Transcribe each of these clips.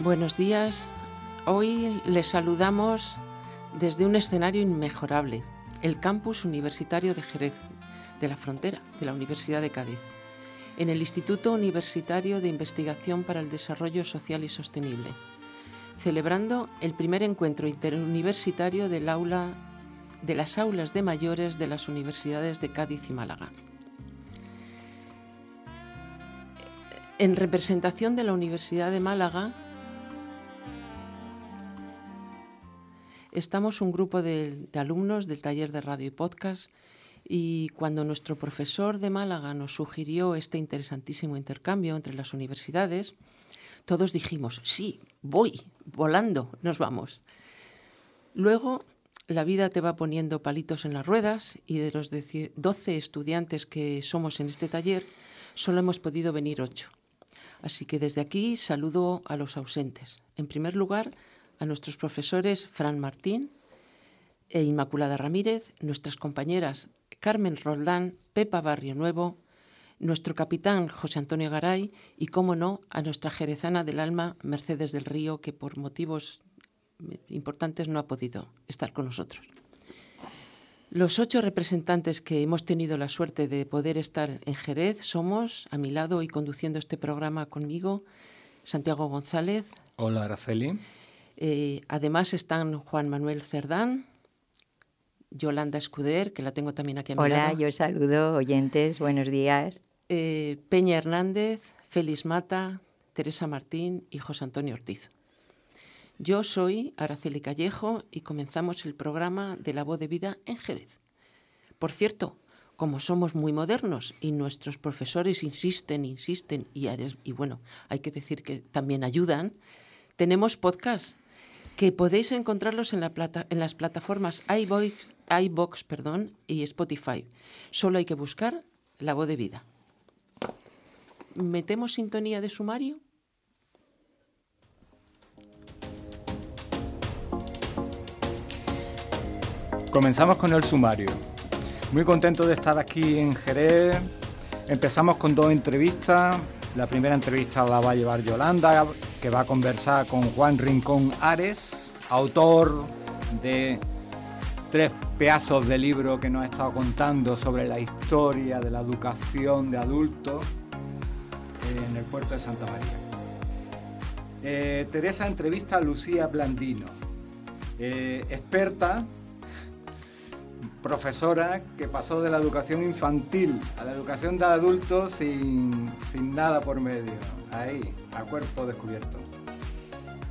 Buenos días. Hoy les saludamos desde un escenario inmejorable, el campus universitario de Jerez, de la frontera, de la Universidad de Cádiz, en el Instituto Universitario de Investigación para el Desarrollo Social y Sostenible, celebrando el primer encuentro interuniversitario aula, de las aulas de mayores de las universidades de Cádiz y Málaga. En representación de la Universidad de Málaga, estamos un grupo de, alumnos del taller de radio y podcast y cuando nuestro profesor de Málaga nos sugirió este interesantísimo intercambio entre las universidades, todos dijimos, sí, voy, volando, nos vamos. Luego la vida te va poniendo palitos en las ruedas y de los 12 estudiantes que somos en este taller, solo hemos podido venir 8. Así que desde aquí saludo a los ausentes. En primer lugar, a nuestros profesores Fran Martín e Inmaculada Ramírez, nuestras compañeras Carmen Roldán, Pepa Barrio Nuevo, nuestro capitán José Antonio Garay y, cómo no, a nuestra jerezana del alma Mercedes del Río, que por motivos importantes no ha podido estar con nosotros. Los ocho representantes que hemos tenido la suerte de poder estar en Jerez somos, a mi lado y conduciendo este programa conmigo, Santiago González. Hola, Araceli. Eh, además están Juan Manuel Cerdán, Yolanda Escuder, que la tengo también aquí a mi Hola, lado. yo saludo oyentes, buenos días. Eh, Peña Hernández, Félix Mata, Teresa Martín y José Antonio Ortiz. Yo soy Araceli Callejo y comenzamos el programa de La Voz de Vida en Jerez. Por cierto, como somos muy modernos y nuestros profesores insisten, insisten y, y bueno, hay que decir que también ayudan, tenemos podcasts que podéis encontrarlos en, las plataformas iVox, iBox perdón, y Spotify. Solo hay que buscar La Voz de Vida. ¿Metemos sintonía de sumario? Comenzamos con el sumario. Muy contento de estar aquí en Jerez. Empezamos con dos entrevistas. La primera entrevista la va a llevar Yolanda, que va a conversar con Juan Rincón Ares, autor de tres pedazos de libro que nos ha estado contando sobre la historia de la educación de adultos en el puerto de Santa María. Eh, Teresa entrevista a Lucía Blandino, eh, experta profesora que pasó de la educación infantil a la educación de adultos sin, sin nada por medio, ahí, a cuerpo descubierto.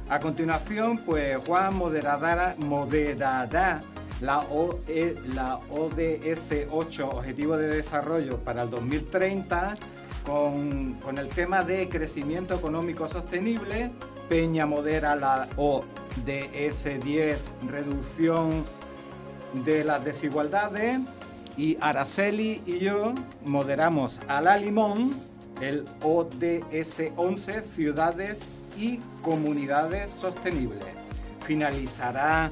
A continuación, pues Juan moderará, moderará la, OE, la ODS 8, Objetivo de Desarrollo para el 2030, con, con el tema de crecimiento económico sostenible. Peña modera la ODS 10, reducción de las desigualdades y Araceli y yo moderamos a la limón el ODS 11 Ciudades y Comunidades Sostenibles. Finalizará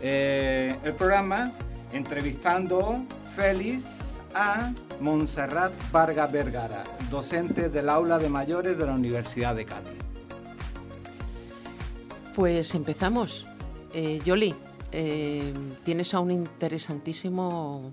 eh, el programa entrevistando Félix a Montserrat Vargas Vergara, docente del aula de mayores de la Universidad de Cádiz. Pues empezamos. Eh, eh, tienes a un interesantísimo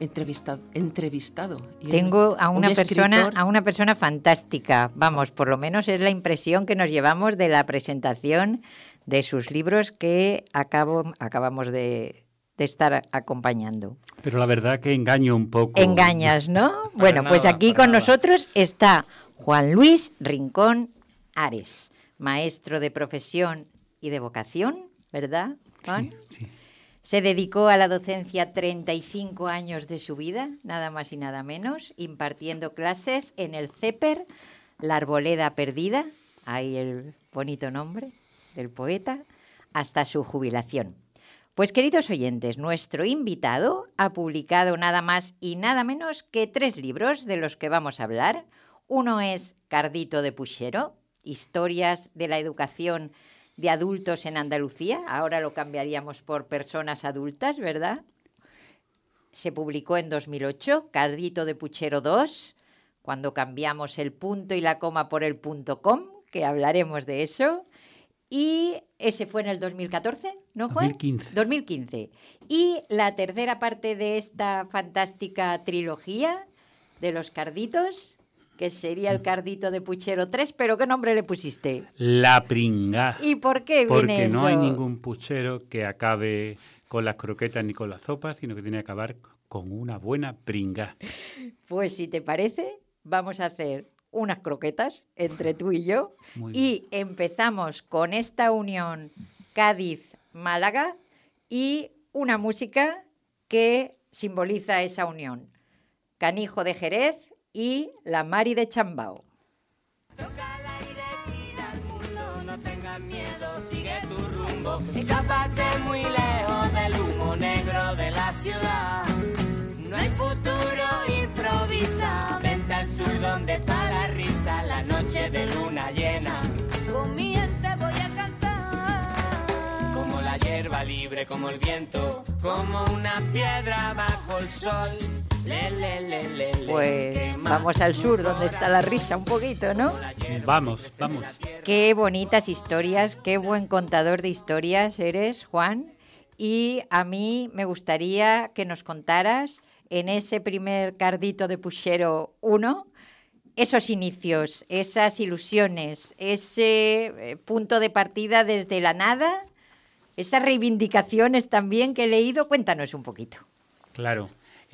entrevistado. entrevistado Tengo a una persona, a una persona fantástica. Vamos, por lo menos es la impresión que nos llevamos de la presentación de sus libros que acabo, acabamos de, de estar acompañando. Pero la verdad que engaño un poco. Engañas, ¿no? bueno, nada, pues aquí con nada. nosotros está Juan Luis Rincón Ares, maestro de profesión y de vocación, ¿verdad? Juan? Sí, sí. Se dedicó a la docencia 35 años de su vida, nada más y nada menos, impartiendo clases en el CEPER, La Arboleda Perdida, ahí el bonito nombre del poeta, hasta su jubilación. Pues queridos oyentes, nuestro invitado ha publicado nada más y nada menos que tres libros de los que vamos a hablar. Uno es Cardito de Puchero, Historias de la Educación de adultos en Andalucía, ahora lo cambiaríamos por personas adultas, ¿verdad? Se publicó en 2008, Cardito de Puchero 2, cuando cambiamos el punto y la coma por el punto com, que hablaremos de eso. Y ese fue en el 2014, ¿no, Juan? 2015. 2015. Y la tercera parte de esta fantástica trilogía de los carditos, que sería el cardito de Puchero 3, pero ¿qué nombre le pusiste? La pringa. ¿Y por qué viene Porque no hay ningún puchero que acabe con las croquetas ni con la sopa, sino que tiene que acabar con una buena pringa. Pues si te parece, vamos a hacer unas croquetas entre tú y yo y empezamos con esta unión Cádiz-Málaga y una música que simboliza esa unión. Canijo de Jerez y La Mari de Chambao. no tengas miedo, sigue tu rumbo. Escápate muy lejos del humo negro de la ciudad. No hay futuro, improvisa. Vente al sur donde está la risa, la noche de luna llena. Con mi gente voy a cantar. Como la hierba libre, como el viento, como una piedra bajo el sol. Pues vamos al sur donde está la risa un poquito, ¿no? Vamos, vamos. Qué bonitas historias, qué buen contador de historias eres, Juan. Y a mí me gustaría que nos contaras en ese primer cardito de Puchero 1 esos inicios, esas ilusiones, ese eh, punto de partida desde la nada, esas reivindicaciones también que he leído. Cuéntanos un poquito. Claro.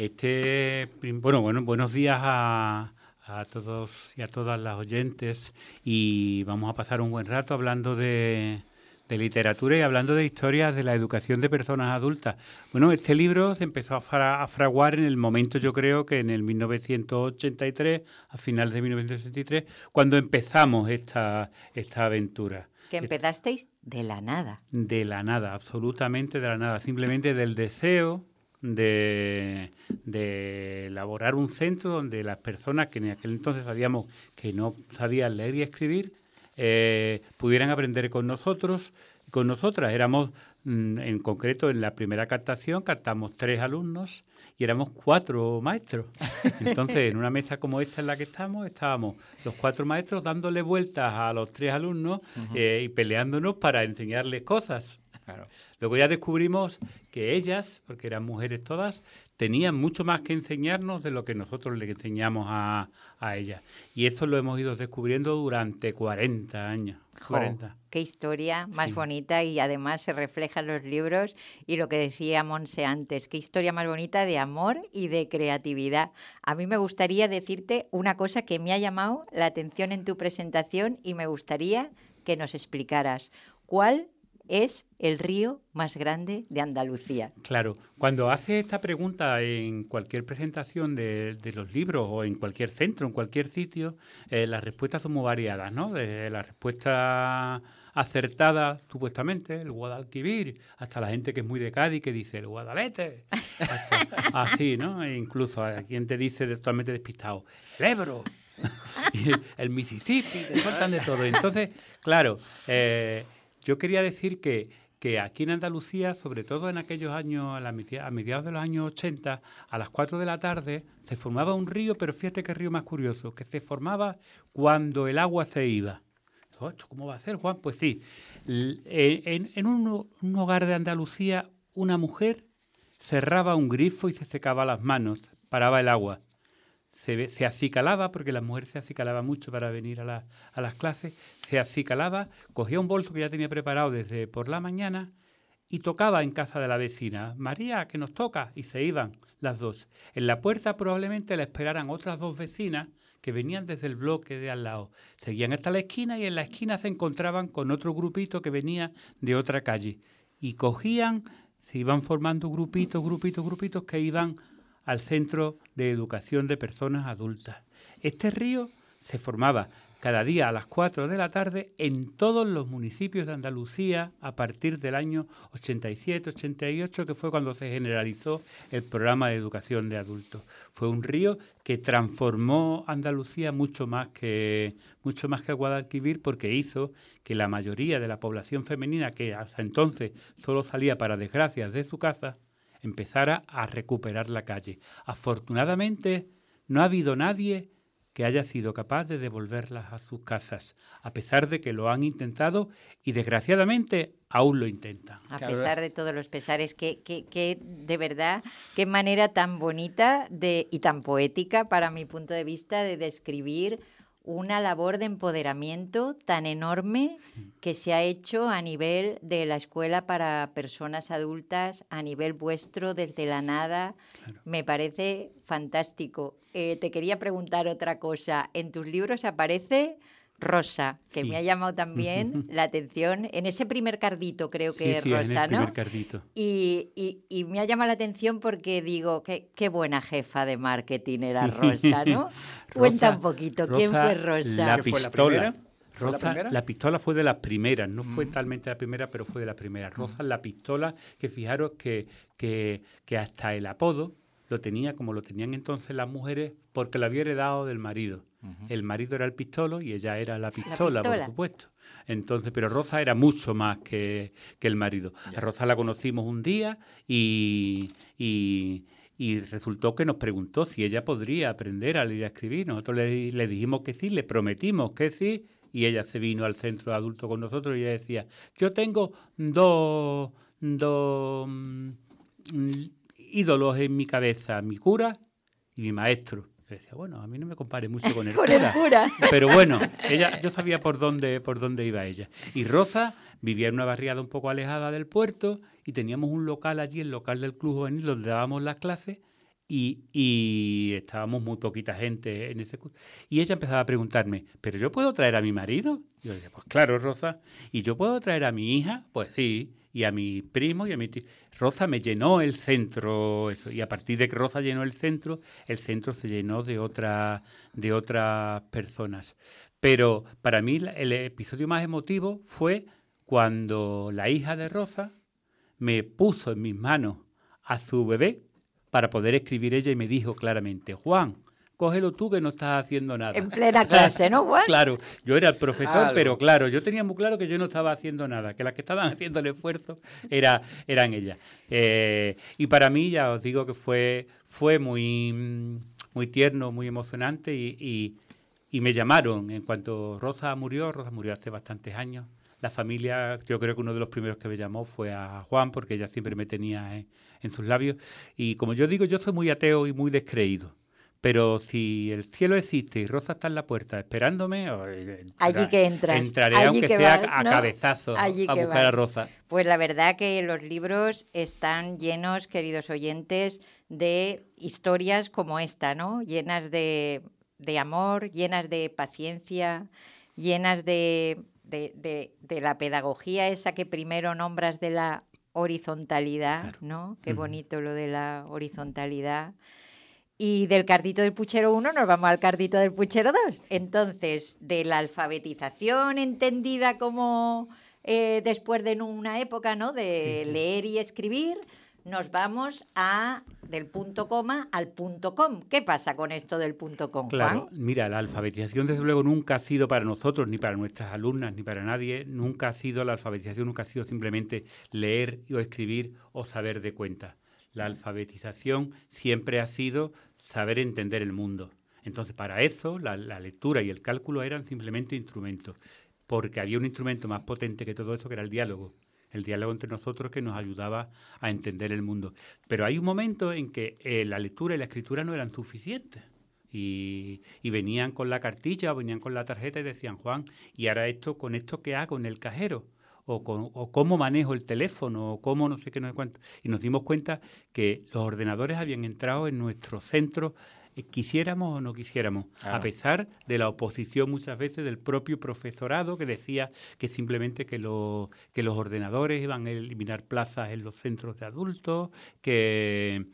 Este, bueno, bueno, buenos días a, a todos y a todas las oyentes y vamos a pasar un buen rato hablando de, de literatura y hablando de historias de la educación de personas adultas. Bueno, este libro se empezó a, fra- a fraguar en el momento, yo creo que en el 1983, a finales de 1983, cuando empezamos esta, esta aventura. Que empezasteis de la nada. De la nada, absolutamente de la nada, simplemente del deseo de, de elaborar un centro donde las personas que en aquel entonces sabíamos que no sabían leer y escribir eh, pudieran aprender con nosotros y con nosotras. Éramos, mm, en concreto, en la primera captación, captamos tres alumnos y éramos cuatro maestros. Entonces, en una mesa como esta en la que estamos, estábamos los cuatro maestros dándole vueltas a los tres alumnos eh, y peleándonos para enseñarles cosas. Claro. Luego ya descubrimos que ellas, porque eran mujeres todas, tenían mucho más que enseñarnos de lo que nosotros les enseñamos a, a ellas. Y eso lo hemos ido descubriendo durante 40 años. Jo, 40. qué historia más Sí. bonita y además se refleja en los libros y lo que decía Monse antes, qué historia más bonita de amor y de creatividad. A mí me gustaría decirte una cosa que me ha llamado la atención en tu presentación y me gustaría que nos explicaras. ¿Cuál es el río más grande de Andalucía? Claro, cuando hace esta pregunta en cualquier presentación de, de los libros o en cualquier centro, en cualquier sitio, eh, las respuestas son muy variadas, ¿no? Desde la respuesta acertada, supuestamente, el Guadalquivir, hasta la gente que es muy de Cádiz que dice el Guadalete, hasta- así, ¿no? E incluso a quien te dice totalmente despistado, el Ebro, el Mississippi, te sueltan de todo. Entonces, claro, eh, yo quería decir que, que aquí en Andalucía, sobre todo en aquellos años, a, la mediados de los años 80, a las 4 de la tarde, se formaba un río, pero fíjate qué río más curioso, que se formaba cuando el agua se iba. Oh, ¿Esto cómo va a ser, Juan? Pues sí. L- En, en un hogar de Andalucía, una mujer cerraba un grifo y se secaba las manos, paraba el agua se, se acicalaba, porque la mujer se acicalaba mucho para venir a, la- a las clases, se acicalaba, cogía un bolso que ya tenía preparado desde por la mañana y tocaba en casa de la vecina, María, que nos toca, y se iban las dos. En la puerta probablemente la esperaran otras dos vecinas que venían desde el bloque de al lado. Seguían hasta la esquina y en la esquina se encontraban con otro grupito que venía de otra calle. Y cogían, se iban formando grupitos, grupitos, grupitos que iban al Centro de Educación de Personas Adultas. Este río se formaba cada día a las 4 de la tarde en todos los municipios de Andalucía a partir del año 87-88, que fue cuando se generalizó el programa de educación de adultos. Fue un río que transformó Andalucía mucho más que mucho más que Guadalquivir porque hizo que la mayoría de la población femenina que hasta entonces solo salía para desgracias de su casa empezara a recuperar la calle. Afortunadamente, no ha habido nadie que haya sido capaz de devolverlas a sus casas, a pesar de que lo han intentado y desgraciadamente aún lo intentan. A pesar de todos los pesares, que, que, que de verdad, qué manera tan bonita de, y tan poética, para mi punto de vista, de describir una labor de empoderamiento tan enorme que se ha hecho a nivel de la escuela para personas adultas, a nivel vuestro, desde la nada. Me parece fantástico. Eh, te quería preguntar otra cosa. En tus libros aparece Rosa, que Sí. me ha llamado también la atención. En ese primer cardito creo que Sí, es sí, en Rosa, el ¿no? primer cardito. Y, y- y me ha llamado la atención porque digo, qué, qué buena jefa de marketing era Rosa, ¿no? Cuenta un poquito, ¿quién fue Rosa? La ¿Que fue la pistola. primera? ¿Fue la Rosa- la pistola fue de las primeras, no fue talmente la primera, pero fue de la primera. Rosa, la pistola, que fijaros que, que, que hasta el apodo lo tenía como lo tenían entonces las mujeres, porque lo había heredado del marido. El marido era el pistolo y ella era la pistola, pistola. por supuesto. Entonces, pero Rosa era mucho más que, que el marido. A Rosa la conocimos un día y, y, y resultó que nos preguntó si ella podría aprender a leer y a escribir. Nosotros le, le dijimos que sí, le prometimos que sí, y ella se vino al centro de adultos con nosotros y ella decía, yo tengo dos, dos mm, ídolos en mi cabeza, mi cura y mi maestro. Yo decía, bueno, a mí no me compare mucho con el Con el cura. cura. Pero bueno, ella, yo sabía por dónde, por dónde iba ella. Y Rosa vivía en una barriada un poco alejada del puerto y teníamos un local allí, el local del Club Juvenil, donde dábamos las clases y, y estábamos muy poquita gente en ese curso. Y ella empezaba a preguntarme, ¿pero yo puedo traer a mi marido? Y yo decía, pues claro, Rosa. ¿Y yo puedo traer a mi hija? Pues sí. Y a mi primo y a mi tío. Rosa me llenó el centro. Y a partir de que Rosa llenó el centro, el centro se llenó de, otra, de otras personas. Pero para mí el episodio más emotivo fue cuando la hija de Rosa me puso en mis manos a su bebé para poder escribir ella y me dijo claramente, Juan, cógelo tú que no estás haciendo nada. En plena clase, ¿no, Juan? Claro, yo era el profesor, Algo. pero claro, yo tenía muy claro que yo no estaba haciendo nada, que las que estaban haciendo el esfuerzo era, eran ellas. Eh, y para mí, ya os digo que fue, fue muy, muy tierno, muy emocionante y, y- y me llamaron en cuanto Rosa murió, Rosa murió hace bastantes años. La familia, yo creo que uno de los primeros que me llamó fue a Juan, porque ella siempre me tenía en, en sus labios. Y como yo digo, yo soy muy ateo y muy descreído. Pero si el cielo existe y Rosa está en la puerta esperándome, Allí que entras, Entraré, allí aunque que sea a Allí a buscar a. Rosa. Pues la verdad que los libros están llenos, queridos oyentes, de historias como esta, ¿no? Llenas de, de amor, llenas de paciencia, llenas de, de- de- la pedagogía esa que primero nombras de la horizontalidad, Claro. ¿no? Qué bonito lo de la horizontalidad. Y del cardito del puchero 1 nos vamos al cardito del puchero 2. Entonces, de la alfabetización entendida como eh, después de una época, ¿no? De leer y escribir, nos vamos a del punto coma al punto com. ¿Qué pasa con esto del punto com, Claro, Juan? mira, la alfabetización desde luego nunca ha sido para nosotros, ni para nuestras alumnas, ni para nadie, nunca ha sido la alfabetización, nunca ha sido simplemente leer o escribir o saber de cuenta. La alfabetización siempre ha sido saber entender el mundo. Entonces, para eso, la, la lectura y el cálculo eran simplemente instrumentos, porque había un instrumento más potente que todo esto, que era el diálogo. El diálogo entre nosotros que nos ayudaba a entender el mundo. Pero hay un momento en que eh, la lectura y la escritura no eran suficientes. Y, y venían con la cartilla o venían con la tarjeta y decían, Juan, ¿y ahora esto con esto qué hago en el cajero? O, con- o cómo manejo el teléfono, o cómo no sé qué, no sé cuánto. Y nos dimos cuenta que los ordenadores habían entrado en nuestro centro, eh, quisiéramos o no quisiéramos, a Claro. pesar de la oposición muchas veces del propio profesorado que decía que simplemente que, lo- que los ordenadores iban a eliminar plazas en los centros de adultos, que...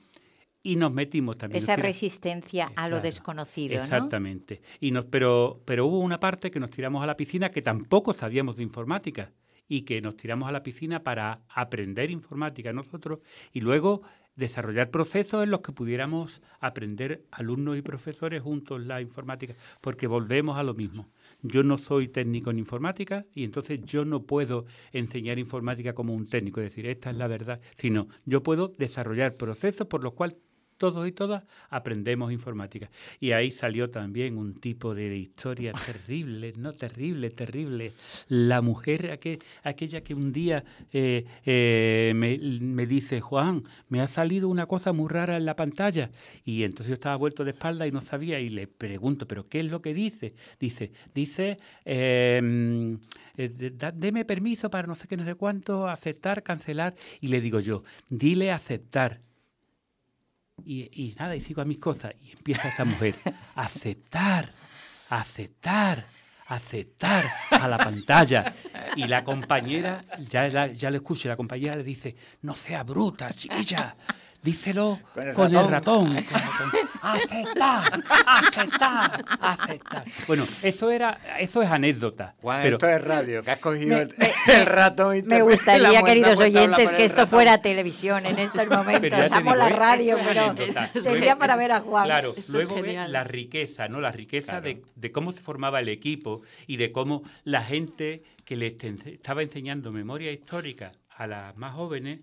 Y nos metimos también. Esa resistencia a lo desconocido, ¿no? Exactamente. Y nos, pero, pero hubo una parte que nos tiramos a la piscina que tampoco sabíamos de informática y que nos tiramos a la piscina para aprender informática nosotros y luego desarrollar procesos en los que pudiéramos aprender alumnos y profesores juntos la informática, porque volvemos a lo mismo. Yo no soy técnico en informática y entonces yo no puedo enseñar informática como un técnico, decir esta es la verdad, sino yo puedo desarrollar procesos por los cuales todos y todas aprendemos informática. Y ahí salió también un tipo de historia terrible, no terrible, terrible. La mujer, aqu- aquella que un día eh, eh, me, me dice, Juan, me ha salido una cosa muy rara en la pantalla. Y entonces yo estaba vuelto de espalda y no sabía y le pregunto, ¿pero qué es lo que dice? Dice, dice, eh, eh, deme permiso para no sé qué, no sé cuánto, aceptar, cancelar. Y le digo yo, dile aceptar. Y, y nada, y sigo a mis cosas. Y empieza esa mujer, aceptar, aceptar, aceptar a la pantalla. Y la compañera, ya, la- ya la compañera le dice, no sea bruta, chiquilla. Díselo Con el con el ratón. el ratón. Aceptar, aceptar, aceptar. Bueno, eso era, eso es anécdota. Juan, pero esto es radio, que has cogido Me- el, me- el ratón y te Me gustaría, queridos oyentes, que esto ratón. fuera televisión en estos momentos. Amo la radio, pero anécdota. sería Luego- para ver a Juan. Claro, Esto luego ves genial. la riqueza, ¿no? La riqueza Claro. de, de cómo se formaba el equipo y de cómo la gente que le estaba enseñando memoria histórica a las más jóvenes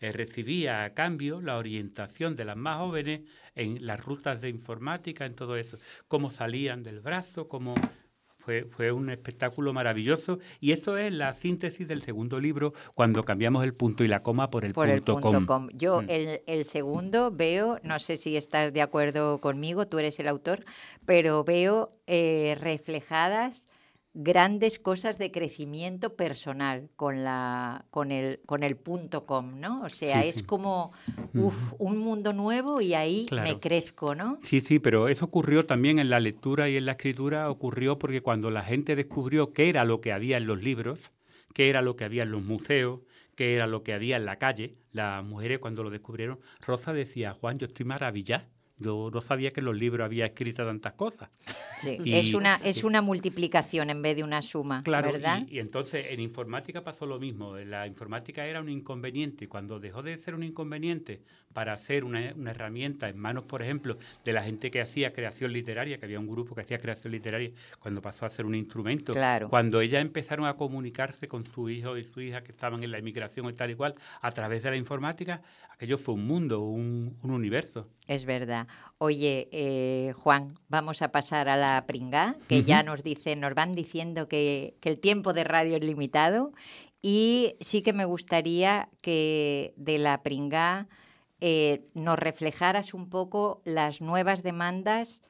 eh, recibía a cambio la orientación de las más jóvenes en las rutas de informática, en todo eso, cómo salían del brazo, cómo fue, fue un espectáculo maravilloso y eso es la síntesis del segundo libro cuando cambiamos el punto y la coma por el por el punto punto com. com. Yo Mm. el, el segundo veo, no sé si estás de acuerdo conmigo, tú eres el autor, pero veo eh, reflejadas grandes cosas de crecimiento personal con la con el con el punto com, ¿no? O sea, Sí, es como uf, un mundo nuevo y ahí me crezco, ¿no? Sí, sí, pero eso ocurrió también en la lectura y en la escritura, ocurrió porque cuando la gente descubrió qué era lo que había en los libros, qué era lo que había en los museos, qué era lo que había en la calle, las mujeres cuando lo descubrieron, Rosa decía, Juan, yo estoy maravillada. Yo no sabía que en los libros había escrito tantas cosas. Sí, Y- es una es una multiplicación en vez de una suma, Claro, ¿verdad? y, y entonces en informática pasó lo mismo. La informática era un inconveniente. Cuando dejó de ser un inconveniente para hacer una, una herramienta en manos, por ejemplo, de la gente que hacía creación literaria, que había un grupo que hacía creación literaria, cuando pasó a ser un instrumento, Claro. cuando ellas empezaron a comunicarse con su hijo y su hija que estaban en la inmigración y tal y cual, a través de la informática, aquello fue un mundo, un, un universo. Es verdad. Oye, eh, Juan, vamos a pasar a la pringá, que ya nos dicen, nos van diciendo que, que el tiempo de radio es limitado. Y sí que me gustaría que de la pringá eh, nos reflejaras un poco las nuevas demandas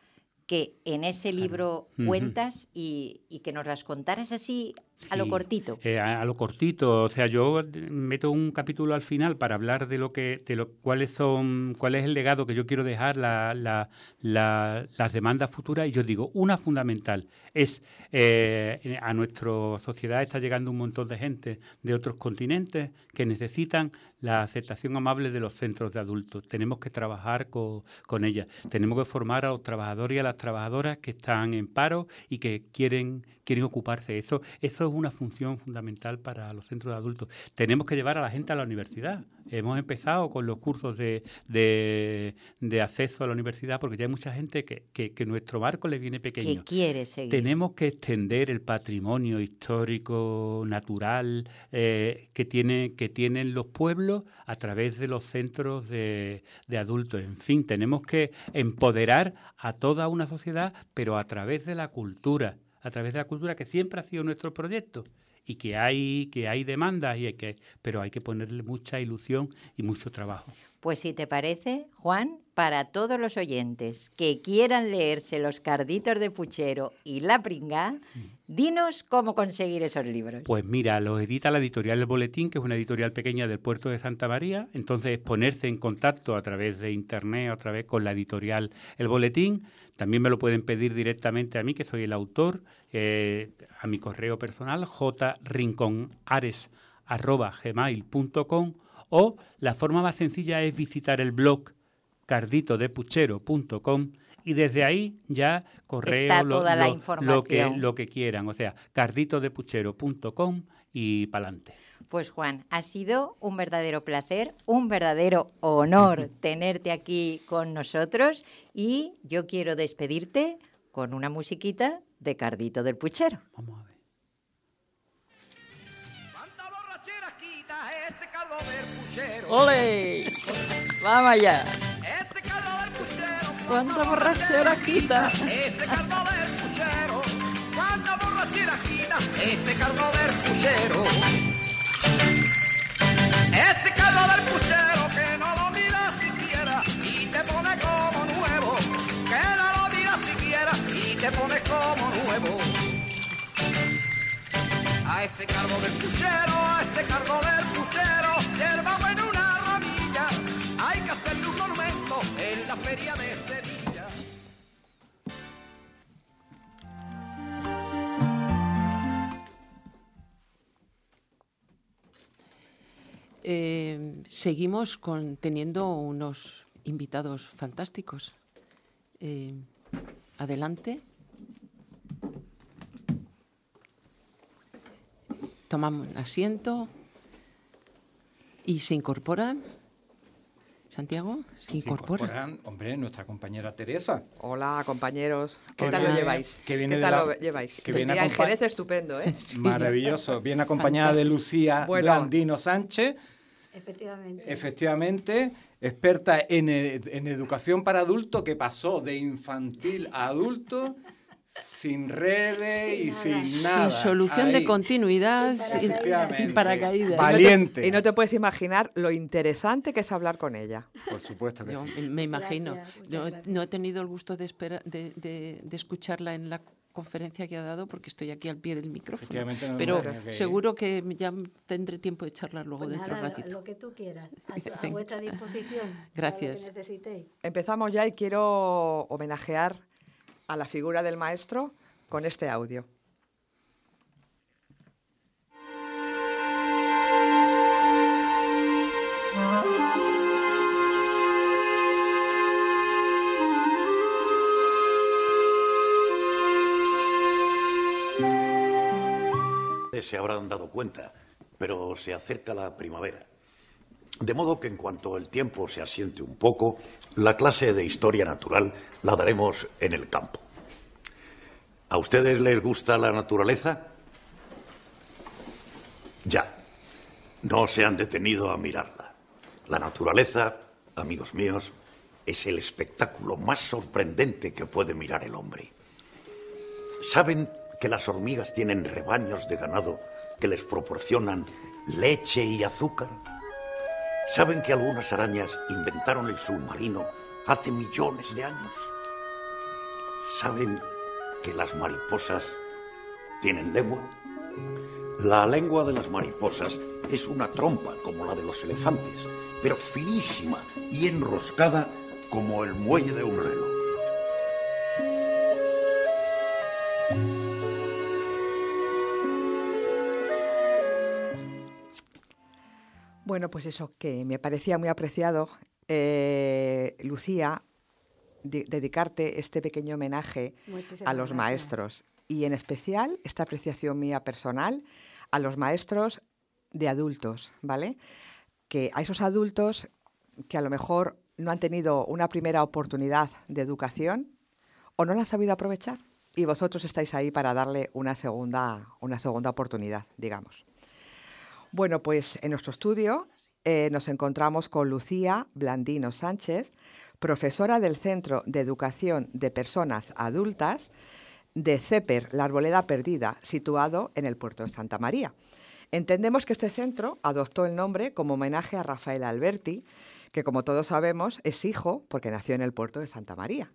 que en ese libro cuentas y, y que nos las contaras así a lo cortito. eh, a, a lo cortito, o sea, yo meto un capítulo al final para hablar de lo que, de lo cuáles son, cuál es el legado que yo quiero dejar, la- la- la- las demandas futuras, y yo digo, una fundamental es eh, a nuestra sociedad está llegando un montón de gente de otros continentes que necesitan la aceptación amable de los centros de adultos. Tenemos que trabajar co- con ellas. Tenemos que formar a los trabajadores y a las trabajadoras que están en paro y que quieren, quieren ocuparse. Eso, eso es una función fundamental para los centros de adultos. Tenemos que llevar a la gente a la universidad. Hemos empezado con los cursos de, de- de acceso a la universidad porque ya hay mucha gente que, que- que nuestro barco le viene que pequeño. quiere seguir. Tenemos que extender el patrimonio histórico, natural, eh, que, tiene, que tienen los pueblos a través de los centros de, de adultos. En fin, tenemos que empoderar a toda una sociedad, pero a través de la cultura, a través de la cultura que siempre ha sido nuestro proyecto y que hay, que hay demandas, y hay que, pero hay que ponerle mucha ilusión y mucho trabajo. Pues si te parece, Juan, para todos los oyentes que quieran leerse Los Carditos de Puchero y La Pringá, dinos cómo conseguir esos libros. Pues mira, los edita la editorial El Boletín, que es una editorial pequeña del puerto de Santa María. Entonces, ponerse en contacto a través de internet, a través con la editorial El Boletín. También me lo pueden pedir directamente a mí, que soy el autor, eh, a mi correo personal, jrinconares.gmail.com o la forma más sencilla es visitar el blog carditodepuchero.com y desde ahí ya correo lo, que, lo que quieran, o sea, carditodepuchero.com y pa'lante. Pues Juan, ha sido un verdadero placer, un verdadero honor tenerte aquí con nosotros y yo quiero despedirte con una musiquita de Cardito del Puchero. Vamos a ver. ¿Cuánta borrachera quita este caldo del puchero? ¡Ole! ¡Vamos allá! Este caldo cuánta borrachera quita. Este cargo del puchero, cuánta borrachera quita, este cargo del puchero. Este cargo del puchero que no lo miras siquiera y te pone como nuevo, que no lo miras siquiera y te pone como nuevo. A ese cargo del puchero, a ese cargo del puchero, Eh, seguimos con, teniendo unos invitados fantásticos. Eh, adelante. Toman asiento y se incorporan. Santiago, se incorpora. incorporan, hombre, nuestra compañera Teresa. Hola, compañeros. ¿Qué Que tal lo lleváis? que viene ¿Qué tal la- lo lleváis? que viene estupendo, ¿eh? Maravilloso. Viene acompañada de Lucía Bueno. Blandino Sánchez, Efectivamente. efectivamente, experta en, e- en educación para adultos, que pasó de infantil a adulto sin redes y Sin nada. sin nada. Sin solución de Ahí. continuidad, Sin paracaídas. sin paracaídas. Valiente. Y no te puedes imaginar lo interesante que es hablar con ella. Por supuesto que Yo sí. me- imagino. Gracias, No, no he tenido el gusto de, espera- de, de- de escucharla en la conferencia que ha dado porque estoy aquí al pie del micrófono. No Pero que seguro que ya tendré tiempo de charlar luego Pues dentro de un ratito. lo que tú quieras, a, tu- a Venga. vuestra disposición. para lo que Gracias. necesitéis. Empezamos ya y quiero homenajear a la figura del maestro con este audio. Se habrán dado cuenta, pero se acerca la primavera. De modo que en cuanto el tiempo se asiente un poco, la clase de historia natural la daremos en el campo. ¿A ustedes les gusta la naturaleza? Ya. No se han detenido a mirarla. La naturaleza, amigos míos, es el espectáculo más sorprendente que puede mirar el hombre. ¿Saben que las hormigas tienen rebaños de ganado que les proporcionan leche y azúcar? ¿Saben que algunas arañas inventaron el submarino hace millones de años? ¿Saben que las mariposas tienen lengua? La lengua de las mariposas es una trompa como la de los elefantes, pero finísima y enroscada como el muelle de un reloj. Bueno, pues eso, que me parecía muy apreciado, eh, Lucía, de- dedicarte este pequeño homenaje Muchísimas a los gracias. maestros y en especial esta apreciación mía personal a los maestros de adultos, ¿vale? Que a esos adultos que a lo mejor no han tenido una primera oportunidad de educación o no la han sabido aprovechar y vosotros estáis ahí para darle una segunda, una segunda oportunidad, digamos. Bueno, pues en nuestro estudio eh, nos encontramos con Lucía Blandino Sánchez, profesora del Centro de Educación de Personas Adultas de CEPER, la Arboleda Perdida, situado en el puerto de Santa María. Entendemos que este centro adoptó el nombre como homenaje a Rafael Alberti, que como todos sabemos es hijo porque nació en el puerto de Santa María.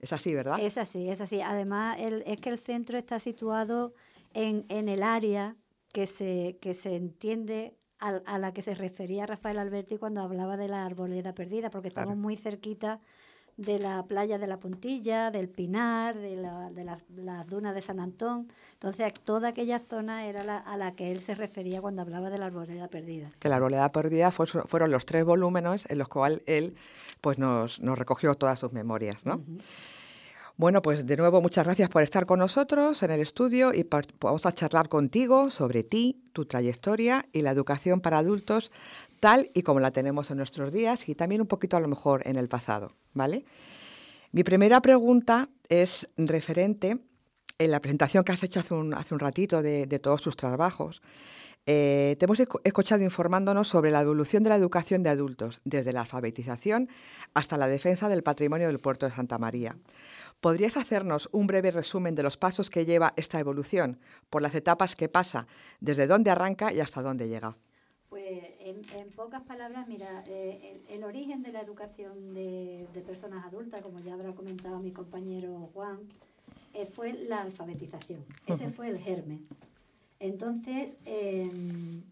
Es así, ¿verdad? Es así, es así. Además, el- es que el centro está situado en, en el área que se, que se entiende al- a, la que se refería Rafael Alberti cuando hablaba de la arboleda perdida, porque estamos Claro. muy cerquita de la playa de la Puntilla, del Pinar, de, la, de la- las dunas de San Antón. Entonces, toda aquella zona era la, a la que él se refería cuando hablaba de la arboleda perdida. que la arboleda perdida fue- fueron los tres volúmenes en los cuales él pues, nos, nos recogió todas sus memorias. ¿no? Bueno, pues de nuevo muchas gracias por estar con nosotros en el estudio y vamos a charlar contigo sobre ti, tu trayectoria y la educación para adultos tal y como la tenemos en nuestros días y también un poquito a lo mejor en el pasado, ¿vale? Mi primera pregunta es referente en la presentación que has hecho hace un, hace un ratito de todos tus trabajos. Eh, te hemos escu- escuchado informándonos sobre la evolución de la educación de adultos, desde la alfabetización hasta la defensa del patrimonio del puerto de Santa María. ¿Podrías hacernos un breve resumen de los pasos que lleva esta evolución, por las etapas que pasa, desde dónde arranca y hasta dónde llega? Pues en, en pocas palabras, mira, eh, el, el origen de la educación de, de personas adultas, como ya habrá comentado mi compañero Juan, eh, fue la alfabetización. Ese fue el germen. Entonces, em,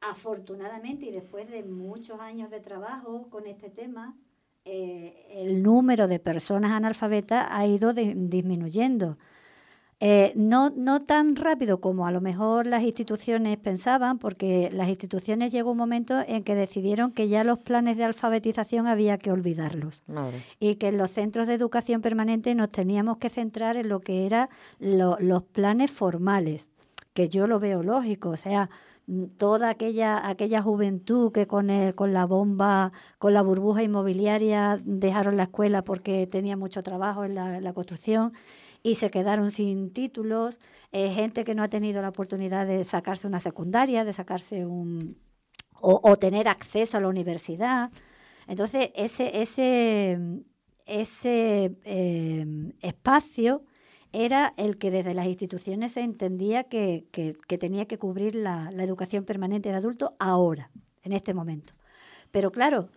afortunadamente y después de muchos años de trabajo con este tema, eh, el número de personas analfabetas ha ido di- disminuyendo. Eh, no, no tan rápido como a lo mejor las instituciones pensaban, porque las instituciones llegó un momento en que decidieron que ya los planes de alfabetización había que olvidarlos Madre. y que en los centros de educación permanente nos teníamos que centrar en lo que eran los planes formales, que yo lo veo lógico, o sea, mm, toda aquella aquella juventud que con el, con la bomba, con la burbuja inmobiliaria dejaron la escuela porque tenía mucho trabajo en la, en la construcción y se quedaron sin títulos, eh, gente que no ha tenido la oportunidad de sacarse una secundaria, de sacarse un o, o tener acceso a la universidad. Entonces, ese, ese, ese eh, espacio era el que desde las instituciones se entendía que, que- que tenía que cubrir la, la educación permanente de adultos ahora, en este momento. Pero claro,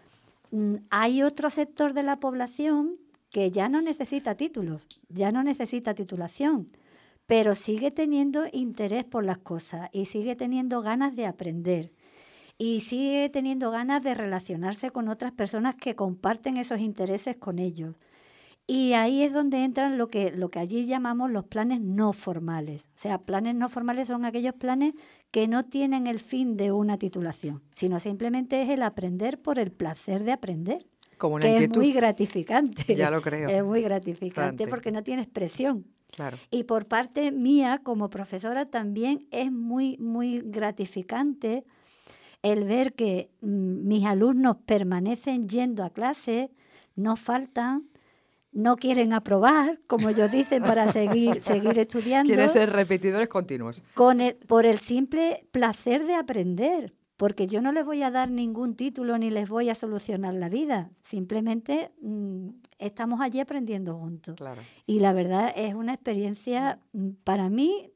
mm, hay otro sector de la población que ya no necesita títulos, ya no necesita titulación, pero sigue teniendo interés por las cosas y sigue teniendo ganas de aprender y sigue teniendo ganas de relacionarse con otras personas que comparten esos intereses con ellos. Y ahí es donde entran lo que, lo que allí llamamos los planes no formales. O sea, planes no formales son aquellos planes que no tienen el fin de una titulación, sino simplemente es el aprender por el placer de aprender. Como una que inquietud. es muy gratificante. Ya lo creo. Es muy gratificante porque no tienes presión. Claro. Y por parte mía, como profesora, también es muy, muy gratificante el ver que mm, mis alumnos permanecen yendo a clase, no faltan, no quieren aprobar, como ellos dicen, para seguir, seguir estudiando, Quieren ser repetidores continuos. con el- por el simple placer de aprender. Porque yo no les voy a dar ningún título ni les voy a solucionar la vida. Simplemente mm, estamos allí aprendiendo juntos. Claro. Y la verdad es una experiencia mm, para mí.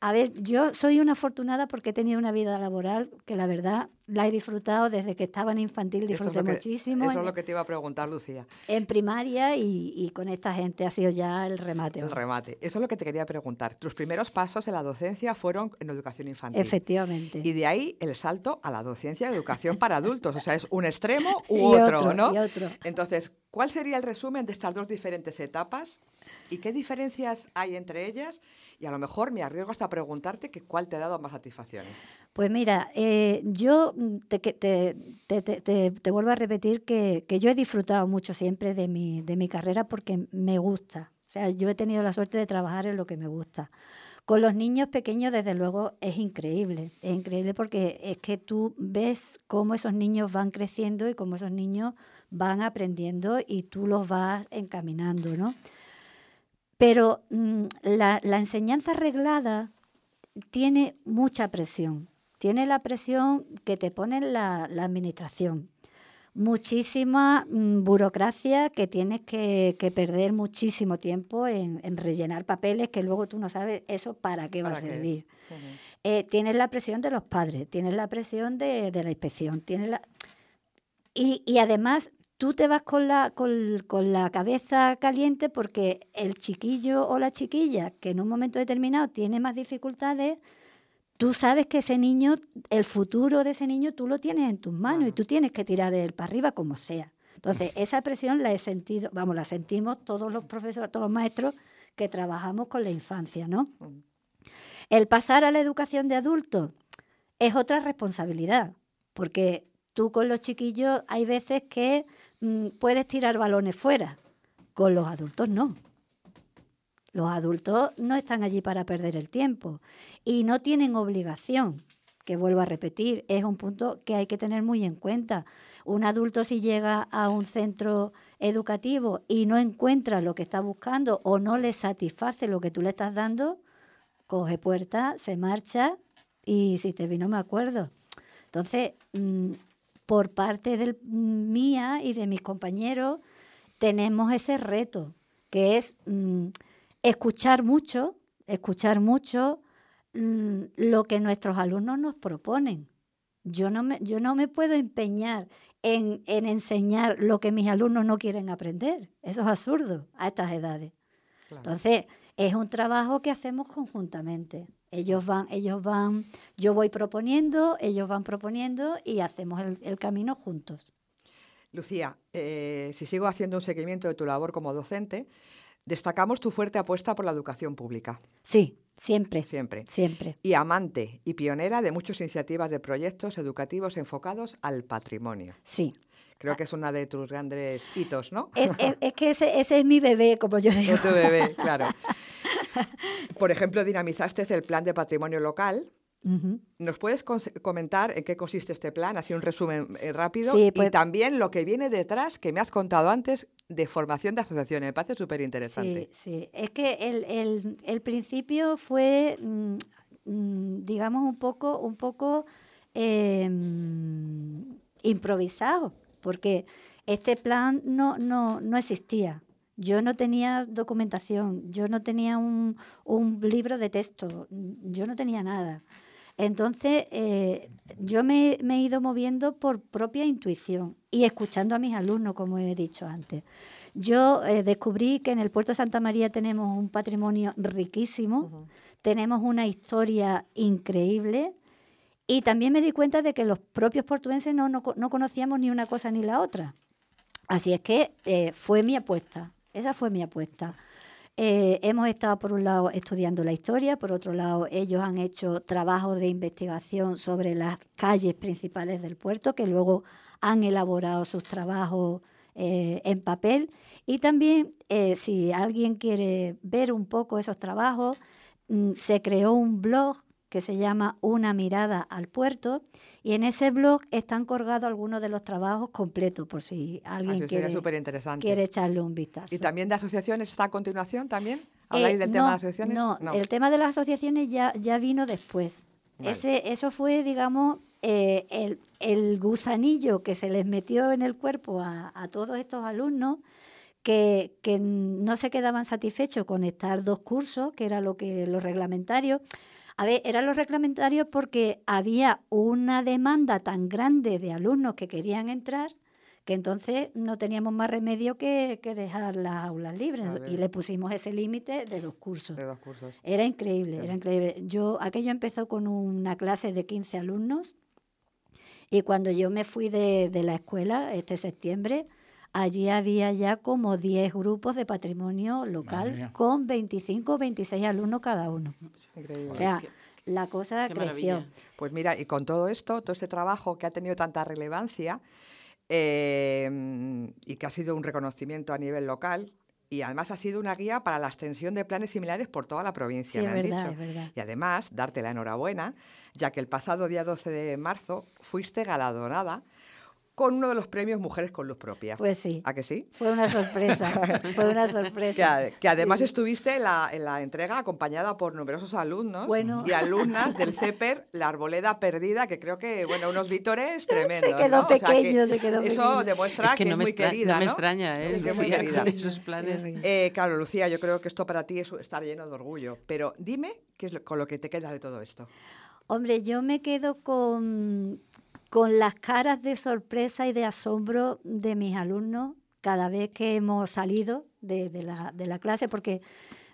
A ver, yo soy una afortunada porque he tenido una vida laboral que la verdad la he disfrutado desde que estaba en infantil, Eso es disfruté que- muchísimo. Eso en, es lo que te iba a preguntar, Lucía. en primaria y, y con esta gente ha sido ya el remate. El remate. Eso es lo que te quería preguntar. Tus primeros pasos en la docencia fueron en educación infantil. Efectivamente. Y de ahí el salto a la docencia de educación para adultos. O sea, es un extremo u Y otro, otro, ¿no? y otro. Entonces, ¿cuál sería el resumen de estas dos diferentes etapas? ¿Y qué diferencias hay entre ellas? Y a lo mejor me arriesgo hasta preguntarte que cuál te ha dado más satisfacciones. Pues mira, eh, yo mm, te, te- te- te vuelvo a repetir que, que yo he disfrutado mucho siempre de mi, de mi carrera porque me gusta. O sea, yo he tenido la suerte de trabajar en lo que me gusta. Con los niños pequeños, desde luego, es increíble. Es increíble porque es que tú ves cómo esos niños van creciendo y cómo esos niños van aprendiendo y tú los vas encaminando, ¿no? Pero mm, la, la enseñanza reglada tiene mucha presión. Tiene la presión que te pone la, la administración. Muchísima mm, burocracia que tienes que, que perder muchísimo tiempo en, en rellenar papeles que luego tú no sabes eso para qué va a servir. Eh, tienes la presión de los padres, tienes la presión de, de la inspección, tienes la... Y, y además tú te vas con la, con, con la cabeza caliente porque el chiquillo o la chiquilla que en un momento determinado tiene más dificultades, tú sabes que ese niño, el futuro de ese niño, tú lo tienes en tus manos y tú tienes que tirar de él para arriba como sea. Entonces, esa presión la he sentido, vamos, la sentimos todos los profesores, todos los maestros que trabajamos con la infancia, ¿no? El pasar a la educación de adultos es otra responsabilidad, porque tú con los chiquillos hay veces que mm, puedes tirar balones fuera, con los adultos no. Los adultos no están allí para perder el tiempo y no tienen obligación, que vuelvo a repetir, es un punto que hay que tener muy en cuenta. Un adulto si llega a un centro educativo y no encuentra lo que está buscando o no le satisface lo que tú le estás dando, coge puerta, se marcha y si te vi no me acuerdo. Entonces, mm, por parte del, mía y de mis compañeros, tenemos ese reto, que es mm, escuchar mucho, escuchar mucho mm, lo que nuestros alumnos nos proponen. Yo no me, yo no me puedo empeñar en, en enseñar lo que mis alumnos no quieren aprender. Eso es absurdo a estas edades. Entonces, es un trabajo que hacemos conjuntamente. Ellos van, ellos van, yo voy proponiendo, ellos van proponiendo y hacemos el, el camino juntos. Lucía, eh, si sigo haciendo un seguimiento de tu labor como docente, destacamos tu fuerte apuesta por la educación pública. Sí, siempre. Siempre. Siempre. Y amante y pionera de muchas iniciativas de proyectos educativos enfocados al patrimonio. Sí. Creo que es una de tus grandes hitos, ¿no? Es, es- es que ese, ese es mi bebé, como yo digo. Es tu bebé, claro. Por ejemplo, dinamizaste el plan de patrimonio local. ¿Nos puedes comentar en qué consiste este plan? Así un resumen eh, rápido. Sí, Y pues- también lo que viene detrás, que me has contado antes, de formación de asociaciones. Me parece súper interesante. Sí, sí. Es que el, el- el principio fue, mm, mm, digamos, un poco, un poco eh, mm, improvisado, porque este plan no, no, no existía. Yo no tenía documentación, yo no tenía un, un libro de texto, mm, yo no tenía nada. Entonces, eh, yo me, me he ido moviendo por propia intuición y escuchando a mis alumnos, como he dicho antes. Yo eh, descubrí que en el puerto de Santa María tenemos un patrimonio riquísimo, tenemos una historia increíble y también me di cuenta de que los propios portuenses no, no conocíamos ni una cosa ni la otra. Así es que eh, fue mi apuesta, esa fue mi apuesta. Eh, hemos estado, por un lado, estudiando la historia, por otro lado, ellos han hecho trabajos de investigación sobre las calles principales del puerto, que luego han elaborado sus trabajos eh, en papel. Y también, eh, si alguien quiere ver un poco esos trabajos, mm, se creó un blog que se llama Una mirada al puerto y en ese blog están colgados algunos de los trabajos completos por si alguien quiere, echarle un vistazo. ¿Y también de asociaciones está a continuación también? ¿Habláis Eh, del tema de no, las asociaciones? No, el tema de las asociaciones ya, ya vino después. Vale. Ese, eso fue, digamos, eh, el, el gusanillo que se les metió en el cuerpo a, a todos estos alumnos que, que no se quedaban satisfechos con estar dos cursos, que era lo que los reglamentarios. A ver, eran los reglamentarios porque había una demanda tan grande de alumnos que querían entrar que entonces no teníamos más remedio que, que dejar las aulas libres y le pusimos ese límite de dos cursos. De dos cursos. Era increíble, era increíble. Yo, aquello empezó con una clase de 15 alumnos y cuando yo me fui de, de la escuela este septiembre, allí había ya como 10 grupos de patrimonio local con 25 o 26 alumnos cada uno. Increíble. O sea, Qué- la cosa creció. maravilla. Pues mira, y con todo esto, todo este trabajo que ha tenido tanta relevancia eh, y que ha sido un reconocimiento a nivel local, y además ha sido una guía para la extensión de planes similares por toda la provincia, Sí, me es han verdad, dicho. es verdad. Y además, darte la enhorabuena, ya que el pasado día 12 de marzo fuiste galardonada con uno de los premios Mujeres con Luz Propia. Pues sí, ¿A que sí? fue una sorpresa, fue una Que, sorpresa. que además Sí. estuviste en la, en la entrega acompañada por numerosos alumnos Bueno. y alumnas del CEPER La Arboleda Perdida, que creo que, bueno, unos vítores tremendos. quedó ¿no? O sea, que pequeño, se quedó Eso pequeño. demuestra Es que, que no es muy querida, no me extraña, ¿eh? Que es muy Lucía, querida. con esos planes. Eh, claro, Lucía, yo creo que esto para ti es estar lleno de orgullo. Pero dime qué es lo- con lo que te queda de todo esto. Hombre, yo me quedo con, con las caras de sorpresa y de asombro de mis alumnos cada vez que hemos salido de, la, de la clase, porque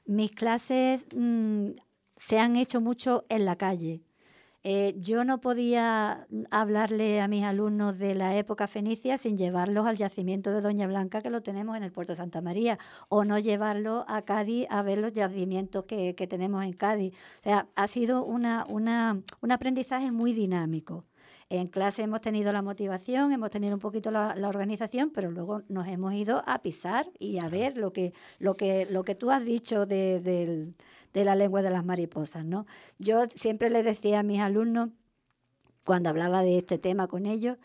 mis clases mm, se han hecho mucho en la calle. Eh, yo no podía hablarle a mis alumnos de la época fenicia sin llevarlos al yacimiento de Doña Blanca, que lo tenemos en el puerto de Santa María, o no llevarlos a Cádiz a ver los yacimientos que, que tenemos en Cádiz. O sea, ha sido una, una, un aprendizaje muy dinámico. En clase hemos tenido la motivación, hemos tenido un poquito la, la organización, pero luego nos hemos ido a pisar y a ver lo que, lo que, lo que tú has dicho de, del- de la lengua de las mariposas. ¿no? Yo siempre les decía a mis alumnos, cuando hablaba de este tema con ellos,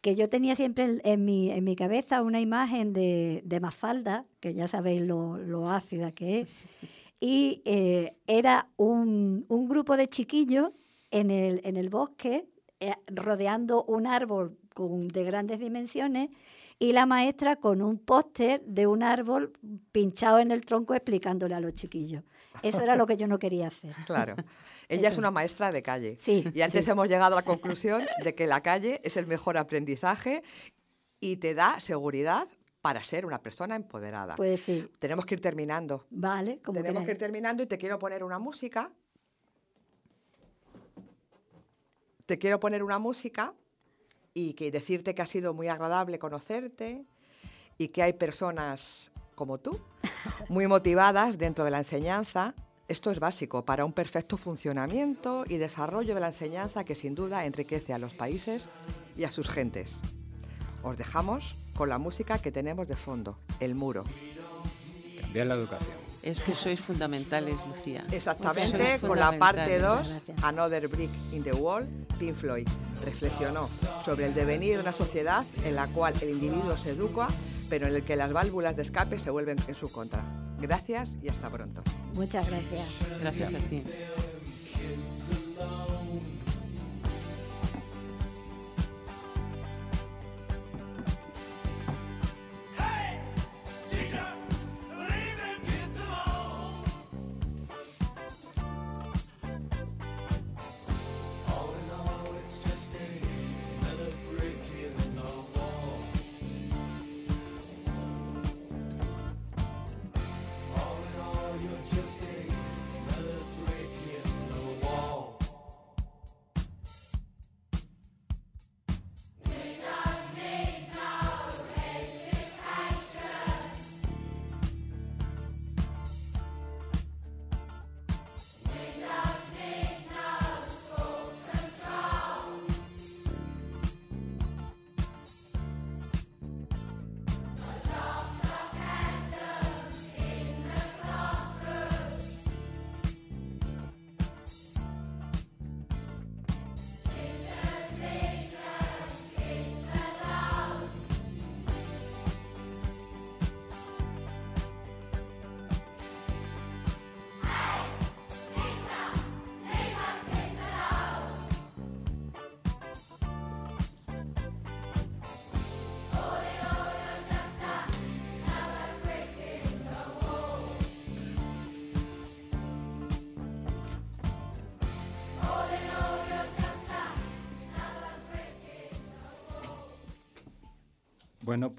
que yo tenía siempre en, en mi, en mi cabeza una imagen de, de Mafalda, que ya sabéis lo, lo ácida que es, y eh, era un, un grupo de chiquillos en el, en el bosque eh, rodeando un árbol con, de grandes dimensiones y la maestra con un póster de un árbol pinchado en el tronco explicándole a los chiquillos. Eso era lo que yo no quería hacer. Claro. Ella es una maestra de calle. Sí, Y antes sí. hemos llegado a la conclusión de que la calle es el mejor aprendizaje y te da seguridad para ser una persona empoderada. Pues sí, Tenemos que ir terminando. vale, como Tenemos que ir terminando y te quiero poner una música. Te quiero poner una música y que decirte que ha sido muy agradable conocerte y que hay personas como tú muy motivadas dentro de la enseñanza. Esto es básico para un perfecto funcionamiento y desarrollo de la enseñanza que sin duda enriquece a los países y a sus gentes. Os dejamos con la música que tenemos de fondo, El Muro. Cambiar la educación. Es que sois fundamentales, Lucía. Exactamente, Sois con la parte fundamentales. 2, Another Brick in the Wall, Pink Floyd reflexionó sobre el devenir de una sociedad en la cual el individuo se educa, pero en el que las válvulas de escape se vuelven en su contra. Gracias y hasta pronto. Muchas gracias. Gracias a ti.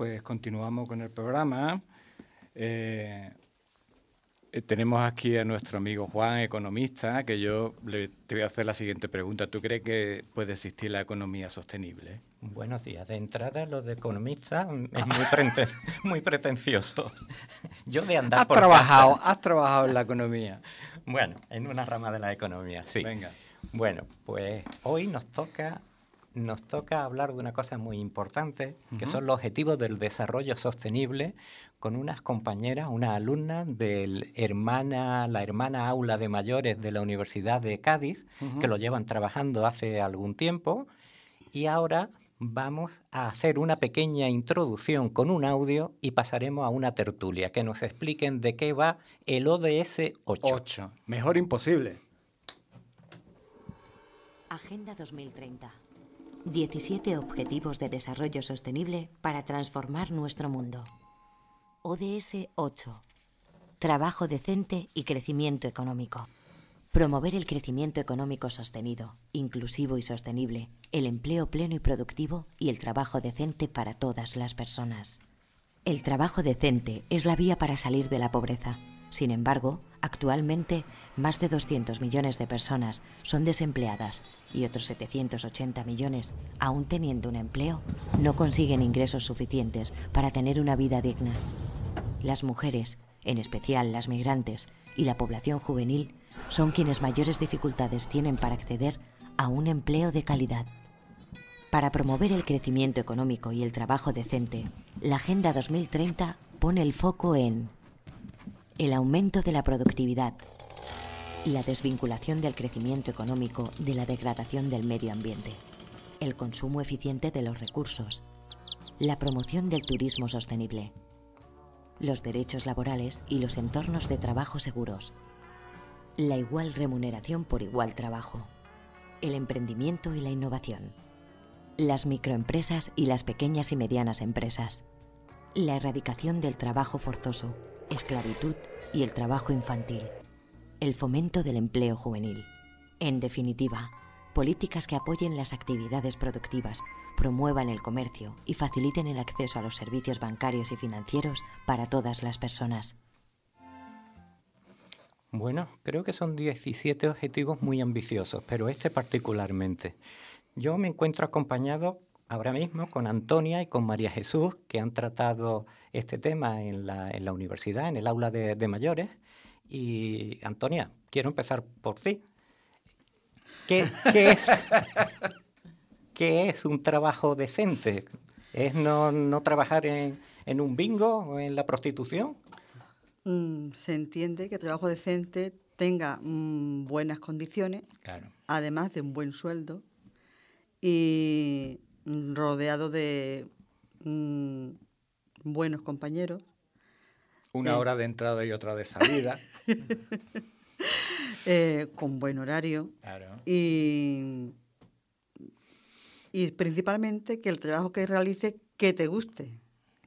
Pues continuamos con el programa. Eh, eh, tenemos aquí a nuestro amigo Juan, economista, que yo le, te voy a hacer la siguiente pregunta. ¿Tú crees que puede existir la economía sostenible? Buenos días. De entrada, lo de economista es muy, preten- muy pretencioso. Yo de andar Has por trabajado, casa- has trabajado en la economía. Bueno, en una rama de la economía, sí. Venga. Bueno, pues hoy nos toca, nos toca hablar de una cosa muy importante, que son los objetivos del desarrollo sostenible, con unas compañeras, una alumna de hermana, la hermana aula de mayores de la Universidad de Cádiz, que lo llevan trabajando hace algún tiempo, y ahora vamos a hacer una pequeña introducción con un audio y pasaremos a una tertulia, que nos expliquen de qué va el ODS 8. 8. Mejor imposible. Agenda 2030. 17 Objetivos de Desarrollo Sostenible para transformar nuestro mundo. ODS 8. Trabajo decente y crecimiento económico. Promover el crecimiento económico sostenido, inclusivo y sostenible, el empleo pleno y productivo y el trabajo decente para todas las personas. El trabajo decente es la vía para salir de la pobreza. Sin embargo, actualmente más de 200 millones de personas son desempleadas y otros 780 millones, aún teniendo un empleo, no consiguen ingresos suficientes para tener una vida digna. Las mujeres, en especial las migrantes y la población juvenil, son quienes mayores dificultades tienen para acceder a un empleo de calidad. Para promover el crecimiento económico y el trabajo decente, la Agenda 2030 pone el foco en el aumento de la productividad, la desvinculación del crecimiento económico de la degradación del medio ambiente, el consumo eficiente de los recursos, la promoción del turismo sostenible, los derechos laborales y los entornos de trabajo seguros, la igual remuneración por igual trabajo, el emprendimiento y la innovación, las microempresas y las pequeñas y medianas empresas, la erradicación del trabajo forzoso, esclavitud y el trabajo infantil, el fomento del empleo juvenil. En definitiva, políticas que apoyen las actividades productivas, promuevan el comercio y faciliten el acceso a los servicios bancarios y financieros para todas las personas. Bueno, creo que son 17 objetivos muy ambiciosos, pero este particularmente. Yo me encuentro acompañado ahora mismo con Antonia y con María Jesús, que han tratado este tema en la, en la universidad, en el aula de, de mayores. Y Antonia, quiero empezar por ti. ¿Qué, qué es, qué es un trabajo decente? ¿Es no, no trabajar en, en un bingo o en la prostitución? Mm, se entiende que trabajo decente tenga mm, buenas condiciones, Claro. además de un buen sueldo y mm, rodeado de mm, buenos compañeros. Una Eh. hora de entrada y otra de salida. eh, con buen horario Claro. y, y principalmente que el trabajo que realice que te guste.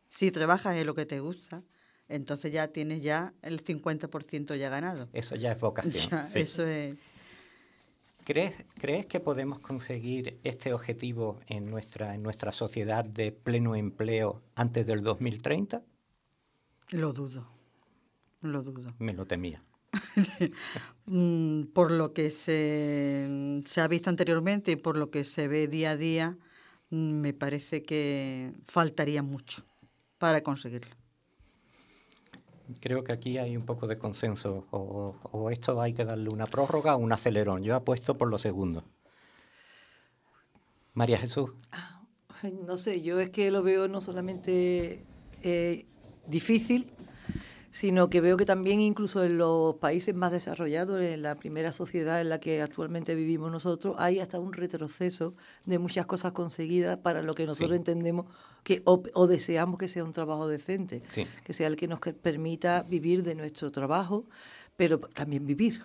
Si trabajas en lo que te gusta, entonces ya tienes ya el 50% ya ganado. Eso ya es vocación. Ya, sí. Eso es. ¿Crees, ¿Crees que podemos conseguir este objetivo en nuestra, en nuestra sociedad de pleno empleo antes del 2030? Lo dudo. Lo dudo. Me lo temía. Mm, por lo que se, se ha visto anteriormente y por lo que se ve día a día, mm, me parece que faltaría mucho para conseguirlo. Creo que aquí hay un poco de consenso. O, o esto hay que darle una prórroga o un acelerón. Yo apuesto por lo segundo. María Jesús. Ay, No sé, yo es que lo veo no solamente eh, difícil, sino que veo que también incluso en los países más desarrollados, en la primera sociedad en la que actualmente vivimos nosotros, hay hasta un retroceso de muchas cosas conseguidas para lo que nosotros Sí. entendemos que o, o deseamos que sea un trabajo decente, Sí. que sea el que nos permita vivir de nuestro trabajo, pero también vivir.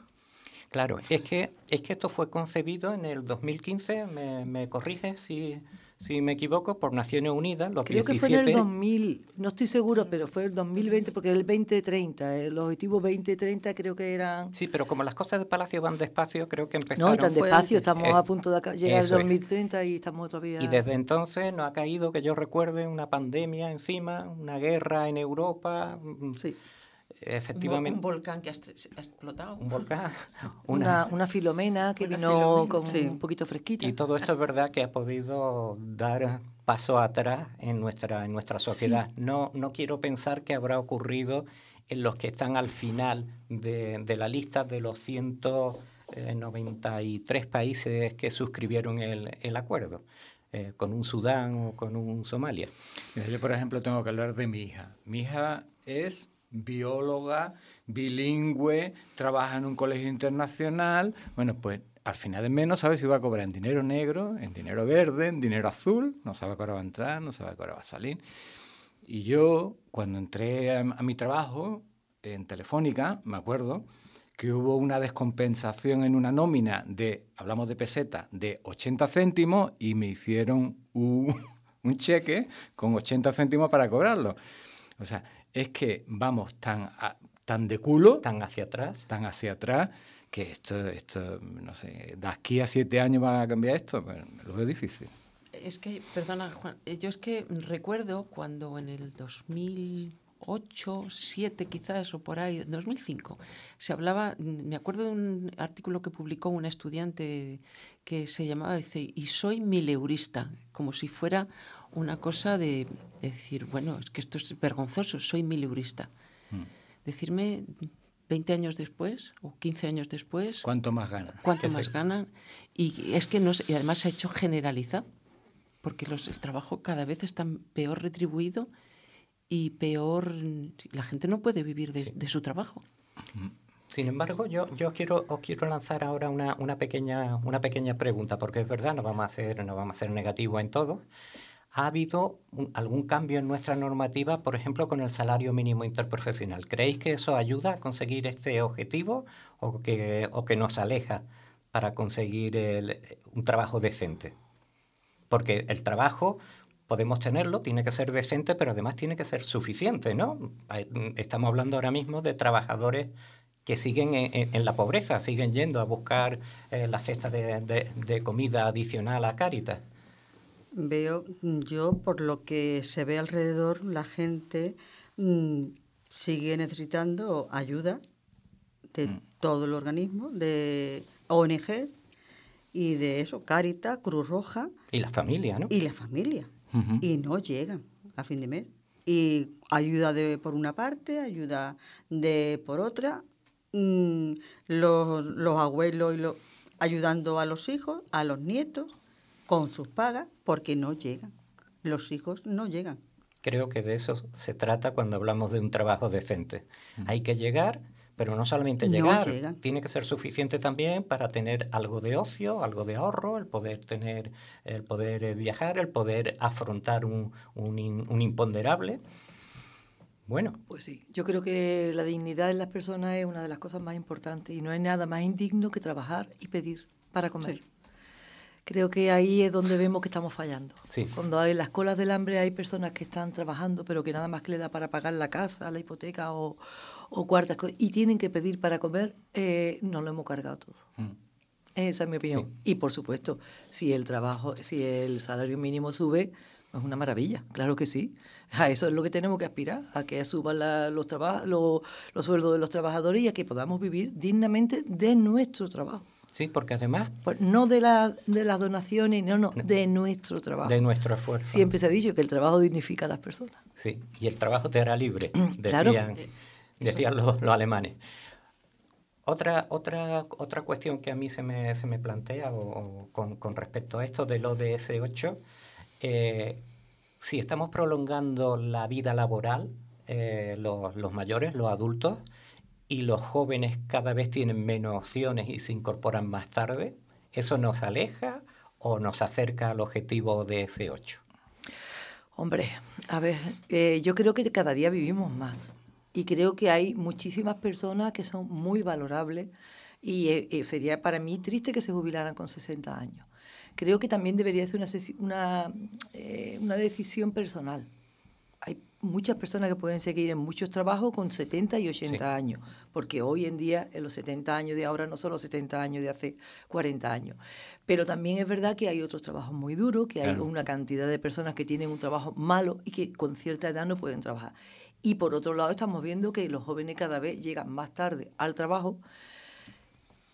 Claro, es que, es que esto fue concebido en el 2015, me, me corrige si, si me equivoco, por Naciones Unidas, los Creo 17... que fue en el 2000, no estoy seguro, pero fue el 2020, porque el 2030, eh, los objetivos 2030 creo que eran... Sí, pero como las cosas de Palacio van despacio, creo que empezaron... No, y tan despacio, estamos Eh, a punto de llegar al eso es. 2030 y estamos todavía... Y desde entonces no ha caído, que yo recuerde, una pandemia encima, una guerra en Europa. mm, Efectivamente. Un, volcán que ha, explotado. Un volcán. Una, una filomena que Una vino filomena. con Sí. un poquito fresquita. Y todo esto es verdad que ha podido dar paso atrás en nuestra, en nuestra Sí. sociedad. No, no quiero pensar que habrá ocurrido en los que están al final de, de la lista de los 193 países que suscribieron el, el acuerdo, eh, con un Sudán o con un Somalia. Yo, por ejemplo, tengo que hablar de mi hija. Mi hija es bióloga, bilingüe, trabaja en un colegio internacional. Bueno, pues al final de mes no sabe si va a cobrar en dinero negro, en dinero verde, en dinero azul. No sabe hora va a entrar, no sabe hora va a salir. Y yo, cuando entré a, a mi trabajo en Telefónica, me acuerdo que hubo una descompensación en una nómina de, hablamos de peseta, de 80 céntimos y me hicieron un, un cheque con 80 céntimos para cobrarlo. O sea, es que vamos tan, a- tan de culo, tan hacia atrás, tan hacia atrás, que esto, esto, no sé, de aquí a siete años va a cambiar esto, Bueno, lo veo difícil. Es que, perdona, Juan, eh, yo es que recuerdo cuando en el 2008, 7 quizás, o por ahí, 2005, se hablaba, me acuerdo de un artículo que publicó un estudiante que se llamaba, dice, y soy mileurista, como si fuera una cosa de, de decir, bueno, es que esto es vergonzoso, soy mileurista. Decirme 20 años después o 15 años después, ¿Cuánto más ganas? cuánto más ganan. Y es que no y además se ha hecho generalizado, porque los, el trabajo cada vez está peor retribuido y peor. La gente no puede vivir de, de su trabajo. Sin embargo, yo, yo quiero, os quiero lanzar ahora una, una, pequeña, una pequeña pregunta, porque es verdad, no vamos a ser, no vamos a ser negativos en todo. Ha habido algún cambio en nuestra normativa, por ejemplo, con el salario mínimo interprofesional. ¿Creéis que eso ayuda a conseguir este objetivo o que, nos aleja para conseguir un trabajo decente? Porque el trabajo podemos tenerlo, tiene que ser decente, pero además tiene que ser suficiente, ¿no? Estamos hablando ahora mismo de trabajadores que siguen en, la pobreza, siguen yendo a buscar eh, la cesta de, de- de comida adicional a Cáritas. Veo, yo por lo que se ve alrededor, la gente mm, sigue necesitando ayuda de Mm. todo el organismo, de ONGs y de eso, Cáritas, Cruz Roja Y la familia, ¿no? y la familia. Y no llegan a fin de mes. Y ayuda de por una parte, ayuda de por otra, mm, los, los abuelos y los, ayudando a los hijos, a los nietos, con sus pagas, porque no llegan. Los hijos no llegan. Creo que de eso se trata cuando hablamos de un trabajo decente. Hay que llegar, pero no solamente No llegar, llegan. tiene que ser suficiente también para tener algo de ocio, algo de ahorro, el poder tener, el poder eh, viajar, el poder afrontar un, un in- un imponderable. Bueno, Pues sí, yo creo que la dignidad de las personas es una de las cosas más importantes y no hay nada más indigno que trabajar y pedir para comer. Creo que ahí es donde vemos que estamos fallando. Sí. Cuando hay las colas del hambre hay personas que están trabajando pero que nada más que le da para pagar la casa, la hipoteca o, o cuartas cosas y tienen que pedir para comer, eh, nos lo hemos cargado todo. Esa es mi opinión. Y por supuesto, si el trabajo, si el salario mínimo sube, es una maravilla, claro que sí. A eso es lo que tenemos que aspirar, a que suban la- los, traba- los, los sueldos de los trabajadores y a que podamos vivir dignamente de nuestro trabajo. Sí, porque además Pues no de, la, de las donaciones, no, no, de nuestro trabajo. de nuestro esfuerzo. Siempre se ha dicho que el trabajo dignifica a las personas. Sí, y el trabajo te hará libre, Claro. decían, decían los, los alemanes. Otra, otra, otra cuestión que a mí se me, se me plantea o- o con, con respecto a esto del ODS 8, eh, si estamos prolongando la vida laboral, eh, los, los mayores, los adultos, y los jóvenes cada vez tienen menos opciones y se incorporan más tarde, ¿eso nos aleja o nos acerca al objetivo ODS 8? Hombre, a ver, eh, yo creo que cada día vivimos más y creo que hay muchísimas personas que son muy valorables y eh, eh, sería para mí triste que se jubilaran con 60 años. Creo que también debería ser una, una, una decisión personal. Muchas personas que pueden seguir en muchos trabajos con 70 y 80 Sí. años, porque hoy en día en los 70 años de ahora no son los 70 años de hace 40 años. Pero también es verdad que hay otros trabajos muy duros, que hay Claro. una cantidad de personas que tienen un trabajo malo y que con cierta edad no pueden trabajar. Y por otro lado estamos viendo que los jóvenes cada vez llegan más tarde al trabajo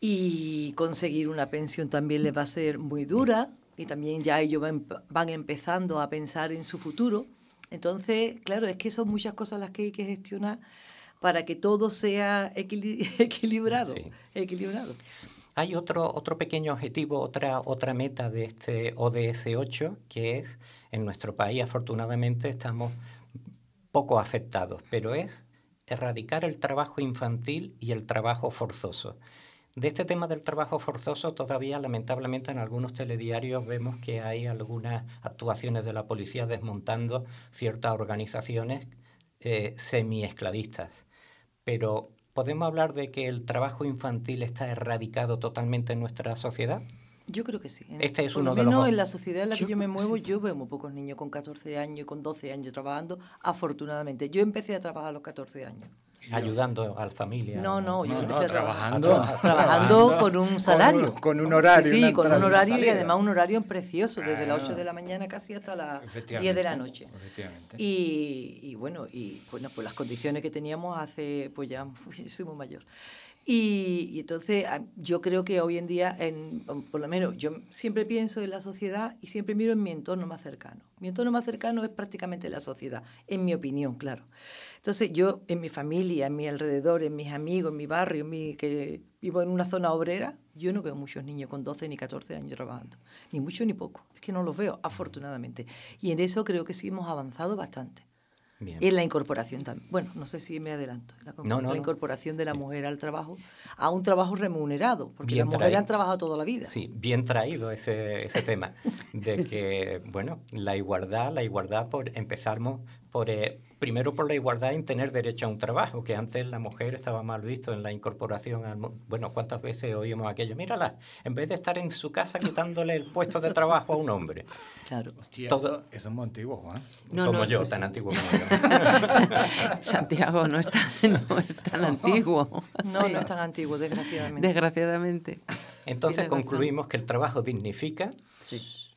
y conseguir una pensión también les va a ser muy dura y también ya ellos van, van empezando a pensar en su futuro. Entonces, claro, es que son muchas cosas las que hay que gestionar para que todo sea equili- equilibrado. Sí. equilibrado. Hay otro, otro pequeño objetivo, otra, otra meta de este ODS 8, que es, en nuestro país afortunadamente estamos poco afectados, pero es erradicar el trabajo infantil y el trabajo forzoso. De este tema del trabajo forzoso todavía lamentablemente en algunos telediarios vemos que hay algunas actuaciones de la policía desmontando ciertas organizaciones eh, semi-esclavistas. Pero ¿podemos hablar de que el trabajo infantil está erradicado totalmente en nuestra sociedad? Yo creo que sí. ¿eh? Este es Por uno lo de los en la sociedad en la que Yo- yo me muevo, sí. yo veo muy pocos niños con 14 años y con 12 años trabajando, afortunadamente. Yo empecé a trabajar a los 14 años. Ayudando a la familia. No, no, yo No, no, a trabajar. trabajando, a trabajando con un salario. Con un horario. Sí, con un horario y además un horario precioso, desde las Ah. 8 de la mañana casi hasta las 10 Efectivamente, de la noche. efectivamente. Y, y bueno, y bueno, pues las condiciones que teníamos hace, pues ya muchísimo mayor. Y, entonces yo creo que hoy en día, por lo menos yo siempre pienso en la sociedad y siempre miro en mi entorno más cercano. Mi entorno más cercano es prácticamente la sociedad, en mi opinión, claro. Entonces yo en mi familia, en mi alrededor, en mis amigos, en mi barrio, en mi, que vivo en una zona obrera, yo no veo muchos niños con 12 ni 14 años trabajando. Ni mucho ni poco. Es que no los veo, afortunadamente. Y en eso creo que sí hemos avanzado bastante. Bien. Y en la incorporación también. Bueno, no sé si me adelanto. La, No, no, la no. incorporación de la mujer al trabajo, a un trabajo remunerado, porque Bien las mujeres traído. han trabajado toda la vida. Sí, bien traído ese, ese tema de que, bueno, la igualdad, la igualdad por empezarmos por, eh, primero por la igualdad en tener derecho a un trabajo, que antes la mujer estaba mal visto en la incorporación al mu- Bueno, ¿cuántas veces oímos aquello? Mírala, en vez de estar en su casa quitándole el puesto de trabajo a un hombre. Claro. Hostia, Todo- eso, eso es muy antiguo, Juan. No, como no, yo, pues- tan antiguo como yo. Santiago no es tan, no es tan antiguo. No, no es tan antiguo, desgraciadamente. Desgraciadamente. Entonces Tienes razón. concluimos que el trabajo dignifica.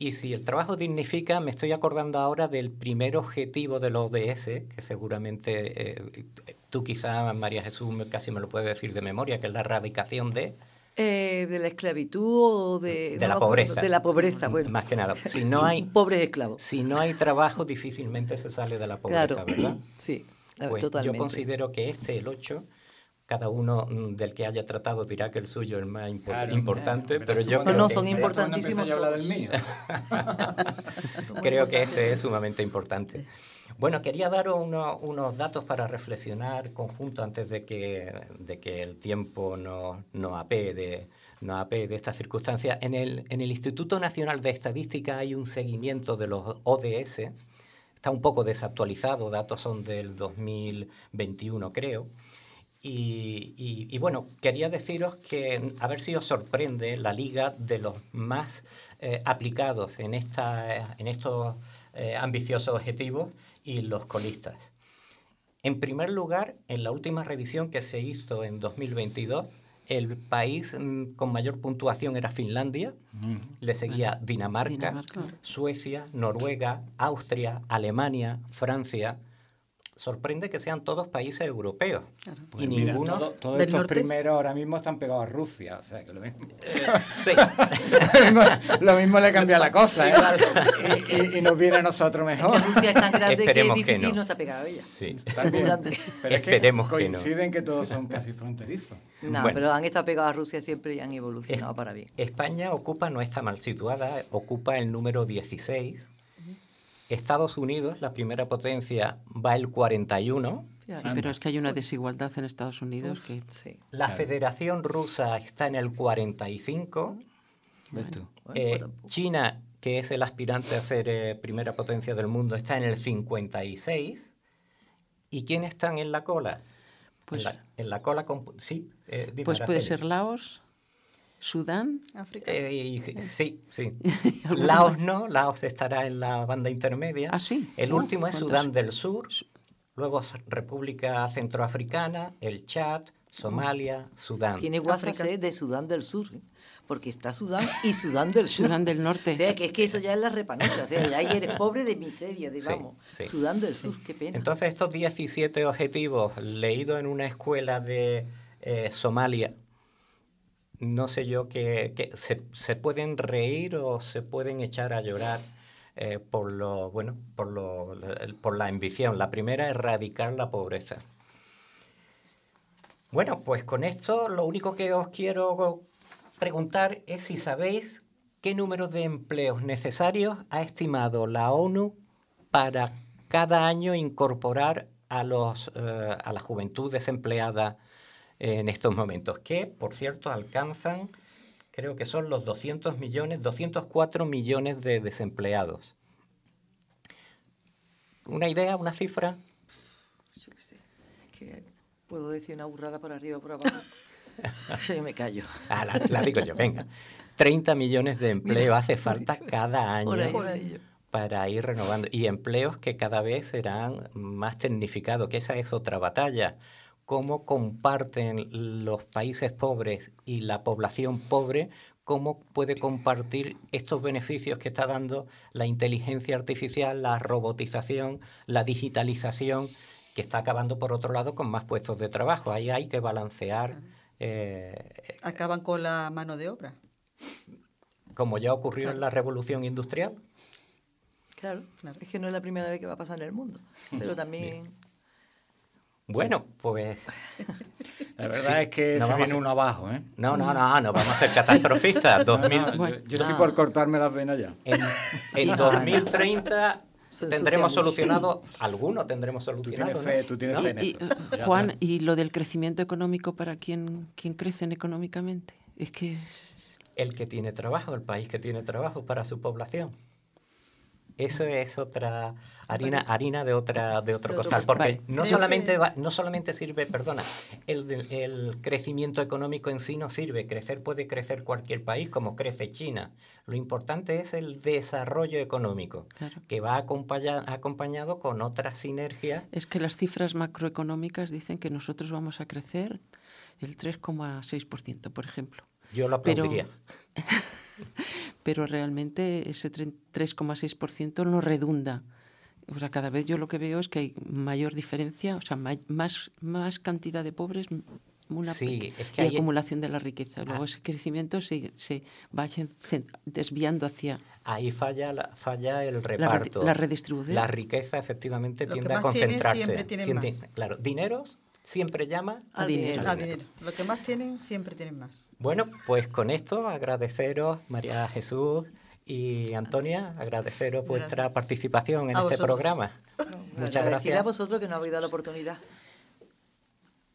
Y si el trabajo dignifica, me estoy acordando ahora del primer objetivo del ODS, que seguramente eh, tú quizá, María Jesús, casi me lo puedes decir de memoria, que es la erradicación de, Eh, de la esclavitud o de, de no la acuerdo, pobreza. De la pobreza, bueno. Más que nada. Si no hay, Pobres esclavos. si no hay trabajo, difícilmente se sale de la pobreza, Claro. ¿verdad? Sí, Pues yo considero que este, el 8, cada uno mm, del que haya tratado dirá que el suyo es el más impo- Claro, importante, pero yo creo No, que son este- importantísimos empecé todos. del mío. Creo que este es sumamente importante. Bueno, quería daros uno- unos datos para reflexionar conjunto antes de que, de que el tiempo nos no apee de, nos apee de esta circunstancia. En el, en el Instituto Nacional de Estadística hay un seguimiento de los ODS. Está un poco desactualizado, datos son del 2021 creo. Y, y- y bueno, quería deciros que a ver si os sorprende la liga de los más eh, aplicados en, esta, en estos eh, ambiciosos objetivos y los colistas. En primer lugar, en la última revisión que se hizo en 2022, el país mm, con mayor puntuación era Finlandia, le seguía Dinamarca, Dinamarca. Suecia, Noruega, Austria, Alemania, Francia. Sorprende que sean todos países europeos. Pues y mira, ninguno... todo- todos ¿Del estos norte? primeros ahora mismo están pegados a Rusia. O sea, que lo mismo, Sí. lo mismo, lo mismo le cambia la cosa, ¿eh? Y, y- y nos viene a nosotros mejor. Rusia es tan grande que es Esperemos que difícil no. no. está pegado a ella. Sí. Pero es que Esperemos que no. coinciden que todos son casi fronterizos. No, Bueno. pero han estado pegados a Rusia siempre y han evolucionado Es- para bien. España ocupa, no está mal situada, ocupa el número 16. Estados Unidos, la primera potencia, va el 41. Sí, pero es que hay una desigualdad en Estados Unidos que... Sí. La Federación Rusa está en el 45. ¿Ves tú? Eh, pues. China, que es el aspirante a ser eh, primera potencia del mundo, está en el 56. ¿Y quiénes están en la cola? Pues- en, la, en la cola con... Sí, eh, dime, Pues puede Araceli. ser Laos, Sudán, África. Eh, y sí, sí, sí. Laos no, Laos estará en la banda intermedia. Ah, sí. El Oh, último es. Sudán del Sur, luego República Centroafricana, el Chad, Somalia, Sudán. Tiene WhatsApp África. de Sudán del Sur, ¿eh? porque está Sudán y Sudán del Sur. Sudán del Norte. O sea, que es que eso ya es la repanocha. O sea, ya ahí eres pobre de miseria, digamos. sí. Sudán del Sur, qué pena. Entonces estos 17 objetivos leídos en una escuela de eh, Somalia, no sé yo que, se pueden reír o se pueden echar a llorar eh, por lo bueno por lo por la ambición. La primera erradicar la pobreza. Bueno, pues con esto lo único que os quiero preguntar es si sabéis qué número de empleos necesarios ha estimado la ONU para cada año incorporar a, los, eh, a la juventud desempleada en estos momentos, que por cierto alcanzan, creo que son los 200 millones, 204 millones de desempleados. ¿Una idea, una cifra? Yo qué sé. Que puedo decir una burrada por arriba o por abajo. Yo me callo. Ah, la, la digo yo, venga. 30 millones de empleo hace falta cada año Por ahí, por ahí. para ir renovando. Y empleos que cada vez serán más tecnificados, que esa es otra batalla. Cómo comparten los países pobres y la población pobre, cómo puede compartir estos beneficios que está dando la inteligencia artificial, la robotización, la digitalización, que está acabando por otro lado con más puestos de trabajo. Ahí hay que balancear. eh, Acaban con la mano de obra. como ya ocurrió en la revolución industrial. Claro, es que no es la primera vez que va a pasar en el mundo. Pero también. Bueno, pues. La verdad es que se viene uno abajo, ¿eh? No, no, no, no vamos a ser catastrofistas. No, no, 2000 yo- yo estoy por cortarme las venas ya. En, en 2030 Se tendremos solucionado, alguno tendremos solucionado. tienes fe, ¿no? tú tienes ¿No? fe en Y, eso. eh, Juan, ¿y lo del crecimiento económico para quien, quien crecen económicamente? Es que es- El que tiene trabajo, el país que tiene trabajo para su población. Eso es otra harina, harina de otra de otro costal, porque Vale. no solamente va- no solamente sirve, perdona, el, crecimiento económico en sí no sirve. Crecer puede crecer cualquier país, como crece China. Lo importante es el desarrollo económico, Claro. que va acompaña- acompañado con otras sinergias. es que las cifras macroeconómicas dicen que nosotros vamos a crecer el 3,6%, por ejemplo. Yo lo Pero- aplaudiría. pero realmente ese tre- 3,6% no redunda. O sea, cada vez yo lo que veo es que hay mayor diferencia, o sea, más, más cantidad de pobres, una Sí, es que y ahí- acumulación de la riqueza. Luego Ah. ese crecimiento se, se va desviando hacia... Ahí falla, la- falla el reparto. la redistribución. La riqueza efectivamente que tiende a concentrarse. Siente- más. Claro, dineros siempre llama A dinero. A dinero. Los que más tienen siempre tienen más. Bueno, pues con esto agradeceros, María Jesús y Antonia, agradeceros vuestra participación en A este vosotros. programa. Muchas Agradecida a gracias. vosotros que nos habéis dado la oportunidad.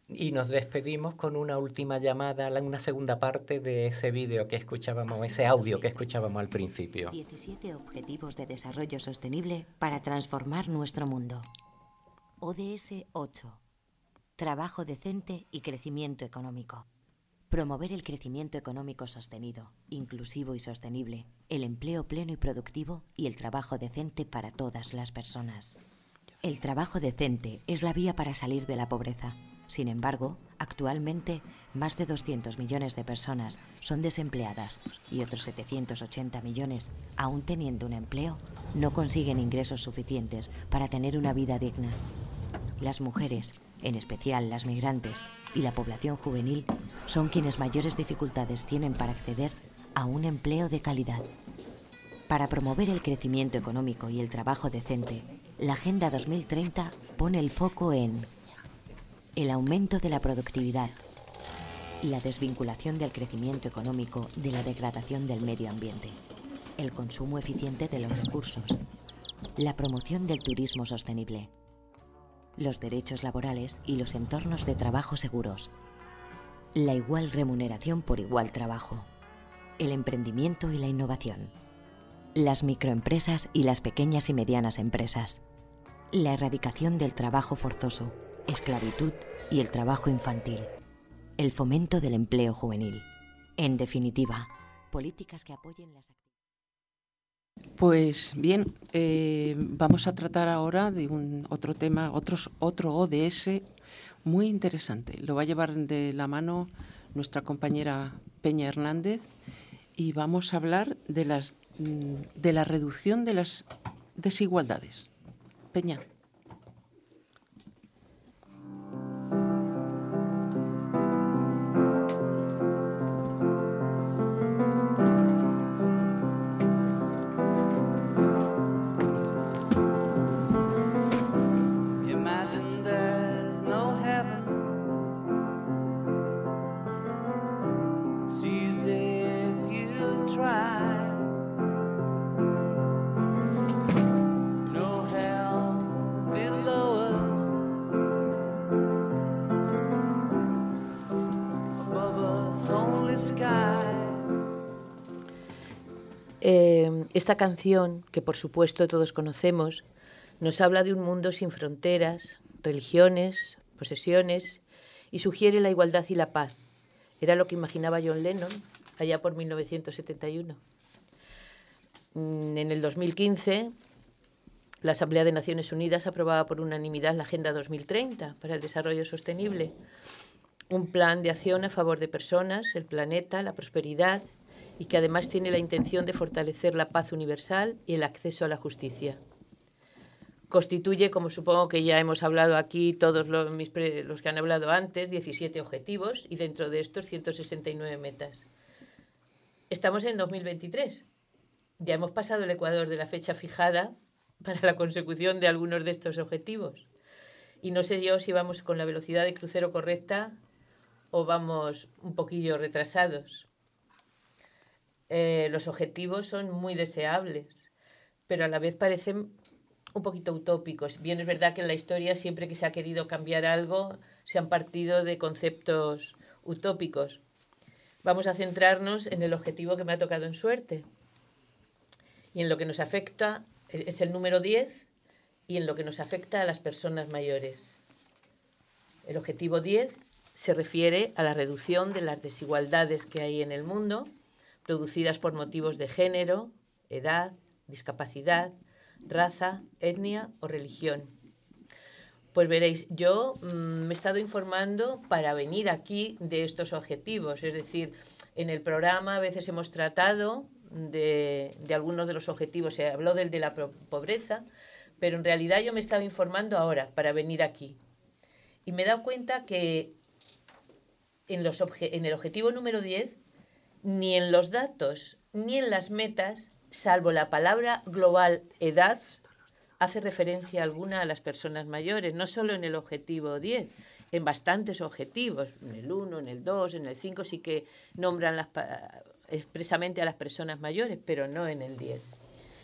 Y nos despedimos con una última llamada, la- una segunda parte de ese vídeo que escuchábamos, ese audio que escuchábamos al principio. 17 Objetivos de Desarrollo Sostenible para transformar nuestro mundo. ODS 8. Trabajo decente y crecimiento económico. Promover el crecimiento económico sostenido, inclusivo y sostenible, el empleo pleno y productivo y el trabajo decente para todas las personas. El trabajo decente es la vía para salir de la pobreza. Sin embargo, actualmente más de 200 millones de personas son desempleadas y otros 780 millones, aún teniendo un empleo, no consiguen ingresos suficientes para tener una vida digna. Las mujeres, en especial las migrantes y la población juvenil, son quienes mayores dificultades tienen para acceder a un empleo de calidad. Para promover el crecimiento económico y el trabajo decente, la Agenda 2030 pone el foco en el aumento de la productividad, la desvinculación del crecimiento económico de la degradación del medio ambiente, el consumo eficiente de los recursos, la promoción del turismo sostenible, los derechos laborales y los entornos de trabajo seguros, la igual remuneración por igual trabajo, el emprendimiento y la innovación, las microempresas y las pequeñas y medianas empresas, la erradicación del trabajo forzoso, esclavitud y el trabajo infantil, el fomento del empleo juvenil. En definitiva, políticas que apoyen las Pues bien, eh, vamos a tratar ahora de un otro tema, otros, otro ODS muy interesante. Lo va a llevar de la mano nuestra compañera Peña Hernández y vamos a hablar de, las, mm, de la reducción de las desigualdades. Peña. Esta canción, que por supuesto todos conocemos, nos habla de un mundo sin fronteras, religiones, posesiones y sugiere la igualdad y la paz. Era lo que imaginaba John Lennon allá por 1971. Mm, En el 2015, la Asamblea de Naciones Unidas aprobaba por unanimidad la Agenda 2030 para el Desarrollo Sostenible, un plan de acción a favor de personas, el planeta, la prosperidad y que además tiene la intención de fortalecer la paz universal y el acceso a la justicia. Constituye, como supongo que ya hemos hablado aquí todos los, que han hablado antes, 17 objetivos y dentro de estos 169 metas. Estamos en 2023. Ya hemos pasado el ecuador de la fecha fijada para la consecución de algunos de estos objetivos. Y no sé yo si vamos con la velocidad de crucero correcta o vamos un poquillo retrasados. Eh, los objetivos son muy deseables, pero a la vez parecen un poquito utópicos. Bien es verdad que en la historia siempre que se ha querido cambiar algo se han partido de conceptos utópicos. Vamos a centrarnos en el objetivo que me ha tocado en suerte. Y en lo que nos afecta e, es el número 10 y en lo que nos afecta a las personas mayores. El objetivo 10 se refiere a la reducción de las desigualdades que hay en el mundo, producidas por motivos de género, edad, discapacidad, raza, etnia o religión. Pues veréis, yo mm, me he estado informando para venir aquí de estos objetivos, es decir, en el programa a veces hemos tratado de, algunos de los objetivos, se habló del de la pobreza, pero en realidad yo me he estado informando ahora para venir aquí. Y me he dado cuenta que en, los en el objetivo número 10, ni en los datos ni en las metas, salvo la palabra global edad, hace referencia alguna a las personas mayores, no solo en el objetivo 10, en bastantes objetivos, en el 1, en el 2, en el 5 sí que nombran expresamente a las personas mayores, pero no en el 10.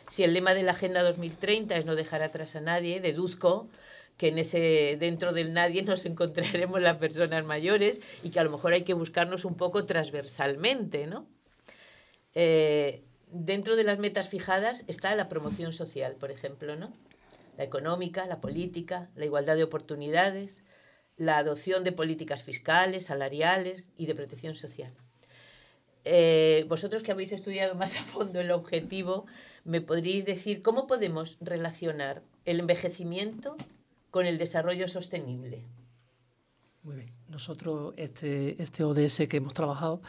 Si el lema de la Agenda 2030 es no dejar atrás a nadie, deduzco que en ese dentro del nadie nos encontraremos las personas mayores y que a lo mejor hay que buscarnos un poco transversalmente, ¿no? Eh, dentro de las metas fijadas está la promoción social, por ejemplo, ¿no? La económica, la política, la igualdad de oportunidades, la adopción de políticas fiscales, salariales y de protección social. Eh, vosotros que habéis estudiado más a fondo el objetivo, ¿me podríais decir cómo podemos relacionar el envejecimiento con el desarrollo sostenible? Muy bien. Nosotros, este, este ODS que hemos trabajado,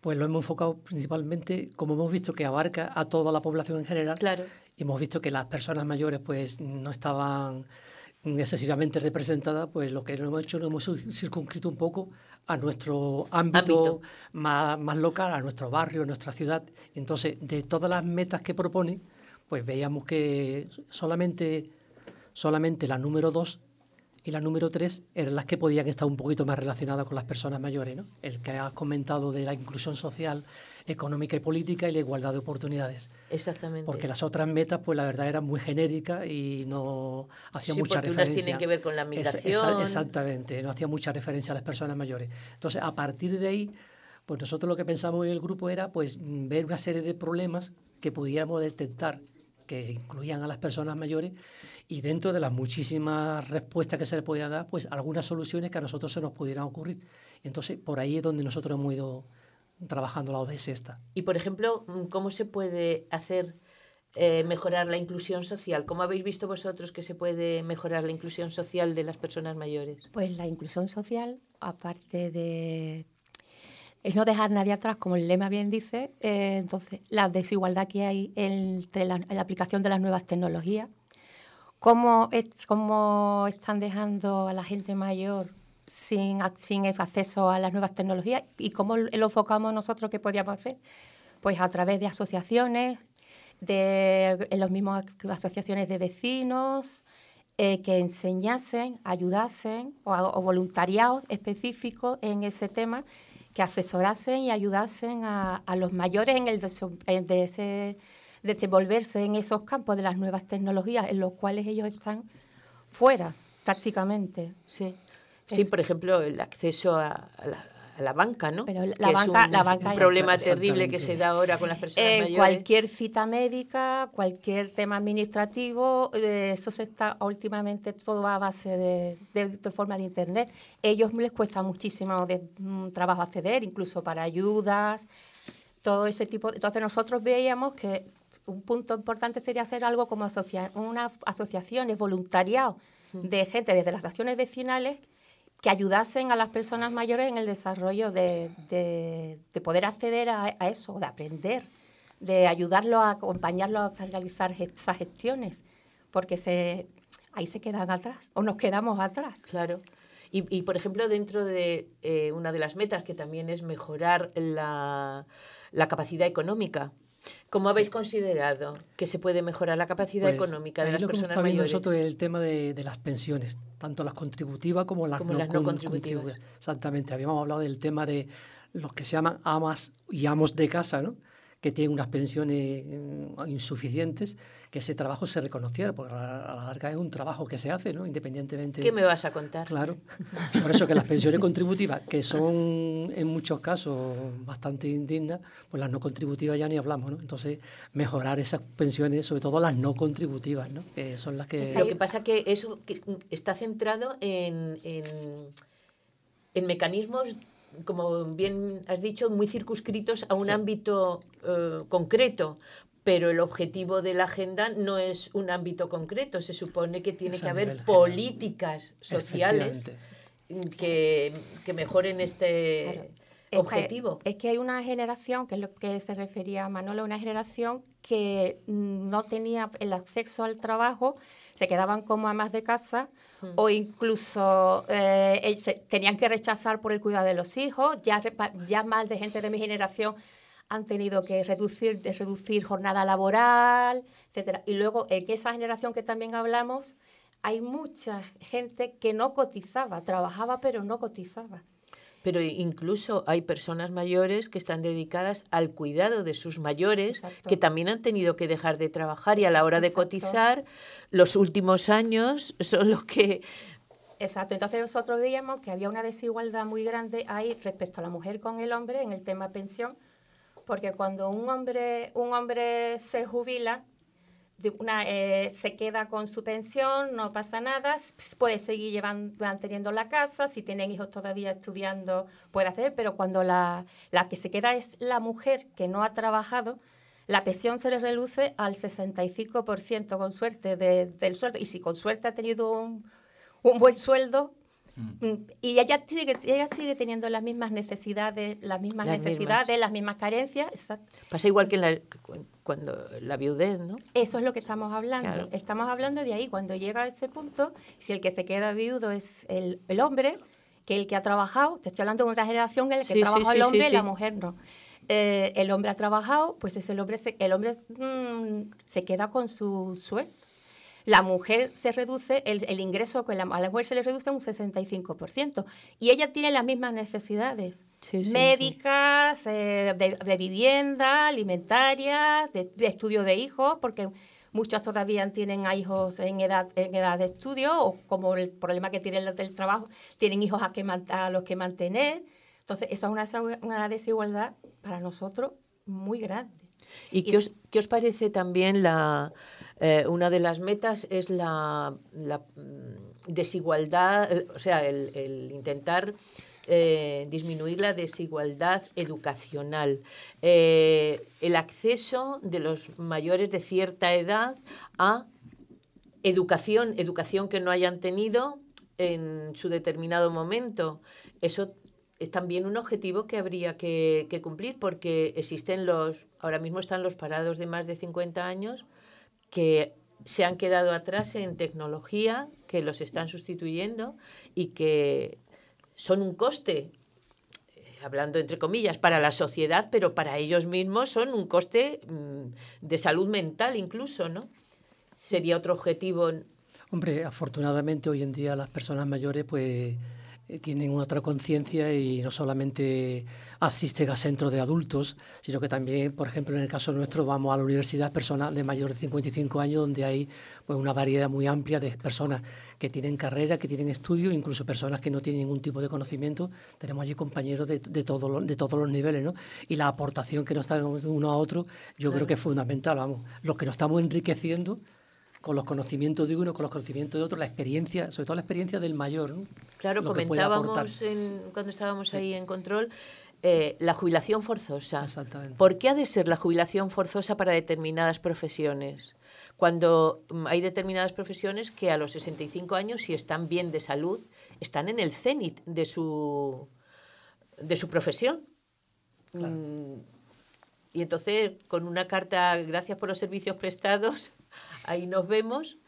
pues lo hemos enfocado principalmente, como hemos visto que abarca a toda la población en general, claro. hemos visto que las personas mayores pues no estaban excesivamente representadas, pues lo que hemos hecho lo hemos circunscrito un poco a nuestro ámbito, Ámbito. Más, más local, a nuestro barrio, a nuestra ciudad. Entonces, de todas las metas que propone, pues veíamos que solamente, solamente la número dos y la número tres eran las que podían estar un poquito más relacionadas con las personas mayores, ¿no? El que has comentado de la inclusión social, económica y política y la igualdad de oportunidades. Exactamente. Porque las otras metas, pues la verdad eran muy genéricas y no hacía Sí, mucha porque unas referencia. tienen que ver con la migración. exactamente, no hacía mucha referencia a las personas mayores. Entonces, a partir de ahí, pues nosotros lo que pensamos en el grupo era pues ver una serie de problemas que pudiéramos detectar que incluían a las personas mayores y dentro de las muchísimas respuestas que se les podían dar, pues algunas soluciones que a nosotros se nos pudieran ocurrir. Entonces, por ahí es donde nosotros hemos ido trabajando la ODS esta. Y, por ejemplo, ¿cómo se puede hacer eh, mejorar la inclusión social? ¿Cómo habéis visto vosotros que se puede mejorar la inclusión social de las personas mayores? Pues la inclusión social, aparte de es no dejar nadie atrás, como el lema bien dice, eh, entonces la desigualdad que hay entre la, aplicación de las nuevas tecnologías, cómo, es- cómo están dejando a la gente mayor sin, sin acceso a las nuevas tecnologías y cómo lo enfocamos nosotros que podíamos hacer, pues a través de asociaciones, de en los mismos asociaciones de vecinos, eh, que enseñasen, ayudasen o voluntariados específicos en ese tema, que asesorasen y ayudasen a, a los mayores en el en de ese- desenvolverse en esos campos de las nuevas tecnologías en los cuales ellos están fuera prácticamente. Sí. Sí, Eso. por ejemplo, el acceso a, a la, a la banca, ¿no? Pero la Que es banca- un, la banca un es- problema terrible que se da ahora con las personas Eh, mayores. cualquier cita médica, cualquier tema administrativo, eh, eso se está últimamente todo a base de, de, de forma de internet. Ellos les cuesta muchísimo de, mm, trabajo acceder, incluso para ayudas, todo ese tipo. Entonces nosotros veíamos que un punto importante sería hacer algo como asocia unas asociaciones, voluntariado de gente desde las acciones vecinales que ayudasen a las personas mayores en el desarrollo de, de- de poder acceder a, eso, de aprender, de ayudarlos a acompañarlos a realizar esas gestiones, porque se, ahí se quedan atrás, o nos quedamos atrás. Claro. Y, y, por ejemplo, dentro de eh, una de las metas, que también es mejorar la, la capacidad económica, ¿cómo habéis considerado que se puede mejorar la capacidad Pues, económica de las lo que personas estado viendo mayores? nosotros el tema de, de las pensiones, tanto las contributivas como las, Como no, las no con- contributivas. Exactamente, habíamos hablado del tema de los que se llaman amas y amos de casa, ¿no? Que tienen unas pensiones mm, insuficientes, que ese trabajo se reconociera, porque a la, larga es un trabajo que se hace, ¿no? independientemente. ¿Qué me vas a contar? Claro. Por eso que las pensiones contributivas, que son en muchos casos bastante indignas, pues las no contributivas ya ni hablamos, ¿no? Entonces, mejorar esas pensiones, sobre todo las no contributivas, ¿no? Que son las que... Lo que pasa que eso está centrado en, en, en mecanismos, como bien has dicho, muy circunscritos a un Sí. ámbito eh, concreto. Pero el objetivo de la agenda no es un ámbito concreto. Se supone que tiene Es que a haber políticas sociales que, que mejoren este Es que- objetivo. es que hay una generación, que es lo que se refería Manolo, una generación que no tenía el acceso al trabajo, se quedaban como amas de casa o incluso eh, tenían que rechazar por el cuidado de los hijos. Ya, ya más de gente de mi generación han tenido que reducir, de reducir jornada laboral, etcétera. Y luego en esa generación que también hablamos, hay mucha gente que no cotizaba, trabajaba pero no cotizaba. Pero incluso hay personas mayores que están dedicadas al cuidado de sus mayores, Exacto. que también han tenido que dejar de trabajar y a la hora de Exacto. cotizar, los últimos años son los que... Exacto, entonces nosotros veíamos que había una desigualdad muy grande ahí respecto a la mujer con el hombre en el tema pensión, porque cuando un hombre, un hombre se jubila, una, eh, se queda con su pensión, no pasa nada, s- puede seguir manteniendo la casa, si tienen hijos todavía estudiando, puede hacer, pero cuando la, la que se queda es la mujer que no ha trabajado, la pensión se le reduce al 65% con suerte de- del sueldo. Y si con suerte ha tenido un, un buen sueldo, mm, y ella sigue, ella sigue teniendo las mismas necesidades, las mismas Las necesidades, mismas. las mismas carencias. exacto. Pasa igual que en la, cu- cuando la viudez, ¿no? Eso es lo que estamos hablando. Claro. Estamos hablando de ahí. Cuando llega a ese punto, si el que se queda viudo es el, el hombre, que el que ha trabajado, te estoy hablando de una generación en la que Sí, trabaja sí, el hombre, sí. la mujer no. Eh, el hombre ha trabajado, pues es el hombre, se, el hombre mm, se queda con su sueldo. La mujer se reduce, el, el ingreso con la, a la mujer se le reduce un 65%. Y ella tiene las mismas necesidades. Sí, sí, médicas, eh, de, de vivienda, alimentarias, de, de estudio de hijos, porque muchos todavía tienen a hijos en edad, en edad de estudio, o como el problema que tienen los del trabajo, tienen hijos a, que a los que mantener. Entonces, esa es una, desigualdad para nosotros muy grande. ¿Y qué os, qué os parece también la eh, una de las metas es la, mm, desigualdad, eh, o sea, el, intentar eh, disminuir la desigualdad educacional, el acceso de los mayores de cierta edad a educación, educación que no hayan tenido en su determinado momento. Eso es también un objetivo que habría que, que cumplir porque existen los, ahora mismo están los parados de más de 50 años que se han quedado atrás en tecnología, que los están sustituyendo y que son un coste, eh, hablando entre comillas, para la sociedad, pero para ellos mismos son un coste mm, de salud mental incluso, ¿no? Sería otro objetivo. Hombre, afortunadamente hoy en día las personas mayores pues tienen otra conciencia y no solamente asisten a centros de adultos, sino que también, por ejemplo, en el caso nuestro, vamos a la universidad personal de mayores de 55 años, donde hay pues, una variedad muy amplia de personas que tienen carrera, que tienen estudio, incluso personas que no tienen ningún tipo de conocimiento. Tenemos allí compañeros de, de, todos los- de todos los niveles, ¿no? Y la aportación que nos dan uno a otro, yo Claro. creo que es fundamental, vamos. Los que nos estamos enriqueciendo con los conocimientos de uno, con los conocimientos de otro, la experiencia, sobre todo la experiencia del mayor. ¿no? Claro, Lo comentábamos en- cuando estábamos ahí en control eh, la jubilación forzosa. Exactamente. ¿Por qué ha de ser la jubilación forzosa para determinadas profesiones? Cuando hay determinadas profesiones que a los 65 años, si están bien de salud, están en el cenit de su, de su profesión. Mm, Y entonces, con una carta, gracias por los servicios prestados, ahí nos vemos,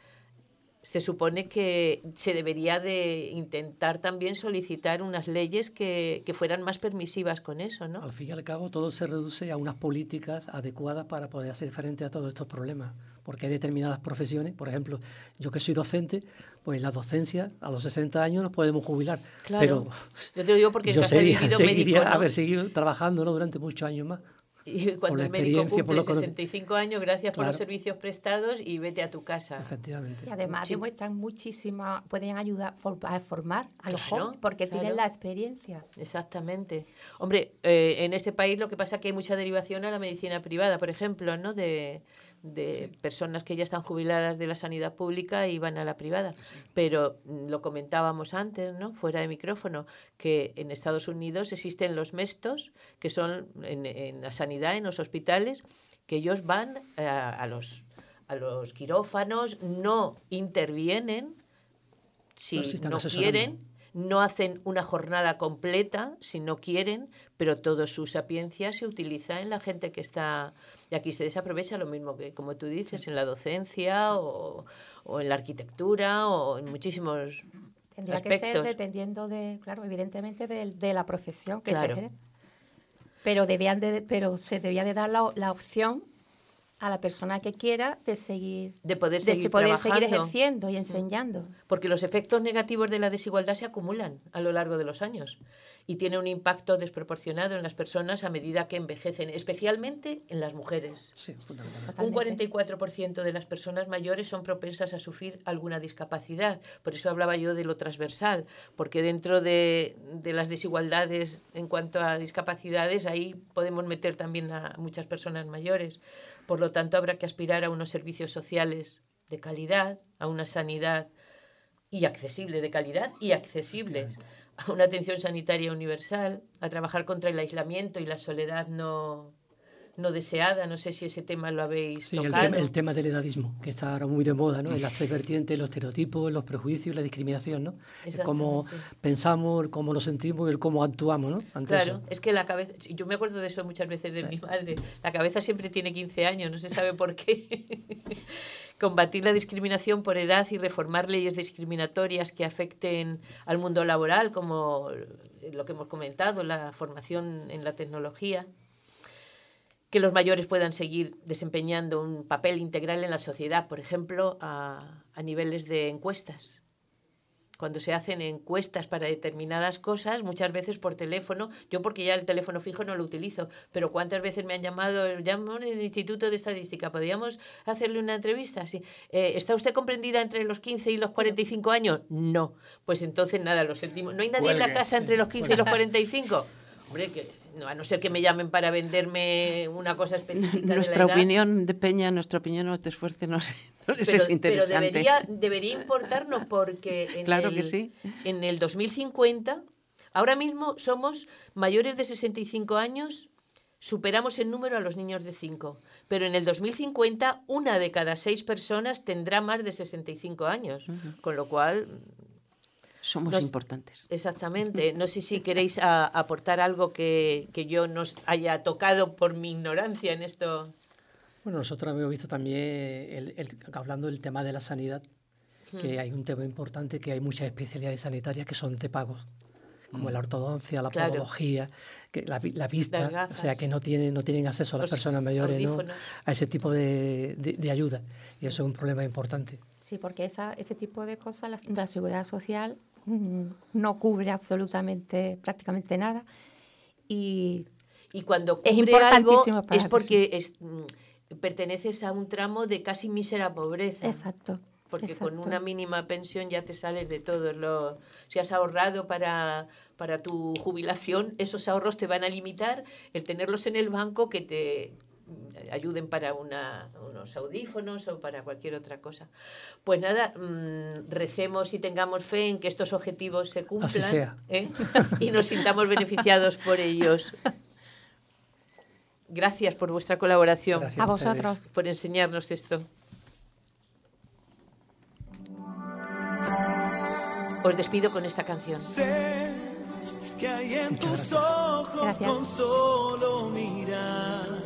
se supone que se debería de intentar también solicitar unas leyes que, que fueran más permisivas con eso, ¿no? Al fin y al cabo, todo se reduce a unas políticas adecuadas para poder hacer frente a todos estos problemas. Porque hay determinadas profesiones, por ejemplo, yo que soy docente, pues la docencia a los 60 años nos podemos jubilar. Claro. Pero Yo te lo digo porque yo seguiría, seguiría médico, ¿no? haber seguido trabajando ¿no? durante muchos años más. Y cuando el médico cumple lo cono- 65 años, gracias por los servicios prestados y vete a tu casa. Efectivamente. Y además Sí. demuestran muchísima, pueden ayudar a formar a los Claro, jóvenes porque claro. tienen la experiencia. Exactamente. Hombre, eh, en este país lo que pasa es que hay mucha derivación a la medicina privada, por ejemplo, ¿no? De, de personas que ya están jubiladas de la sanidad pública y van a la privada. Pero mm, lo comentábamos antes, ¿no? Fuera de micrófono, que en Estados Unidos existen los mestos, que son en, en la sanidad, en los hospitales, que ellos van eh, a, los a los quirófanos, no intervienen si no asesorando. quieren, no hacen una jornada completa si no quieren, pero toda su sapiencia se utiliza en la gente que está... Y aquí se desaprovecha lo mismo que, como tú dices, en la docencia o, o en la arquitectura o en muchísimos Tendría que aspectos. ser dependiendo de, claro, evidentemente de, de la profesión que Claro. se ejerce. Pero, debían de, pero se debía de dar la, la opción a la persona que quiera de seguir De poder de seguir poder seguir trabajando. ejerciendo y enseñando. Porque los efectos negativos de la desigualdad se acumulan a lo largo de los años y tiene un impacto desproporcionado en las personas a medida que envejecen, especialmente en las mujeres. Un 44% de las personas mayores son propensas a sufrir alguna discapacidad. Por eso hablaba yo de lo transversal, porque dentro de, de las desigualdades en cuanto a discapacidades, ahí podemos meter también a muchas personas mayores. Por lo tanto, habrá que aspirar a unos servicios sociales de calidad, a una sanidad y accesible, de calidad y accesible, a una atención sanitaria universal, a trabajar contra el aislamiento y la soledad no, no deseada. No sé si ese tema lo habéis Sí, el tocado. el tema del edadismo, que está ahora muy de moda, ¿no? En las tres vertientes, los estereotipos, los prejuicios la discriminación, ¿no? El cómo pensamos, cómo lo sentimos y el cómo actuamos, ¿no? Ante Claro, eso. es que la cabeza, yo me acuerdo de eso muchas veces de mi madre, la cabeza siempre tiene 15 años, no se sabe por qué. Combatir la discriminación por edad y reformar leyes discriminatorias que afecten al mundo laboral, como lo que hemos comentado, la formación en la tecnología. Que los mayores puedan seguir desempeñando un papel integral en la sociedad, por ejemplo, a, a niveles de encuestas cuando se hacen encuestas para determinadas cosas, muchas veces por teléfono, yo porque ya el teléfono fijo no lo utilizo, pero cuántas veces me han llamado, llamo en el Instituto de Estadística, ¿podríamos hacerle una entrevista? Sí. Eh, ¿Está usted comprendida entre los 15 y los 45 años? No. Pues entonces nada, lo sentimos. ¿No hay nadie en la casa entre los 15 y los Cuelgue. 45? Hombre, que, no, a no ser que me llamen para venderme una cosa específica. de la Nuestra edad. opinión de Peña, nuestra opinión, no te esfuerces, no sé, no les pero, es interesante. pero debería, debería importarnos porque en, Claro que el, sí. en el 2050, ahora mismo somos mayores de 65 años, superamos en número a los niños de 5, pero en el 2050 una de cada seis personas tendrá más de 65 años, con lo cual... Somos nos- importantes. Exactamente. No sé si queréis a- aportar algo que, que yo nos haya tocado por mi ignorancia en esto. Bueno, nosotros hemos visto también, el- el- hablando del tema de la sanidad, que Hmm. hay un tema importante, que hay muchas especialidades sanitarias que son de pagos, como Mm. la ortodoncia, la Claro. podología, que la, la vista, o sea, que no tienen, no tienen acceso a las Los personas mayores ¿no? a ese tipo de, de- de ayuda. Y eso es un problema importante. Sí, porque esa, ese tipo de cosas la, la seguridad social no cubre absolutamente, prácticamente nada. Y, Y cuando es cubre algo importantísimo para es porque es, mm, perteneces a un tramo de casi mísera pobreza. Exacto. Porque con una mínima pensión ya te sales de todo. Lo, si has ahorrado para, para tu jubilación, esos ahorros te van a limitar el tenerlos en el banco que te mm, ayuden para una, unos audífonos o para cualquier otra cosa. Pues nada, mm, recemos y tengamos fe en que estos objetivos se cumplan sea. ¿eh? y nos sintamos beneficiados por ellos. Gracias por vuestra colaboración. Gracias a vosotros. Por enseñarnos esto. Os despido con esta canción. Sé que hay en tus ojos Gracias. con solo mirar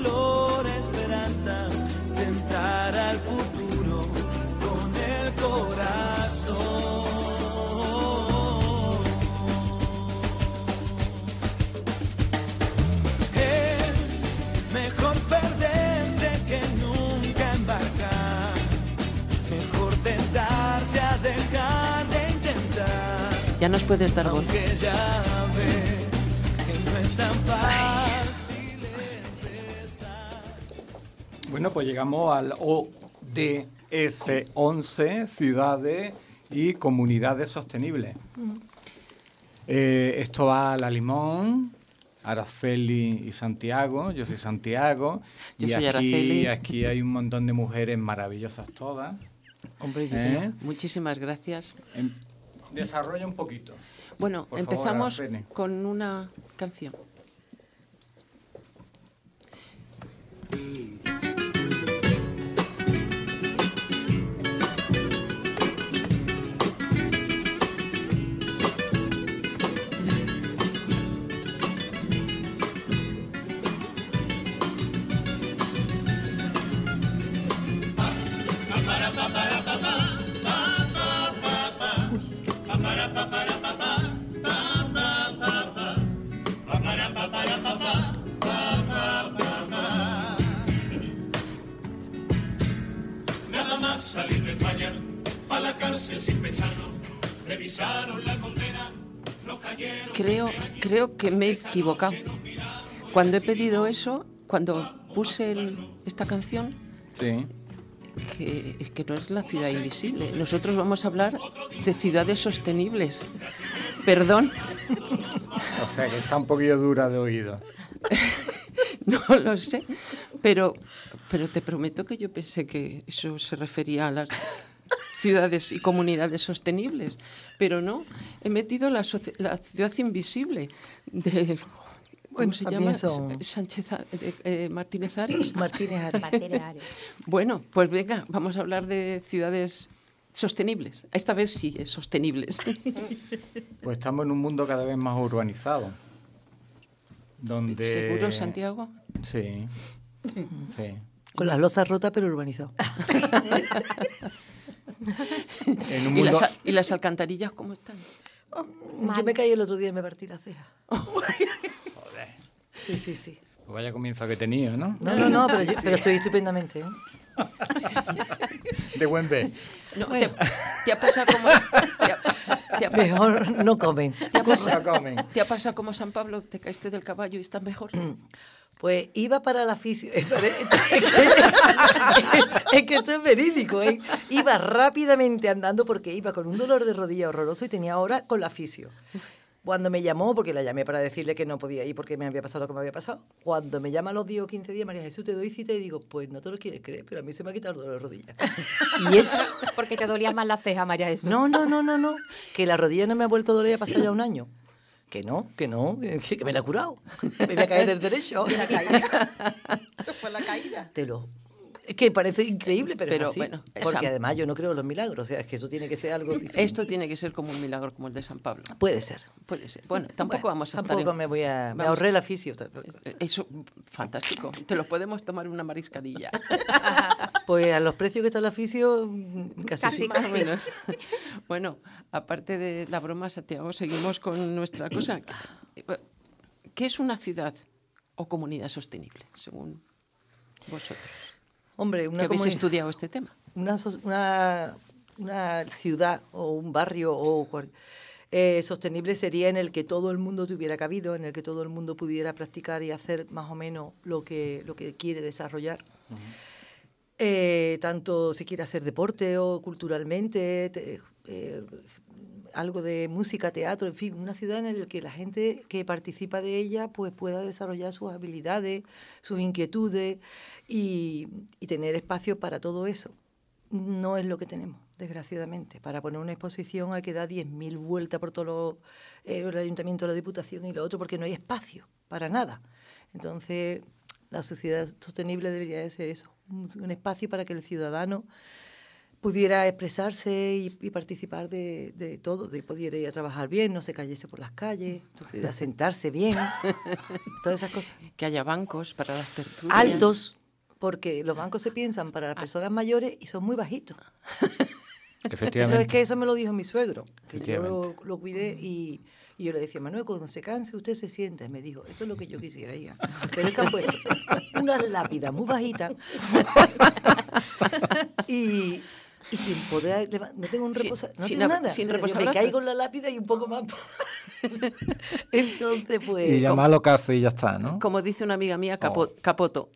nos puedes dar voz. Bueno, pues llegamos al ODS 11, ciudades y comunidades sostenibles. Eh, esto va a La Limón, Araceli y Santiago. Yo soy Santiago. Yo y soy aquí, Araceli. aquí hay un montón de mujeres maravillosas todas. Hombre, ¿Eh? muchísimas gracias. Em, Desarrolla un poquito. Bueno, Por empezamos con una canción. Creo, creo que me he equivocado. Cuando he pedido eso, cuando puse el- esta canción, Sí. que, es que no es la ciudad invisible. Nosotros vamos a hablar de ciudades sostenibles. Perdón, O sea que está un poquillo dura de oído. no lo sé, pero, pero te prometo que yo pensé que eso se refería a las ciudades y comunidades sostenibles, pero no, he metido la, la ciudad invisible de... ¿Cómo Bueno, se llama? son- Sánchez eh, eh, Martínez Ares. Martínez Ares. Martínez Ares. Bueno, pues venga, vamos a hablar de ciudades sostenibles. Esta vez sí, es sostenibles. Pues estamos en un mundo cada vez más urbanizado. Donde... ¿Seguro, Santiago? Sí. Sí. Con las losas rotas pero urbanizado. En un ¿Y, las, mundo- y las alcantarillas cómo están? Yo me caí el otro día y me partí la ceja. Sí, sí, sí. Pues vaya comienzo que tenía, ¿no? No, no, no, pero, Sí, yo- sí. pero estoy estupendamente. ¿eh? De buen ver. No, te, te ha pasado como... Te ha, te ha- Mejor no comment. Te ha, pasado, No comen. te ha pasado como San Pablo, te caíste del caballo y estás mejor. Pues iba para la fisio. Es que, es que esto es verídico. ¿eh? Iba rápidamente andando porque iba con un dolor de rodilla horroroso y tenía ahora con la fisio. Cuando me llamó, porque la llamé para decirle que no podía ir porque me había pasado lo que me había pasado, cuando me llama a los 10 o 15 días, María Jesús, te doy cita y digo, pues no te lo quieres creer, pero a mí se me ha quitado el dolor de rodilla. Y eso, Porque te dolía más la ceja, María Jesús. no, no, no, no, no, que la rodilla no me ha vuelto a doler, ha pasado ya un año. Que no, que no, que, me la ha curado. Me voy a caer del derecho. La caída. Eso fue la caída. Te lo... Es que parece increíble, pero, Pero es así. bueno, esa- porque además yo no creo en los milagros. O sea, es que eso tiene que ser algo diferente. Esto tiene que ser como un milagro como el de San Pablo. Puede ser. Puede ser. Bueno, tampoco Bueno, vamos a estar... Tampoco en- me voy a... Me ahorré la fisio. Eso, fantástico. Te lo podemos tomar una mariscadilla. Pues a los precios que está la fisio, mm, casi, Casi, sí. más o menos. Bueno, aparte de la broma, Santiago, seguimos con nuestra cosa. ¿Qué es una ciudad o comunidad sostenible, según vosotros? Hombre, una habéis comuni- estudiado este tema. Una, so- una, una ciudad o un barrio o eh, sostenible sería en el que todo el mundo tuviera cabido, en el que todo el mundo pudiera practicar y hacer más o menos lo que, lo que quiere desarrollar. Eh, tanto si quiere hacer deporte o culturalmente, te- eh, algo de música, teatro, en fin, una ciudad en la que la gente que participa de ella pues pueda desarrollar sus habilidades, sus inquietudes y, y tener espacio para todo eso. No es lo que tenemos, desgraciadamente. Para poner una exposición hay que dar 10.000 vueltas por todo lo- eh, el ayuntamiento, la diputación y lo otro, porque no hay espacio para nada. Entonces, La sociedad sostenible debería de ser eso, un, un espacio para que el ciudadano pudiera expresarse y, y participar de, de todo, de pudiera ir a trabajar bien, no se cayese por las calles, pudiera sentarse bien, todas esas cosas. Que haya bancos para las tertulias. Altos, porque los bancos se piensan para las personas mayores y son muy bajitos. Eso Efectivamente. es que eso me lo dijo mi suegro, que yo lo, lo cuidé y, y yo le decía, Manuel, cuando se canse usted se sienta. Y me dijo, eso es lo que yo quisiera, hija. Pero es que han puesto una lápida muy bajita y, y sin poder, no tengo un Sin- reposa, no sin tengo nada. sin O sea, me caigo en la lápida y un poco más. Entonces, pues... Y llamar lo que hace y ya está, ¿no? Como dice una amiga mía, capo- capoto.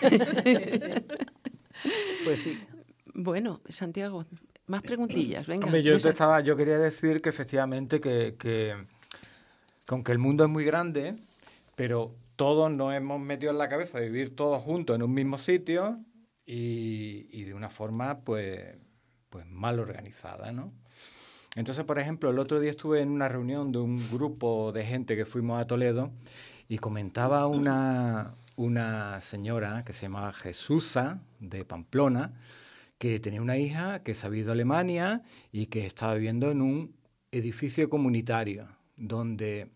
pues sí. Bueno, Santiago, más preguntillas, venga. Hombre, yo, te estaba, yo quería decir que efectivamente que, que, que aunque el mundo es muy grande, pero todos nos hemos metido en la cabeza de vivir todos juntos en un mismo sitio y, y de una forma pues, pues mal organizada, ¿no? Entonces, por ejemplo, el otro día estuve en una reunión de un grupo de gente que fuimos a Toledo y comentaba una, una señora que se llamaba Jesusa de Pamplona, que tenía una hija que se había ido a Alemania y que estaba viviendo en un edificio comunitario donde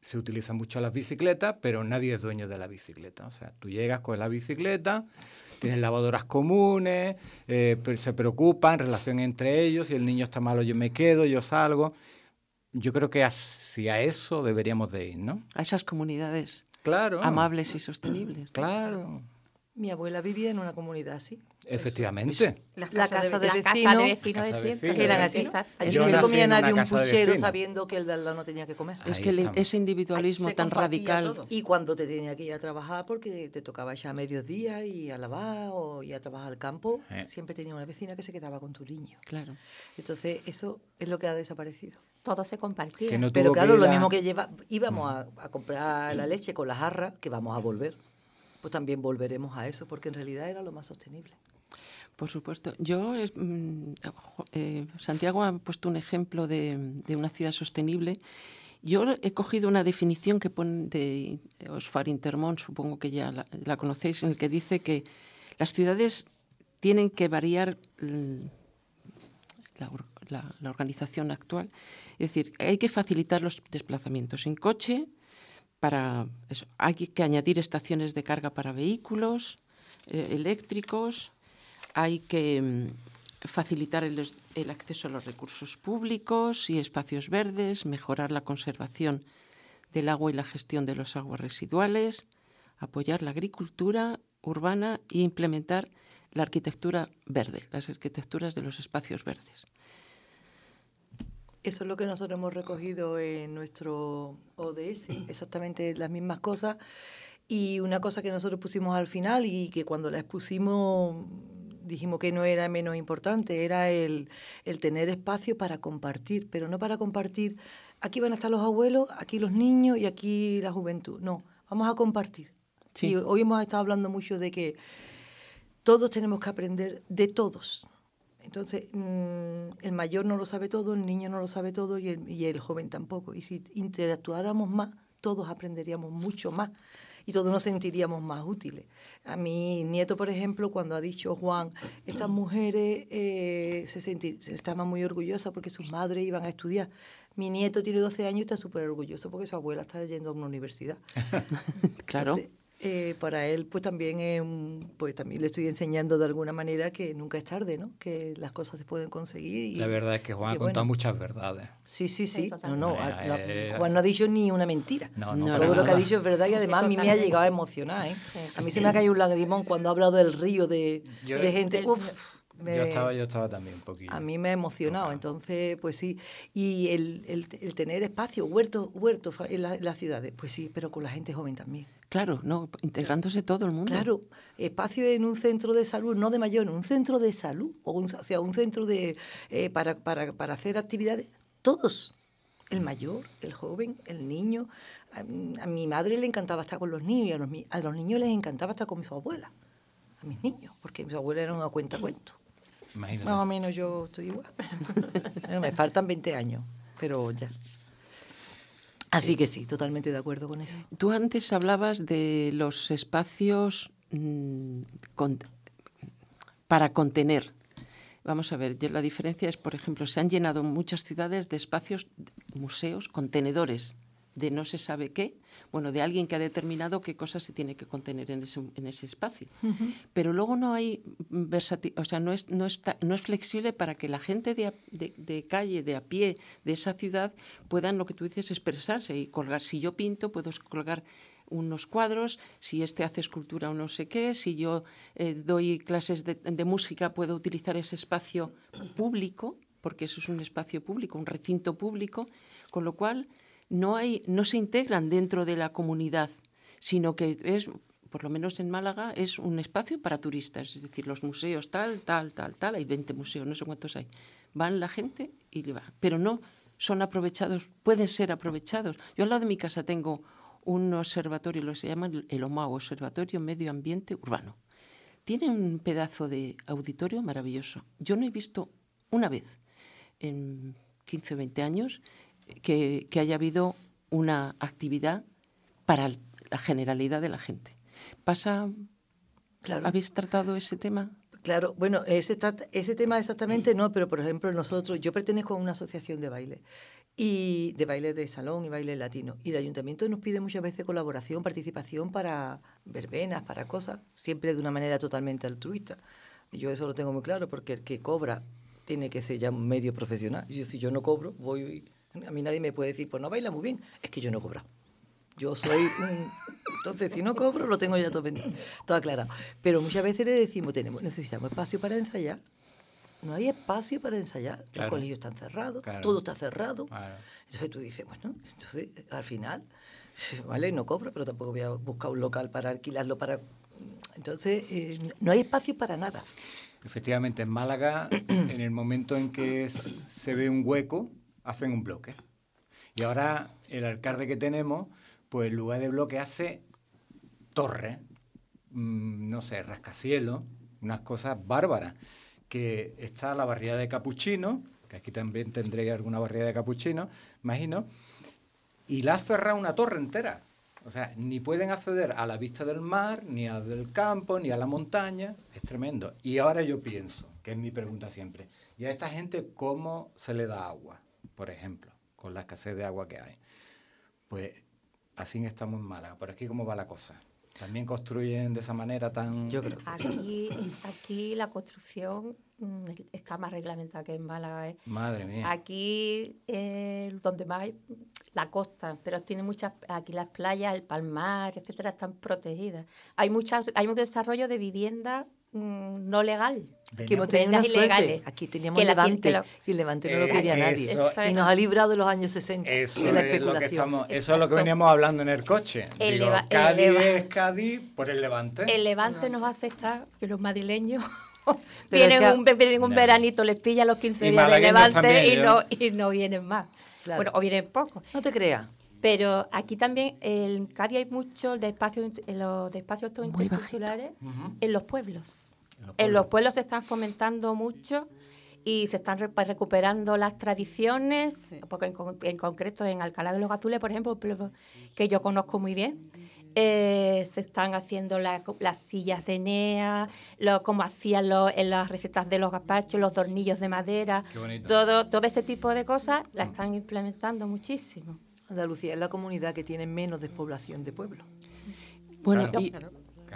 se utilizan mucho las bicicletas, pero nadie es dueño de la bicicleta. O sea, tú llegas con la bicicleta, tienes lavadoras comunes, eh, pero se preocupan, relación entre ellos, si el niño está malo yo me quedo, yo salgo. Yo creo que hacia eso deberíamos de ir, ¿no? A esas comunidades Claro. amables y sostenibles. Claro. Mi abuela vivía en una comunidad así. Efectivamente. La casa de, La vecinos. Allí no se comía nadie un puchero sabiendo que el de al lado no tenía que comer. Es que el- ese individualismo Se tan radical. todo. Y cuando te tenía que ir a trabajar porque te tocaba ya a mediodía y a lavar o ir a trabajar al campo, Eh. siempre tenía una vecina que se quedaba con tu niño. Claro. Entonces, eso es lo que ha desaparecido. Todo se compartía. No Pero claro, lo mismo que lleva, íbamos a, a comprar la leche con la jarra, que vamos a volver, pues también volveremos a eso, porque en realidad era lo más sostenible. Por supuesto. Yo, es, mm, eh, Santiago ha puesto un ejemplo de, una ciudad sostenible. Yo he cogido una definición que pone de Osfar Intermont, supongo que ya la, conocéis, en el que dice que las ciudades tienen que variar la- la organización actual. Es decir, hay que facilitar los desplazamientos en coche, hay que añadir estaciones de carga para vehículos eh, eléctricos, hay que mm, facilitar el acceso a los recursos públicos y espacios verdes, mejorar la conservación del agua y la gestión de los aguas residuales, apoyar la agricultura urbana e implementar la arquitectura verde, las arquitecturas de los espacios verdes. Eso es lo que nosotros hemos recogido en nuestro ODS, exactamente las mismas cosas. Y una cosa que nosotros pusimos al final y que cuando la expusimos dijimos que no era menos importante, era el, el tener espacio para compartir, pero no para compartir, aquí van a estar los abuelos, aquí los niños y aquí la juventud. No, vamos a compartir. Sí. Y hoy hemos estado hablando mucho de que todos tenemos que aprender de todos. Entonces, mm, el mayor no lo sabe todo, el niño no lo sabe todo y el, y el joven tampoco. Y si interactuáramos más, todos aprenderíamos mucho más y todos nos sentiríamos más útiles. A mi nieto, por ejemplo, cuando ha dicho Juan, estas mujeres eh, se, senti- se estaban muy orgullosas porque sus madres iban a estudiar. Mi nieto tiene 12 años y está súper orgulloso porque su abuela está yendo a una universidad. Claro. Entonces, eh, para él, pues también es un- pues también le estoy enseñando de alguna manera que nunca es tarde, ¿no? Que las cosas se pueden conseguir. y- La verdad es que Juan ha contado bueno. muchas verdades. Sí, sí, sí. no, totalmente. no. Eh, a- la- eh, Juan no ha dicho ni una mentira. No, no, Todo lo que ha dicho es verdad y además a mí me ha llegado a emocionar. ¿eh? A mí se me ha caído un lagrimón cuando ha hablado del río de, Yo- de gente. Del- Uf, me- Yo estaba, yo estaba también un poquillo. a mí me ha emocionado, entonces, pues sí. Y el, el- el tener espacio, huertos huerto en, la- en las ciudades, pues sí, pero con la gente joven también. Claro, no, integrándose todo el mundo. Claro, espacio en un centro de salud, no de mayor, un centro de salud, o, un, o sea, un centro de, eh, para, para, para hacer actividades, todos. El mayor, el joven, el niño. A, a mi madre le encantaba estar con los niños y a los, mi- a los niños les encantaba estar con su abuela, a mis niños, porque mi abuela era una cuenta cuento. Imagínate. Más o menos yo estoy igual. Bueno, me faltan 20 años, pero ya. Así que sí, totalmente de acuerdo con eso. Tú antes hablabas de los espacios mm, con- para contener. Vamos a ver, yo- la diferencia es, por ejemplo, se han llenado muchas ciudades de espacios, museos, contenedores de no se sabe qué, bueno, de alguien que ha determinado qué cosas se tiene que contener en ese, en ese espacio. Pero luego no hay versatilidad, o sea, no es, no, está- no es flexible para que la gente de, de calle, de a pie, de esa ciudad, puedan, lo que tú dices, expresarse y colgar. Si yo pinto, puedo colgar unos cuadros, si este hace escultura o no sé qué, si yo eh, doy clases de, de música, puedo utilizar ese espacio público, porque eso es un espacio público, un recinto público, con lo cual no, hay, no se integran dentro de la comunidad, sino que es, por lo menos en Málaga, es un espacio para turistas, es decir, los museos tal, tal, tal, tal, hay 20 museos, no sé cuántos hay. Van la gente y le va, pero no son aprovechados, pueden ser aprovechados. Yo al lado de mi casa tengo un observatorio, lo se llama el- OMAO, Observatorio Medio Ambiente Urbano. Tiene un pedazo de auditorio maravilloso. Yo no he visto una vez en 15 o 20 años que, que haya habido una actividad para la generalidad de la gente. ¿Pasa? Claro. ¿Habéis tratado ese tema? Claro, bueno, ese, ese tema exactamente no, pero por ejemplo nosotros, yo pertenezco a una asociación de baile y de baile de salón y baile latino y el ayuntamiento nos pide muchas veces colaboración, participación para verbenas, para cosas, siempre de una manera totalmente altruista. Yo eso lo tengo muy claro porque el que cobra tiene que ser ya un medio profesional. Yo si yo no cobro, voy a mí nadie me puede decir, pues no baila muy bien, es que yo no cobro. Yo soy un... Entonces, si no cobro, lo tengo ya todo, todo aclarado. Pero muchas veces le decimos, tenemos, necesitamos espacio para ensayar. No hay espacio para ensayar. Los Claro. colegios están cerrados, Claro. todo está cerrado. Claro. Entonces tú dices, bueno, entonces al final, vale, no cobro, pero tampoco voy a buscar un local para alquilarlo para... Entonces, eh, no hay espacio para nada. Efectivamente, en Málaga, en el momento en que se ve un hueco, hacen un bloque. Y ahora el alcalde que tenemos, pues en lugar de bloque hace torres, mm, no sé, rascacielos, unas cosas bárbaras. Que está la barriada de Capuchino, que aquí también tendréis alguna barriada de Capuchino, imagino, y la ha cerrado una torre entera. O sea, ni pueden acceder a la vista del mar, ni al del campo, ni a la montaña. Es tremendo. Y ahora yo pienso, que es mi pregunta siempre, ¿y a esta gente cómo se le da agua? Por ejemplo, con la escasez de agua que hay. Pues así estamos en Málaga. Por aquí, ¿cómo va la cosa? ¿También construyen de esa manera tan...? Yo creo. Aquí, aquí la construcción mm, está más reglamentada que en Málaga. ¿eh? Madre mía. Aquí, eh, donde más hay, la costa, pero tiene muchas, aquí las playas, el palmar, etcétera, están protegidas. Hay muchas, hay un desarrollo de vivienda mm, no legal. Aquí hemos tenido una viviendas suerte. ilegales. Aquí teníamos que la Levante gente lo- y el Levante no lo Eh, quería nadie. eso- y nos ha librado de los años 60 Eso de la es, lo que especulación. estamos, eso es lo que veníamos hablando en el coche. El Digo, el Cádiz leva- es Cádiz por el Levante. El Levante nos hace estar, que los madrileños vienen, es que- un, vienen un veranito, les pilla los 15 Y días de Levante también, y yo- no, y no vienen más. Claro. Bueno, o vienen pocos. No te creas. Pero aquí también, en Cádiz hay mucho de espacios, los de espacios estos interculturales en los pueblos. En los pueblos se están fomentando mucho y se están re- recuperando las tradiciones, porque en, en concreto en Alcalá de los Azules, por ejemplo, que yo conozco muy bien, eh, se están haciendo la- las sillas de NEA, lo, como hacían lo- en las recetas de los gazpachos, los tornillos de madera, Qué bonito. todo, todo ese tipo de cosas la están implementando muchísimo. Andalucía es la comunidad que tiene menos despoblación de pueblos. Bueno, Claro. y-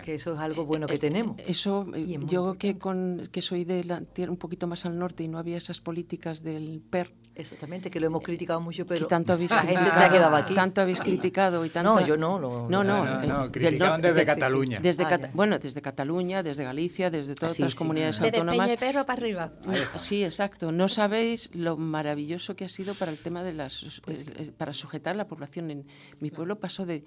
que eso es algo bueno que tenemos. Eso, eh, yo que con que soy de la tierra un poquito más al norte y no había esas políticas del PER. Exactamente, que lo hemos criticado mucho, pero que tanto habéis la gente se ha criticado- quedado aquí. Tanto habéis criticado y tanto. No, yo no, no, no, no, no, eh, no, del criticaban norte- desde de- Cataluña. Desde Ah, Cata- bueno, desde Cataluña, desde Galicia, desde todas Sí, otras sí. comunidades Desde autónomas. Peñaperro para arriba. Sí, exacto. No sabéis lo maravilloso que ha sido para el tema de las eh, eh, para sujetar la población. En mi pueblo pasó de eh,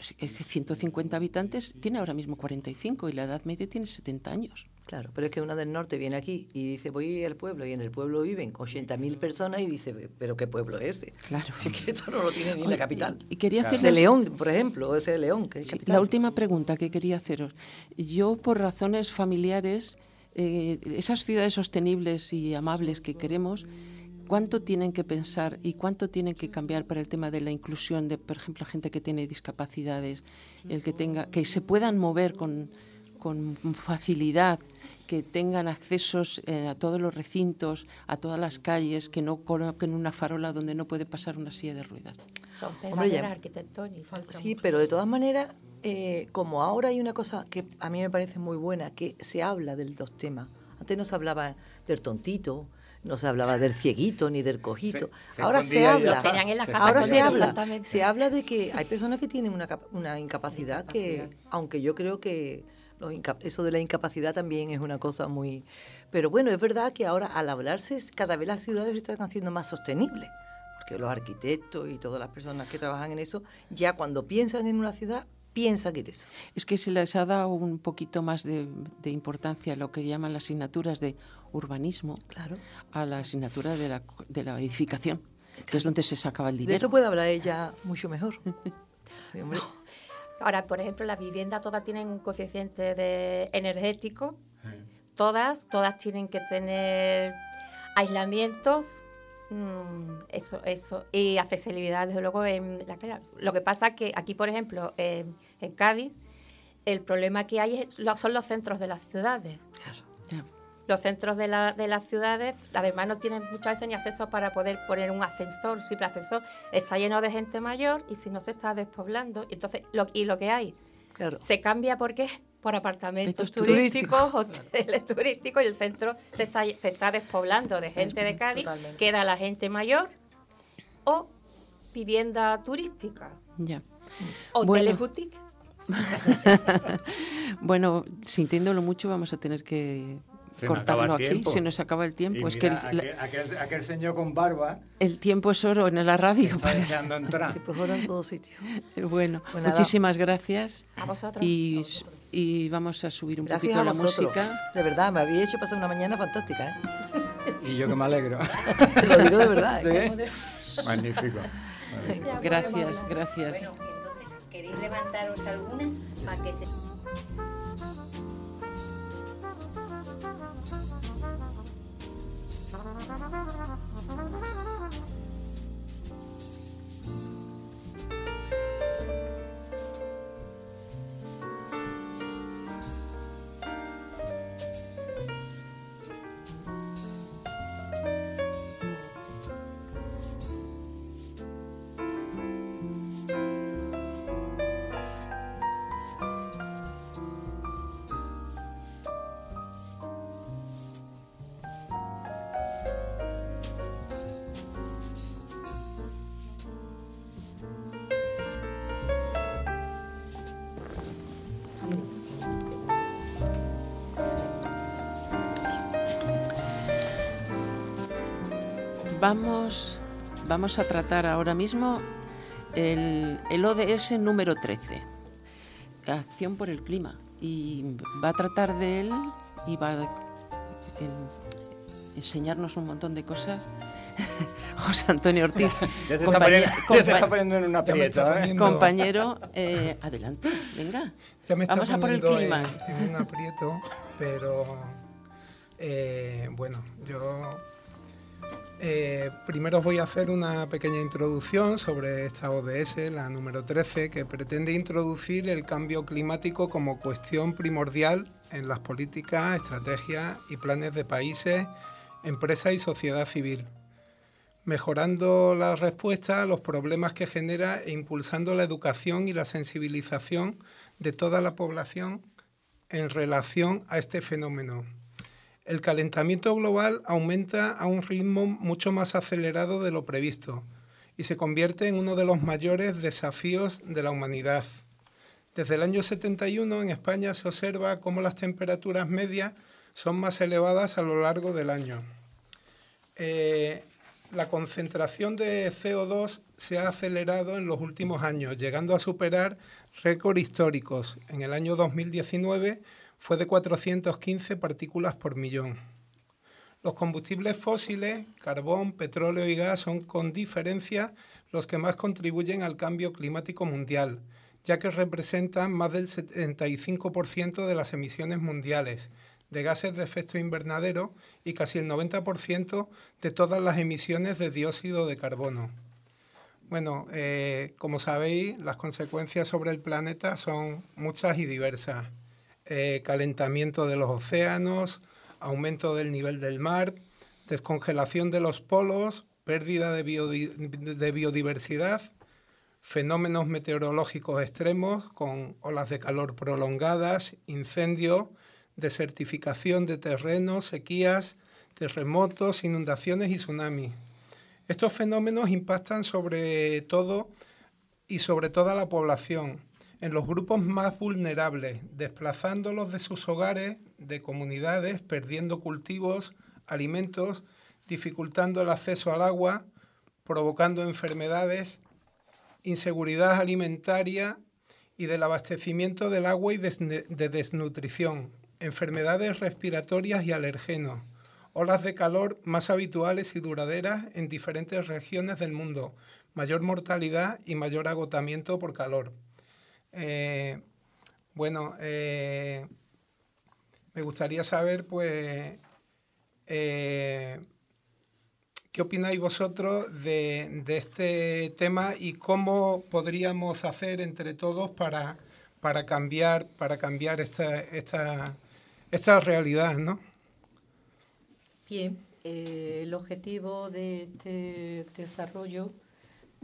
150 habitantes, tiene ahora mismo 45 y la edad media tiene 70 años. Claro, pero es que una del norte viene aquí y dice, voy al pueblo, y en el pueblo viven 80.000 personas y dice, pero ¿qué pueblo es ese? Claro. Es que esto no lo tiene ni la capital. Y quería Claro. hacerles- De León, por ejemplo, ese de León, que es Sí, capital. la última pregunta que quería haceros. Yo, por razones familiares, eh, esas ciudades sostenibles y amables que queremos, cuánto tienen que pensar y cuánto tienen que cambiar para el tema de la inclusión de, por ejemplo, gente que tiene discapacidades, el que tenga, que se puedan mover con, con facilidad, que tengan accesos eh, a todos los recintos, a todas las calles, que no coloquen una farola donde no puede pasar una silla de ruedas. Hombre. Sí, pero de todas maneras, eh, como ahora hay una cosa que a mí me parece muy buena, que se habla de los temas. Antes no se hablaba del tontito, no se hablaba del cieguito ni del cojito. Se- se ahora se habla. en la casa ahora se habla. Se habla de que hay personas que tienen una, una incapacidad que, aunque yo creo que los eso de la incapacidad también es una cosa muy... Pero bueno, es verdad que ahora al hablarse cada vez las ciudades se están haciendo más sostenibles porque los arquitectos y todas las personas que trabajan en eso, ya cuando piensan en una ciudad, piensan en eso. Es que se les ha dado un poquito más de, de importancia a lo que llaman las asignaturas de urbanismo claro. a la asignatura de la, de la edificación, que es donde se sacaba el dinero. De eso puede hablar ella mucho mejor. Ahora, por ejemplo, las viviendas todas tienen un coeficiente de energético. Todas, todas tienen que tener aislamientos. mm, eso, eso. Y accesibilidad, desde luego, en la calle. Lo que pasa es que aquí, por ejemplo, en Cádiz, el problema que hay es- son los centros de las ciudades. Los centros de, la- de las ciudades, además, no tienen muchas veces ni acceso para poder poner un ascensor, un simple ascensor. Está lleno de gente mayor y si no se está despoblando. Entonces, lo, y lo que hay se cambia por qué? Por apartamentos turísticos, hoteles turísticos y el centro se está, se está despoblando de Sí, gente de Cádiz. totalmente. Queda la gente mayor o vivienda turística. Ya. Hoteles Bueno. boutique. bueno, sintiéndolo mucho, vamos a tener que Se cortarlo el aquí. tiempo. Se nos acaba el tiempo. Y es que mira, el, la- aquel, aquel- aquel señor con barba el tiempo es oro en la radio. está parece. deseando entrar. Pues ahora en todos sitios. Bueno, Pues muchísimas gracias. A vosotros. Y, y vamos a subir un Gracias poquito a la vosotros. música. De verdad, me había hecho pasar una mañana fantástica. ¿eh? Y yo que me alegro. Te lo digo de verdad. ¿eh? Sí. Magnífico. Gracias, gracias. Bueno, entonces, ¿queréis levantaros alguna para que se... Vamos, vamos a tratar ahora mismo el, el ODS número 13, Acción por el Clima. Y va a tratar de él y va a em, enseñarnos un montón de cosas. José Antonio Ortiz, Ya te está poniendo- ya te está compa- poniendo en un Ya me aprieto, está ¿eh? compañero, eh, adelante, venga. Ya me está Vamos a por el clima. En, en un aprieto, pero eh, bueno, yo eh, primero os voy a hacer una pequeña introducción sobre esta ODS, la número 13, que pretende introducir el cambio climático como cuestión primordial en las políticas, estrategias y planes de países, empresas y sociedad civil mejorando la respuesta a los problemas que genera e impulsando la educación y la sensibilización de toda la población en relación a este fenómeno. El calentamiento global aumenta a un ritmo mucho más acelerado de lo previsto y se convierte en uno de los mayores desafíos de la humanidad. Desde el año 71 en España se observa cómo las temperaturas medias son más elevadas a lo largo del año. Eh, la concentración de CO2 se ha acelerado en los últimos años, llegando a superar récords históricos. En el año 2019 fue de 415 partículas por millón. Los combustibles fósiles, carbón, petróleo y gas son con diferencia los que más contribuyen al cambio climático mundial, ya que representan más del 75% de las emisiones mundiales, de gases de efecto invernadero y casi el 90% de todas las emisiones de dióxido de carbono. Bueno, eh, como sabéis, las consecuencias sobre el planeta son muchas y diversas. Eh, calentamiento de los océanos, aumento del nivel del mar, descongelación de los polos, pérdida de, biodi- de biodiversidad, fenómenos meteorológicos extremos con olas de calor prolongadas, incendios, desertificación de terrenos, sequías, terremotos, inundaciones y tsunamis. Estos fenómenos impactan sobre todo y sobre toda la población, en los grupos más vulnerables, desplazándolos de sus hogares, de comunidades, perdiendo cultivos, alimentos, dificultando el acceso al agua, provocando enfermedades, inseguridad alimentaria y del abastecimiento del agua y de desnutrición, enfermedades respiratorias y alergenos, olas de calor más habituales y duraderas en diferentes regiones del mundo, mayor mortalidad y mayor agotamiento por calor. Eh, bueno, eh, me gustaría saber, pues, eh, ¿qué opináis vosotros de, este tema y cómo podríamos hacer entre todos para, para cambiar, para cambiar esta, esta, esta realidad, ¿no? Bien, el objetivo de este desarrollo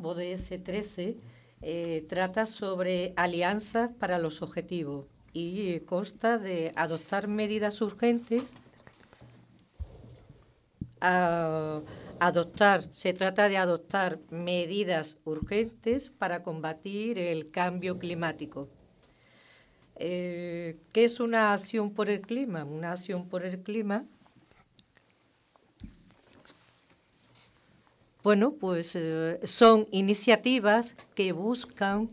ODS 13 eh, trata sobre alianzas para los objetivos y consta de adoptar medidas urgentes. adoptar, se trata de adoptar medidas urgentes para combatir el cambio climático. Eh, ¿Qué es una acción por el clima? Una acción por el clima Bueno, pues eh, son iniciativas que buscan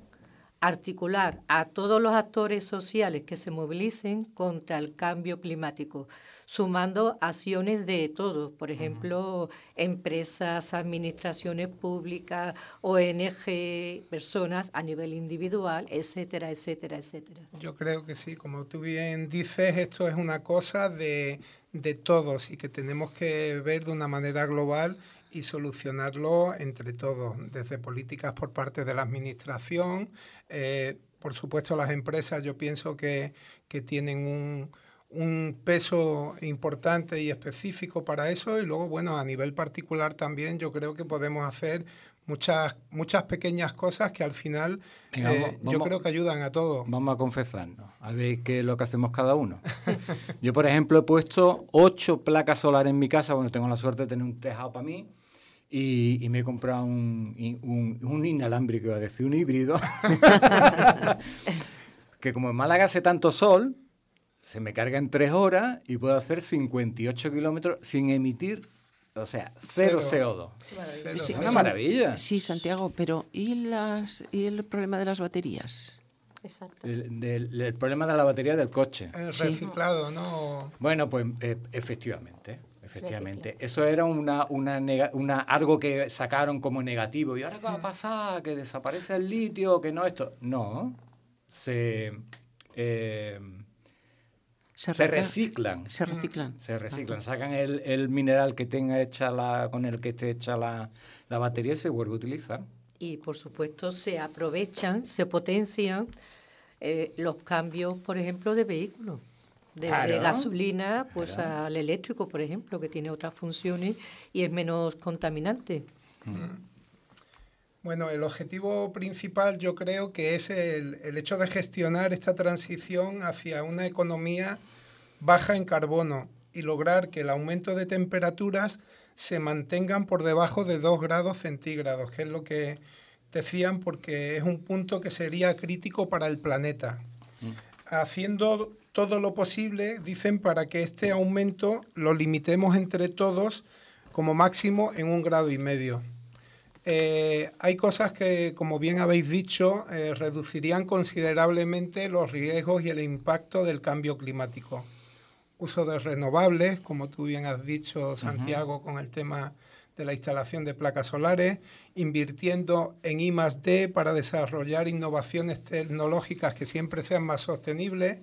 articular a todos los actores sociales que se movilicen contra el cambio climático, sumando acciones de todos, por ejemplo, empresas, administraciones públicas, ONG, personas a nivel individual, etcétera, etcétera, etcétera. Yo creo que sí, como tú bien dices, esto es una cosa de, de todos y que tenemos que ver de una manera global y solucionarlo entre todos, desde políticas por parte de la administración, eh, por supuesto las empresas yo pienso que, que tienen un, un peso importante y específico para eso y luego, bueno, a nivel particular también yo creo que podemos hacer muchas, muchas pequeñas cosas que al final Venga, eh, vamos- yo creo que ayudan a todos. Vamos a confesarnos, a ver qué es lo que hacemos cada uno. Yo, por ejemplo, he puesto ocho placas solares en mi casa, bueno, tengo la suerte de tener un tejado para mí, y, y me he comprado un, un, un inalámbrico, iba a decir, un híbrido, que como en Málaga hace tanto sol, se me carga en tres horas y puedo hacer 58 kilómetros sin emitir, o sea, cero, CO2. Sí, Es una maravilla. Sí, Santiago, pero ¿y, las, ¿y el problema de las baterías? Exacto. El, del- el problema de la batería del coche. El reciclado, ¿no? Bueno, pues eh, efectivamente, efectivamente. Eso era una, una, una algo que sacaron como negativo. ¿Y ahora qué va a pasar? ¿Que desaparece el litio? ¿Que no esto? No. Se, eh, Se reciclan. se reciclan. Se reciclan. Sacan el, el mineral que tenga hecha la, con el que esté hecha la, la batería y se vuelve a utilizar. Y por supuesto se aprovechan, se potencian eh, los cambios, por ejemplo, de vehículos. De, de Claro. gasolina pues Claro. al eléctrico, por ejemplo, que tiene otras funciones y es menos contaminante. Bueno, el objetivo principal yo creo que es el, el hecho de gestionar esta transición hacia una economía baja en carbono y lograr que el aumento de temperaturas se mantengan por debajo de 2 grados centígrados, que es lo que decían porque es un punto que sería crítico para el planeta. Haciendo todo lo posible, dicen, para que este aumento lo limitemos entre todos como máximo en un grado y medio. Eh, hay cosas que, como bien habéis dicho, eh, reducirían considerablemente los riesgos y el impacto del cambio climático. Uso de renovables, como tú bien has dicho, Santiago, con el tema de la instalación de placas solares, invirtiendo en I más D para desarrollar innovaciones tecnológicas que siempre sean más sostenibles,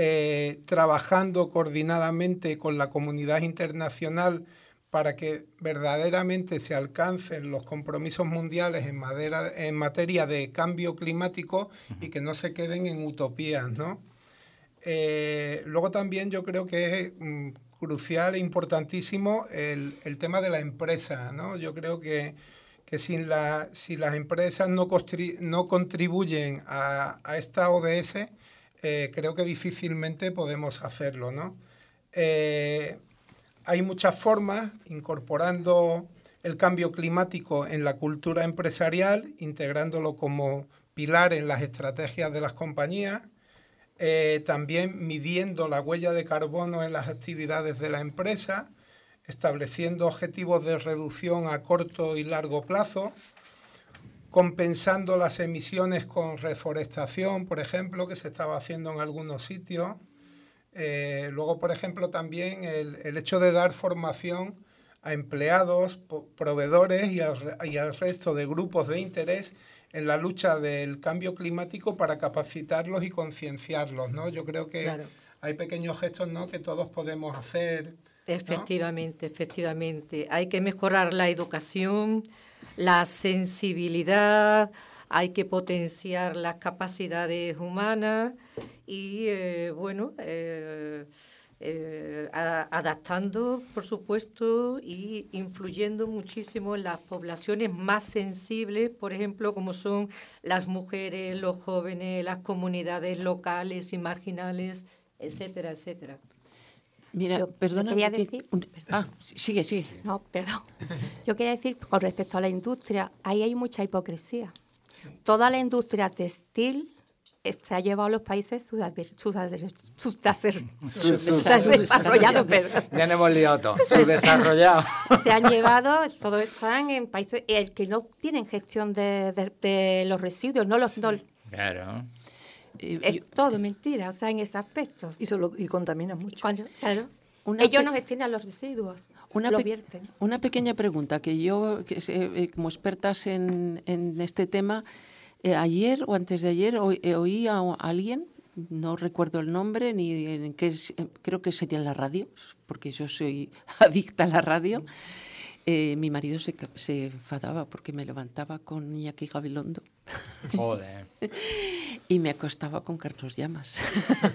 eh, trabajando coordinadamente con la comunidad internacional para que verdaderamente se alcancen los compromisos mundiales en, madera- en materia de cambio climático y que no se queden en utopías, ¿no? Eh, luego también yo creo que es mm, crucial e importantísimo el, el tema de la empresa, ¿no? Yo creo que, que sin la, si las empresas no, no contribuyen a, a esta ODS, eh, creo que difícilmente podemos hacerlo, ¿no? Eh, hay muchas formas, incorporando el cambio climático en la cultura empresarial, integrándolo como pilar en las estrategias de las compañías, eh, también midiendo la huella de carbono en las actividades de la empresa, estableciendo objetivos de reducción a corto y largo plazo, compensando las emisiones con reforestación, por ejemplo, que se estaba haciendo en algunos sitios. Eh, luego, por ejemplo, también el, el hecho de dar formación a empleados, proveedores y al, re- y al resto de grupos de interés en la lucha del cambio climático para capacitarlos y concienciarlos, ¿no? Yo creo que Claro. hay pequeños gestos, ¿no? Que todos podemos hacer. ¿no? Efectivamente, efectivamente. Hay que mejorar la educación, la sensibilidad, hay que potenciar las capacidades humanas y, eh, bueno, eh, eh, adaptando, por supuesto, y influyendo muchísimo en las poblaciones más sensibles, por ejemplo, como son las mujeres, los jóvenes, las comunidades locales y marginales, etcétera, etcétera. Mira, Yo- perdona. yo quería que- decir- un- ah, sigue, sigue. No, perdón. Yo quería decir, con respecto a la industria, ahí hay mucha hipocresía. Toda la industria textil eh, se ha llevado a los países subdesarrollados, perdón. Ya nos hemos liado todo. Subdesarrollado. Se han llevado, todos están en países el que no tienen gestión de, de- de los residuos, no los no- Claro. Es todo mentira, o sea, en ese aspecto. Y, solo, y contamina mucho. Claro, claro. Una Ellos pe- no gestionan los residuos, Una, pe- vierten. una pequeña pregunta que yo, que eh, como expertas en, en este tema, eh, ayer o antes de ayer oí, eh, oí a a alguien, no recuerdo el nombre, ni en qué, eh, creo que sería en la radio, porque yo soy adicta a la radio. Eh, mi marido se, se enfadaba porque me levantaba con Iñaki Gabilondo Joder. y me acostaba con Carlos Llamas.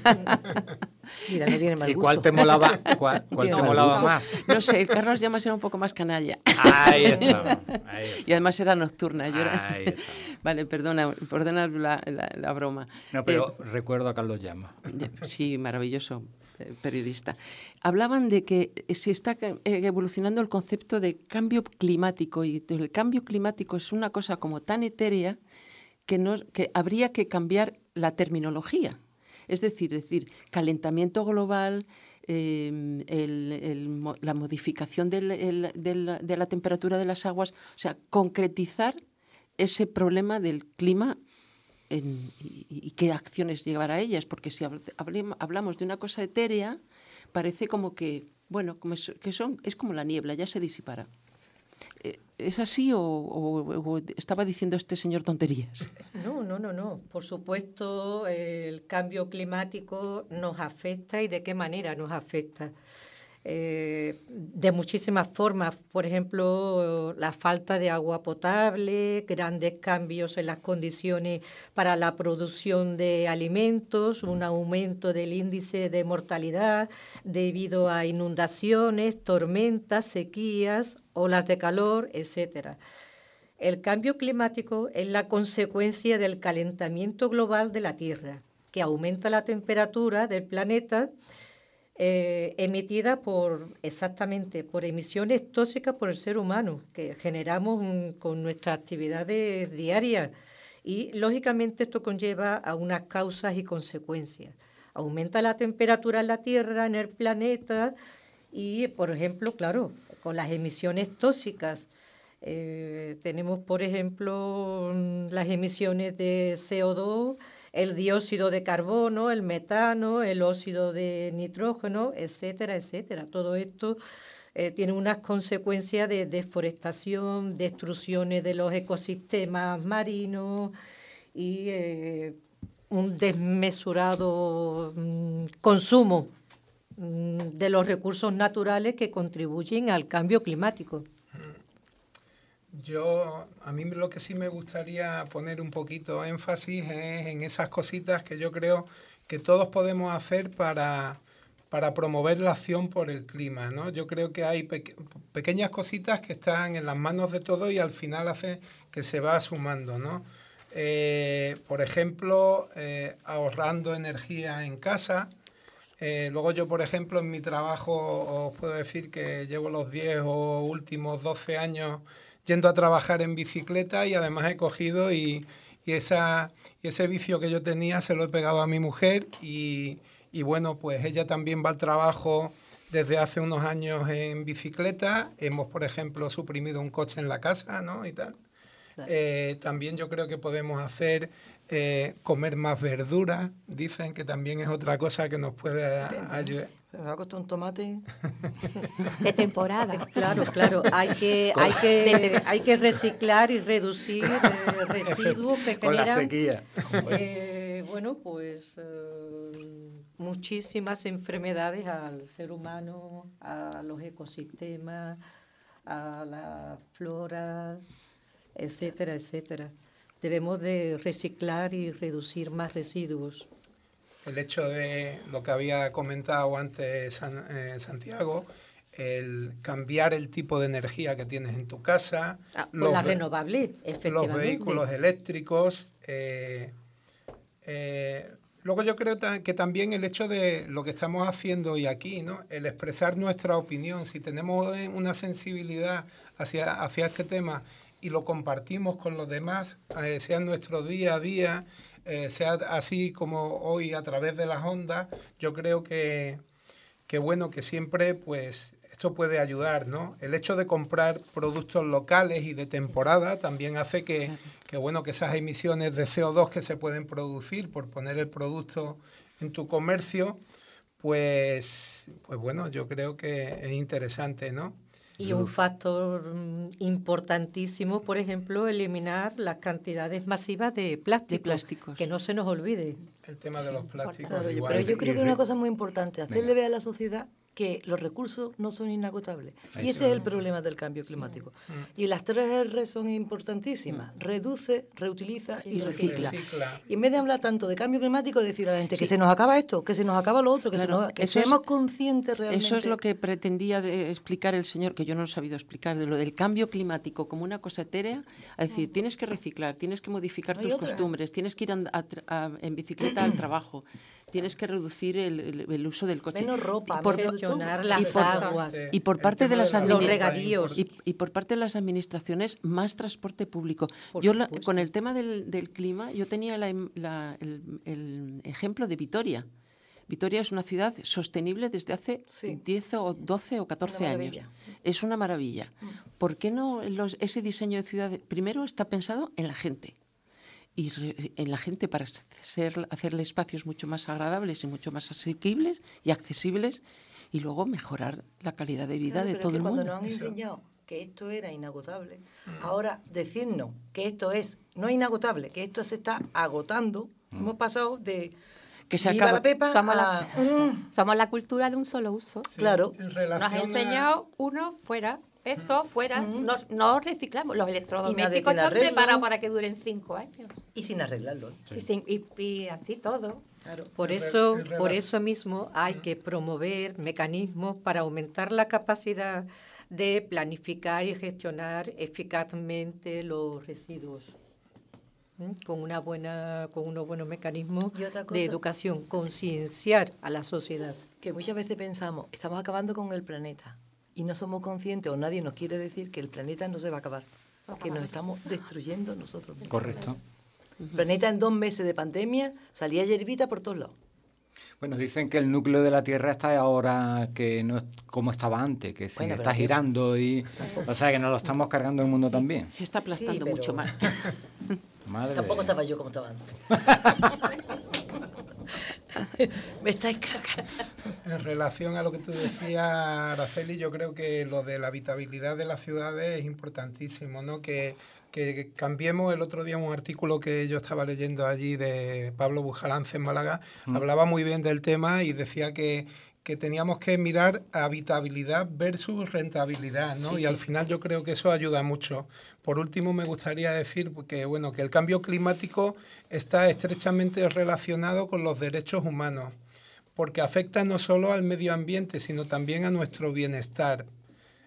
Mira, no tiene mal ¿Y gusto. cuál te molaba, cuál, te molaba más? No sé, Carlos Llamas era un poco más canalla. Ahí está. Ahí está. Y además era nocturna. Yo era- Ahí está. Vale, perdona, perdona la, la- la broma. No, pero recuerdo a Carlos Llama. Eh, sí, maravilloso eh, periodista. Hablaban de que se está eh, evolucionando el concepto de cambio climático y el cambio climático es una cosa como tan etérea que, no, que habría que cambiar la terminología. Es decir, decir calentamiento global, eh, mo- la modificación de la temperatura de las aguas, o sea, concretizar ese problema del clima y, qué acciones llevar a ellas, porque si hablamos de una cosa etérea, parece como que, bueno, como es, que son, es como la niebla, ya se disipará. Eh, ¿Es así o estaba diciendo este señor tonterías? No, no, no, no. Por supuesto, el cambio climático nos afecta y de qué manera nos afecta. Eh, de muchísimas formas, por ejemplo, la falta de agua potable, grandes cambios en las condiciones para la producción de alimentos, un aumento del índice de mortalidad debido a inundaciones, tormentas, sequías, olas de calor, etcétera. El cambio climático es la consecuencia del calentamiento global de la Tierra, que aumenta la temperatura del planeta eh, emitida por exactamente por emisiones tóxicas por el ser humano que generamos con nuestras actividades diarias y lógicamente esto conlleva a unas causas y consecuencias. Aumenta la temperatura en la Tierra, en el planeta y, por ejemplo, claro, con las emisiones tóxicas. eh, tenemos, por ejemplo, mm, las emisiones de CO2, el dióxido de carbono, el metano, el óxido de nitrógeno, etcétera, etcétera. Todo esto eh, tiene unas consecuencias de deforestación, destrucciones de los ecosistemas marinos y eh, un desmesurado mm, consumo mm, de los recursos naturales que contribuyen al cambio climático. Yo, a mí lo que sí me gustaría poner un poquito énfasis es en esas cositas que yo creo que todos podemos hacer para, para promover la acción por el clima, ¿no? Yo creo que hay peque- pequeñas cositas que están en las manos de todos y al final hace que se va sumando, ¿no? Eh, por ejemplo, eh, ahorrando energía en casa. Eh, luego yo, por ejemplo, en mi trabajo os puedo decir que llevo los 10 o últimos 12 años yendo a trabajar en bicicleta y además he cogido y, y esa, y ese vicio que yo tenía se lo he pegado a mi mujer y, y bueno, pues ella también va al trabajo desde hace unos años en bicicleta. Hemos, por ejemplo, suprimido un coche en la casa, ¿no? Y tal. Eh, también yo creo que podemos hacer eh, comer más verdura, dicen que también es otra cosa que nos puede ayudar. Se me va a costar un tomate. De temporada. Claro, claro. Hay que, hay que, hay que reciclar y reducir eh, residuos que Con la sequía. eh, bueno, pues eh, muchísimas enfermedades al ser humano, a los ecosistemas, a la flora, etcétera, etcétera. Debemos de reciclar y reducir más residuos. El hecho de lo que había comentado antes San- eh, Santiago, el cambiar el tipo de energía que tienes en tu casa, Ah, la renovable, los efectivamente. vehículos eléctricos. eh, eh, luego yo creo que también el hecho de lo que estamos haciendo hoy aquí, ¿no? el expresar nuestra opinión, si tenemos una sensibilidad hacia, hacia este tema y lo compartimos con los demás, sea en nuestro día a día, eh, sea así como hoy a través de las ondas, yo creo que, que bueno, que siempre pues esto puede ayudar, ¿no? El hecho de comprar productos locales y de temporada también hace que, que, bueno, que esas emisiones de CO2 que se pueden producir por poner el producto en tu comercio, pues, pues bueno, yo creo que es interesante, ¿no? Y un factor mm, importantísimo, por ejemplo, eliminar las cantidades masivas de plástico, plásticos. que no se nos olvide. El tema de los plásticos. Claro, yo- igual. pero yo creo que una re- cosa muy importante, hacerle ver a la sociedad que los recursos no son inagotables. Y sí. ese es el problema del cambio climático. Y las tres R son importantísimas. Reduce, reutiliza y, recicla. Y en vez de hablar tanto de cambio climático, decir a la gente que se nos acaba esto, que se nos acaba lo otro, que, se Claro, nos- que eso es- seamos conscientes realmente. Eso es lo que pretendía de explicar el señor, que yo no lo he sabido explicar, de lo del cambio climático como una cosa etérea, a decir, tienes que reciclar, tienes que modificar No tus otra. costumbres, tienes que ir a tra- a- en bicicleta al trabajo, tienes que reducir el, el- el uso del coche. Menos ropa, Y por. Gestionar y las por- aguas. y por parte de las Los regadíos. y, y por parte de las administraciones más transporte público. yo la- con el tema del, del clima, yo tenía la la- el, el ejemplo de Vitoria. Vitoria es una ciudad sostenible desde hace 10 o 12 o 14 Una años. Es una maravilla. ¿Por qué no los- ese diseño de ciudad? Primero está pensado en la gente. Y re- en la gente para ser, hacerle espacios mucho más agradables y mucho más asequibles y accesibles y luego mejorar la calidad de vida Claro, de pero es todo que el cuando mundo. nos han enseñado que esto era inagotable, Mm. ahora decirnos que esto es no inagotable, que esto se está agotando, hemos pasado de Que se acaba- la pepa Somos a la, mm, somos la cultura de un solo uso. claro. En Nos ha a- enseñado uno fuera, esto fuera. No, no reciclamos. Los electrodomésticos están preparados para que duren cinco años. y sin arreglarlo. Y, sin- y- y así todo. Por eso, por eso mismo hay que promover mecanismos para aumentar la capacidad de planificar y gestionar eficazmente los residuos. Con una buena, con unos buenos mecanismos de educación, concienciar a la sociedad. Que muchas veces pensamos, estamos acabando con el planeta y no somos conscientes o nadie nos quiere decir que el planeta no se va a acabar, que nos estamos destruyendo nosotros mismos. Correcto. El planeta en dos meses de pandemia salía hierbita por todos lados. Bueno, dicen que el núcleo de la Tierra está ahora que no es como estaba antes, que se Bueno, está girando y... O sea, que nos lo estamos cargando el mundo también. Se está aplastando pero- mucho más. Madre Tampoco de- estaba yo como estaba antes. Me estáis cagando. En relación a lo que tú decías, Araceli, yo creo que lo de la habitabilidad de las ciudades es importantísimo, ¿no? Que que cambiemos el otro día un artículo que yo estaba leyendo allí de Pablo Bujalance en Málaga, Mm. hablaba muy bien del tema y decía que, que teníamos que mirar habitabilidad versus rentabilidad, ¿no? Y al final yo creo que eso ayuda mucho. Por último, me gustaría decir que, bueno, que el cambio climático está estrechamente relacionado con los derechos humanos, porque afecta no solo al medio ambiente, sino también a nuestro bienestar.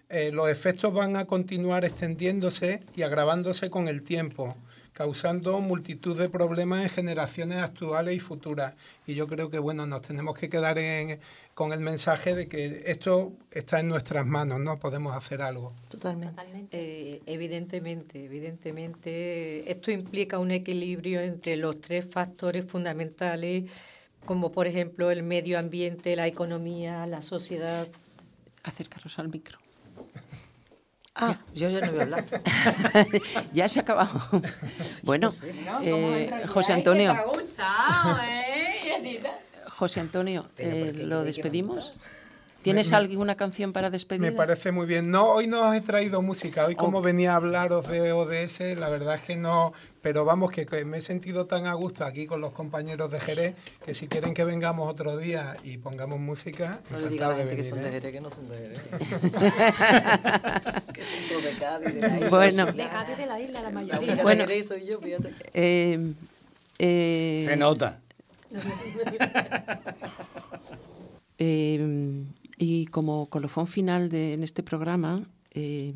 Eh, los efectos van a continuar extendiéndose y agravándose con el tiempo, causando multitud de problemas en generaciones actuales y futuras. Y yo creo que bueno, nos tenemos que quedar en- con el mensaje de que esto está en nuestras manos, no podemos hacer algo. Totalmente. Eh, evidentemente, evidentemente, esto implica un equilibrio entre los tres factores fundamentales, como por ejemplo el medio ambiente, la economía, la sociedad. Acercaros al micro. Ah, yo ya no voy a hablar. ya se ha acabado. bueno, sé. eh, José Antonio. ¿eh? José Antonio, Pero eh, porque ¿lo despedimos? ¿Tienes Me- alguna canción para despedir? Me parece muy bien. No, hoy no os he traído música. Hoy como venía a hablaros de ODS, la verdad es que no... Pero vamos, que, que me he sentido tan a gusto aquí con los compañeros de Jerez, que si quieren que vengamos otro día y pongamos música, No le diga a la gente que son de ¿eh? Jerez, que no son de Jerez. que son todos de Cádiz, de la isla. Bueno. de Cádiz de la isla, la mayoría. Bueno. de Jerez soy yo, fíjate. Eh, eh, Se nota. Eh, y como colofón final de, en este programa, eh,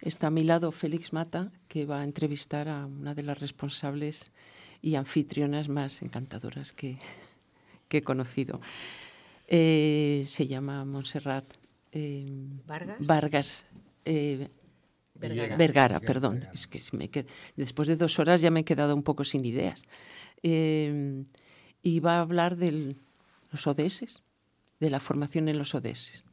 está a mi lado Félix Mata, que va a entrevistar a una de las responsables y anfitrionas más encantadoras que, que he conocido. Eh, se llama Montserrat eh, ¿Vargas? Vargas eh, Vergara. Vergara, perdón. Es que me qued- después de dos horas ya me he quedado un poco sin ideas. Eh, y va a hablar de los ODS, de la formación en los ODS.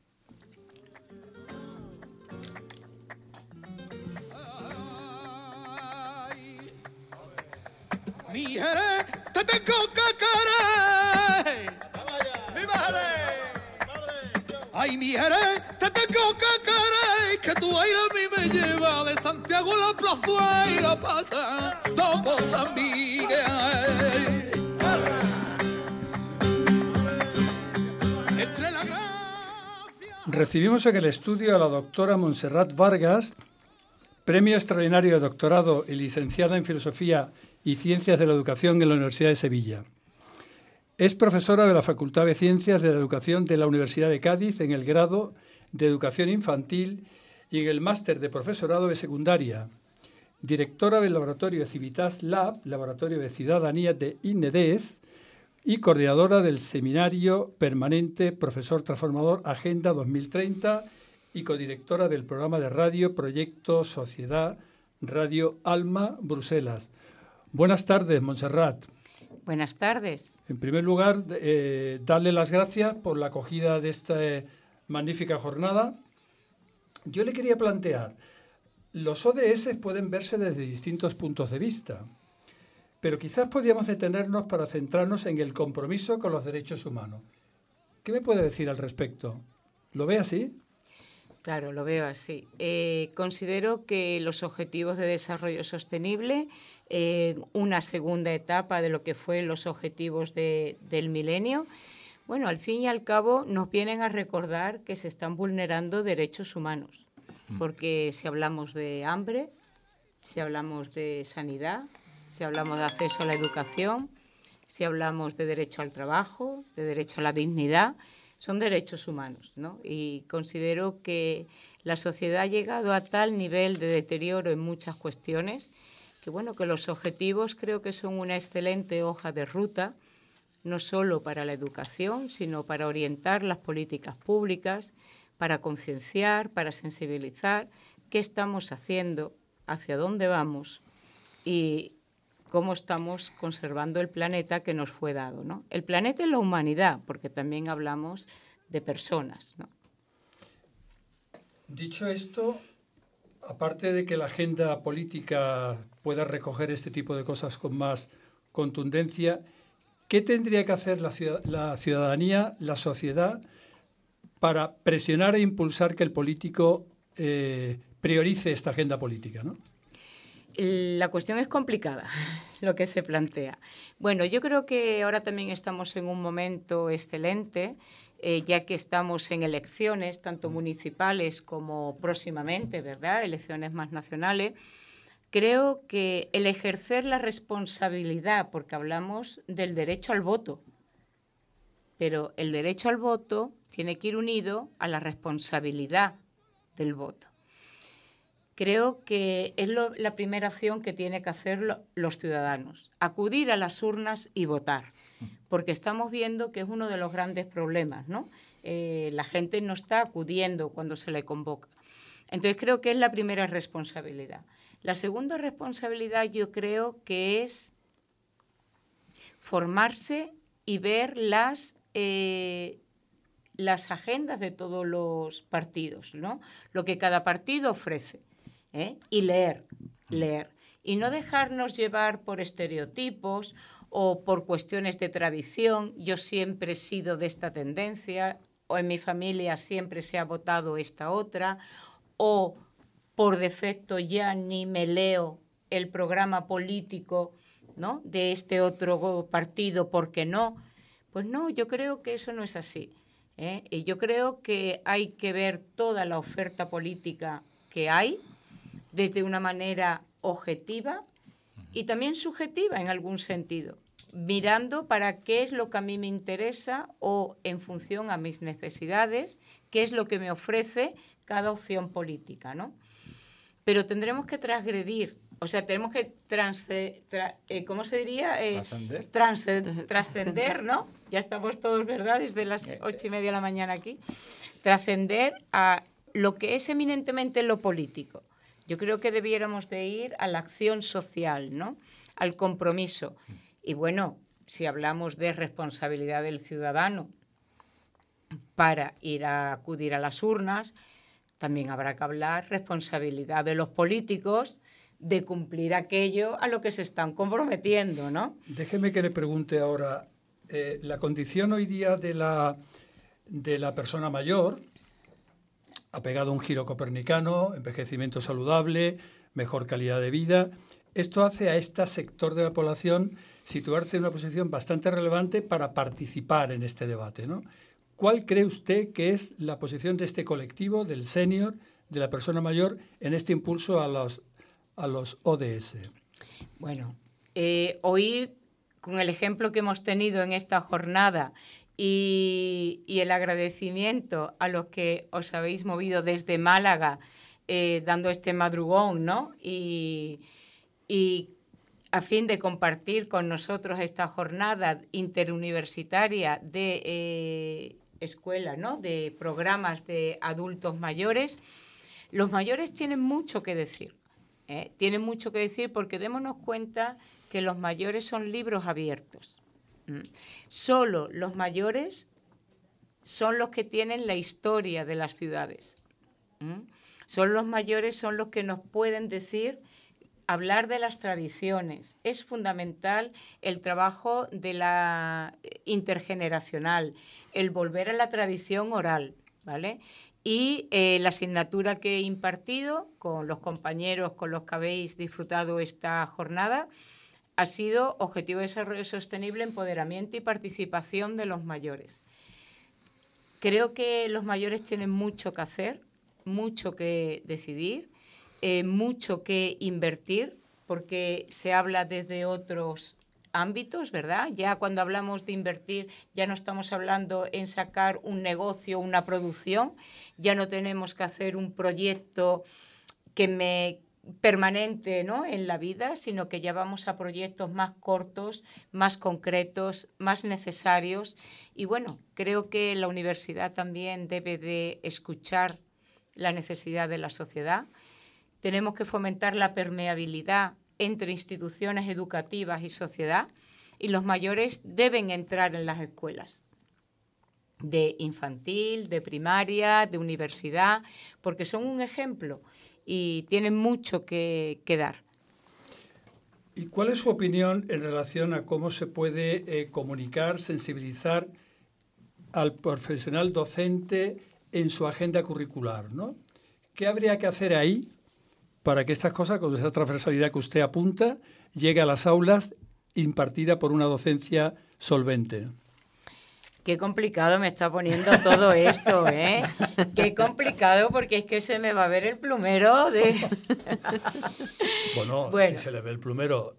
Ay, mi Jerez, te tengo que querer. Que tu aire a mí me lleva de Santiago a la plaza y la pasa. Topo San Miguel. Recibimos en el estudio a la doctora Montserrat Vargas, premio extraordinario de doctorado y licenciada en Filosofía y Ciencias de la Educación en la Universidad de Sevilla. Es profesora de la Facultad de Ciencias de la Educación de la Universidad de Cádiz en el grado de Educación Infantil y en el máster de Profesorado de Secundaria. Directora del laboratorio Civitas Lab, Laboratorio de Ciudadanía de INEDES, y coordinadora del Seminario Permanente Profesor Transformador Agenda 2030 y codirectora del programa de radio Proyecto Sociedad Radio Alma Bruselas. Buenas tardes, Montserrat. Buenas tardes. En primer lugar, eh, darle las gracias por la acogida de esta magnífica jornada. Yo le quería plantear, los ODS pueden verse desde distintos puntos de vista, pero quizás podríamos detenernos para centrarnos en el compromiso con los derechos humanos. ¿Qué me puede decir al respecto? ¿Lo ve así? Claro, lo veo así. Eh, considero que los objetivos de desarrollo sostenible, eh, una segunda etapa de lo que fue los objetivos de- del milenio, bueno, al fin y al cabo nos vienen a recordar que se están vulnerando derechos humanos, porque si hablamos de hambre, si hablamos de sanidad, si hablamos de acceso a la educación, si hablamos de derecho al trabajo, de derecho a la dignidad, son derechos humanos, ¿no? Y considero que la sociedad ha llegado a tal nivel de deterioro en muchas cuestiones que bueno, que los objetivos creo que son una excelente hoja de ruta, no solo para la educación, sino para orientar las políticas públicas, para concienciar, para sensibilizar qué estamos haciendo, hacia dónde vamos y cómo estamos conservando el planeta que nos fue dado. ¿no? El planeta y la humanidad, porque también hablamos de personas. Dicho esto, aparte de que la agenda política pueda recoger este tipo de cosas con más contundencia, ¿qué tendría que hacer la ciudadanía, la sociedad, para presionar e impulsar que el político eh, priorice esta agenda política? ¿no? La cuestión es complicada, lo que se plantea. Bueno, yo creo que ahora también estamos en un momento excelente, eh, ya que estamos en elecciones, tanto municipales como próximamente, ¿verdad? Elecciones más nacionales. Creo que el ejercer la responsabilidad, porque hablamos del derecho al voto, pero el derecho al voto tiene que ir unido a la responsabilidad del voto. Creo que es la primera acción que tienen que hacer los ciudadanos, acudir a las urnas y votar, porque estamos viendo que es uno de los grandes problemas, ¿no? Eh, la gente no está acudiendo cuando se le convoca. Entonces creo que es la primera responsabilidad. La segunda responsabilidad yo creo que es formarse y ver las eh, las agendas de todos los partidos, ¿no? Lo que cada partido ofrece. ¿Eh? Y leer, leer. Y no dejarnos llevar por estereotipos o por cuestiones de tradición. Yo siempre he sido de esta tendencia, o en mi familia siempre se ha votado esta otra, o por defecto ya ni me leo el programa político ¿no? de este otro partido, porque no? Pues no, yo creo que eso no es así. ¿eh? Y yo creo que hay que ver toda la oferta política que hay desde una manera objetiva y también subjetiva en algún sentido, mirando para qué es lo que a mí me interesa o en función a mis necesidades, qué es lo que me ofrece cada opción política, ¿no? Pero tendremos que transgredir, o sea, tenemos que eh, ¿cómo se diría? Eh, trascender. trascender, ¿no? Ya estamos todos, ¿verdad? Desde las ocho y media de la mañana aquí. Trascender a lo que es eminentemente lo político. Yo creo que debiéramos de ir a la acción social, ¿no? Al compromiso. Y bueno, si hablamos de responsabilidad del ciudadano para ir a acudir a las urnas, también habrá que hablar responsabilidad de los políticos de cumplir aquello a lo que se están comprometiendo, ¿no? Déjeme que le pregunte ahora, eh, la condición hoy día de la, de la persona mayor, ha pegado un giro copernicano, envejecimiento saludable, mejor calidad de vida. Esto hace a este sector de la población situarse en una posición bastante relevante para participar en este debate. ¿no? ¿Cuál cree usted que es la posición de este colectivo, del senior, de la persona mayor, en este impulso a los, a los ODS? Bueno, eh, hoy, con el ejemplo que hemos tenido en esta jornada y, el agradecimiento a los que os habéis movido desde Málaga eh, dando este madrugón, ¿no? Y, a fin de compartir con nosotros esta jornada interuniversitaria de eh, escuela, ¿no? De programas de adultos mayores. Los mayores tienen mucho que decir. ¿eh? Tienen mucho que decir porque démonos cuenta que los mayores son libros abiertos. Mm. Solo los mayores son los que tienen la historia de las ciudades. Solo los mayores son los que nos pueden decir, hablar de las tradiciones. Es fundamental el trabajo de la intergeneracional, el volver a la tradición oral, ¿vale? Y eh, la asignatura que he impartido con los compañeros con los que habéis disfrutado esta jornada ha sido Objetivo de Desarrollo Sostenible, Empoderamiento y Participación de los Mayores. Creo que los mayores tienen mucho que hacer, mucho que decidir, eh, mucho que invertir, porque se habla desde otros ámbitos, ¿verdad? Ya cuando hablamos de invertir, ya no estamos hablando en sacar un negocio, una producción, ya no tenemos que hacer un proyecto que me permanente ¿no? en la vida, sino que ya vamos a proyectos más cortos, más concretos, más necesarios. Y bueno, creo que la universidad también debe de escuchar la necesidad de la sociedad. Tenemos que fomentar la permeabilidad entre instituciones educativas y sociedad y los mayores deben entrar en las escuelas de infantil, de primaria, de universidad, porque son un ejemplo y tienen mucho que, dar. ¿Y cuál es su opinión en relación a cómo se puede eh, comunicar, sensibilizar al profesional docente en su agenda curricular? ¿no? ¿Qué habría que hacer ahí para que estas cosas, con esa transversalidad que usted apunta, llegue a las aulas impartida por una docencia solvente. Qué complicado me está poniendo todo esto, ¿eh? Qué complicado porque es que se me va a ver el plumero de... Bueno, Bueno. si se le ve el plumero,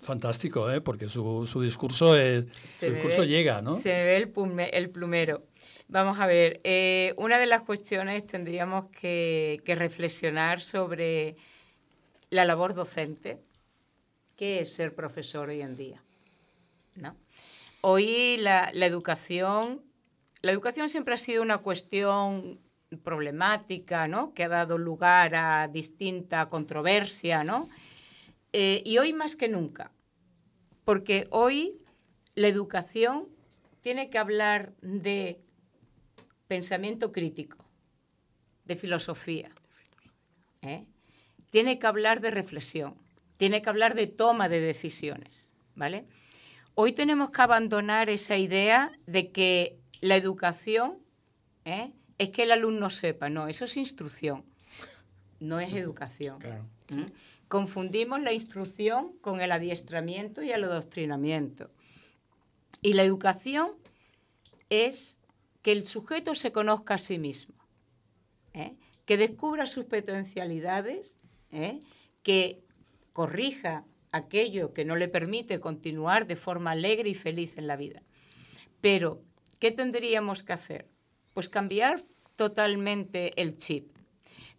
fantástico, ¿eh? porque su, su discurso, es, su discurso ve- llega, ¿no? Se me ve el, plume- el plumero. Vamos a ver, eh, una de las cuestiones tendríamos que, que reflexionar sobre la labor docente. ¿Qué es ser profesor hoy en día? ¿No? Hoy la, educación, la educación siempre ha sido una cuestión problemática, ¿no? Que ha dado lugar a distinta controversia, ¿no? Eh, y hoy más que nunca, porque hoy la educación tiene que hablar de pensamiento crítico, de filosofía, ¿eh? tiene que hablar de reflexión, tiene que hablar de toma de decisiones, ¿vale? Hoy tenemos que abandonar esa idea de que la educación ¿eh? es que el alumno sepa, no, eso es instrucción, no es educación. ¿Mm? Confundimos la instrucción con el adiestramiento y el adoctrinamiento. Y la educación es que el sujeto se conozca a sí mismo, ¿eh? que descubra sus potencialidades, ¿eh? que corrija aquello que no le permite continuar de forma alegre y feliz en la vida. Pero, ¿qué tendríamos que hacer? Pues cambiar totalmente el chip.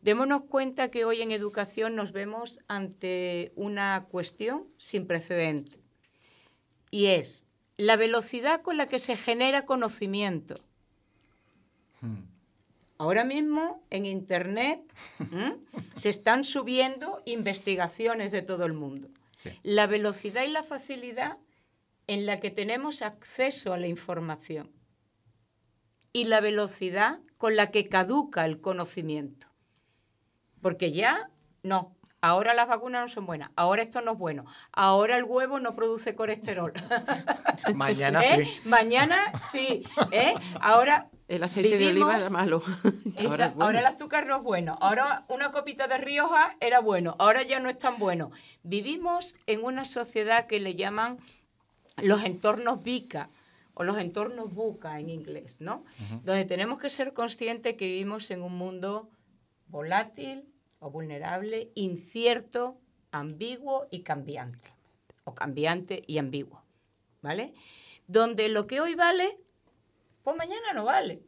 Démonos cuenta que hoy en educación nos vemos ante una cuestión sin precedente y es la velocidad con la que se genera conocimiento. Ahora mismo en Internet ¿m? se están subiendo investigaciones de todo el mundo. La velocidad y la facilidad en la que tenemos acceso a la información y la velocidad con la que caduca el conocimiento. Porque ya no, ahora las vacunas no son buenas, ahora esto no es bueno, ahora el huevo no produce colesterol. Mañana ¿Eh? sí. Mañana sí. ¿eh? Ahora El aceite de oliva era malo. Esa- Ahora es bueno. ahora el azúcar no es bueno. Ahora una copita de Rioja era bueno. Ahora ya no es tan bueno. Vivimos en una sociedad que le llaman los entornos VICA o los entornos buca en inglés, ¿no? Donde tenemos que ser conscientes que vivimos en un mundo volátil o vulnerable, incierto, ambiguo y cambiante. O cambiante y ambiguo, ¿vale? Donde lo que hoy vale, pues mañana no vale.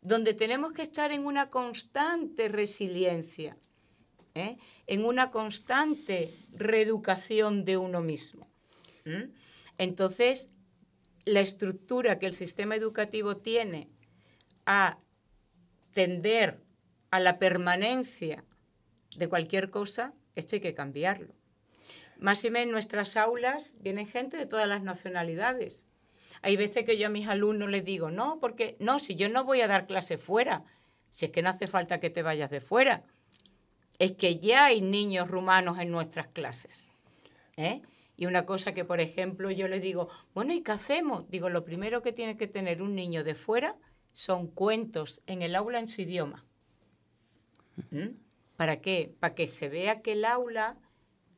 Donde tenemos que estar en una constante resiliencia, ¿eh? en una constante reeducación de uno mismo. Entonces, la estructura que el sistema educativo tiene a tender a la permanencia de cualquier cosa, esto hay que cambiarlo. Máxime en nuestras aulas vienen gente de todas las nacionalidades. Hay veces que yo a mis alumnos les digo, no, porque no, si yo no voy a dar clase fuera, si es que no hace falta que te vayas de fuera, es que ya hay niños rumanos en nuestras clases. ¿eh? Y una cosa que, por ejemplo, yo les digo, bueno, ¿y qué hacemos? Digo, lo primero que tiene que tener un niño de fuera son cuentos en el aula en su idioma. ¿Mm? ¿Para qué? Para que se vea que el aula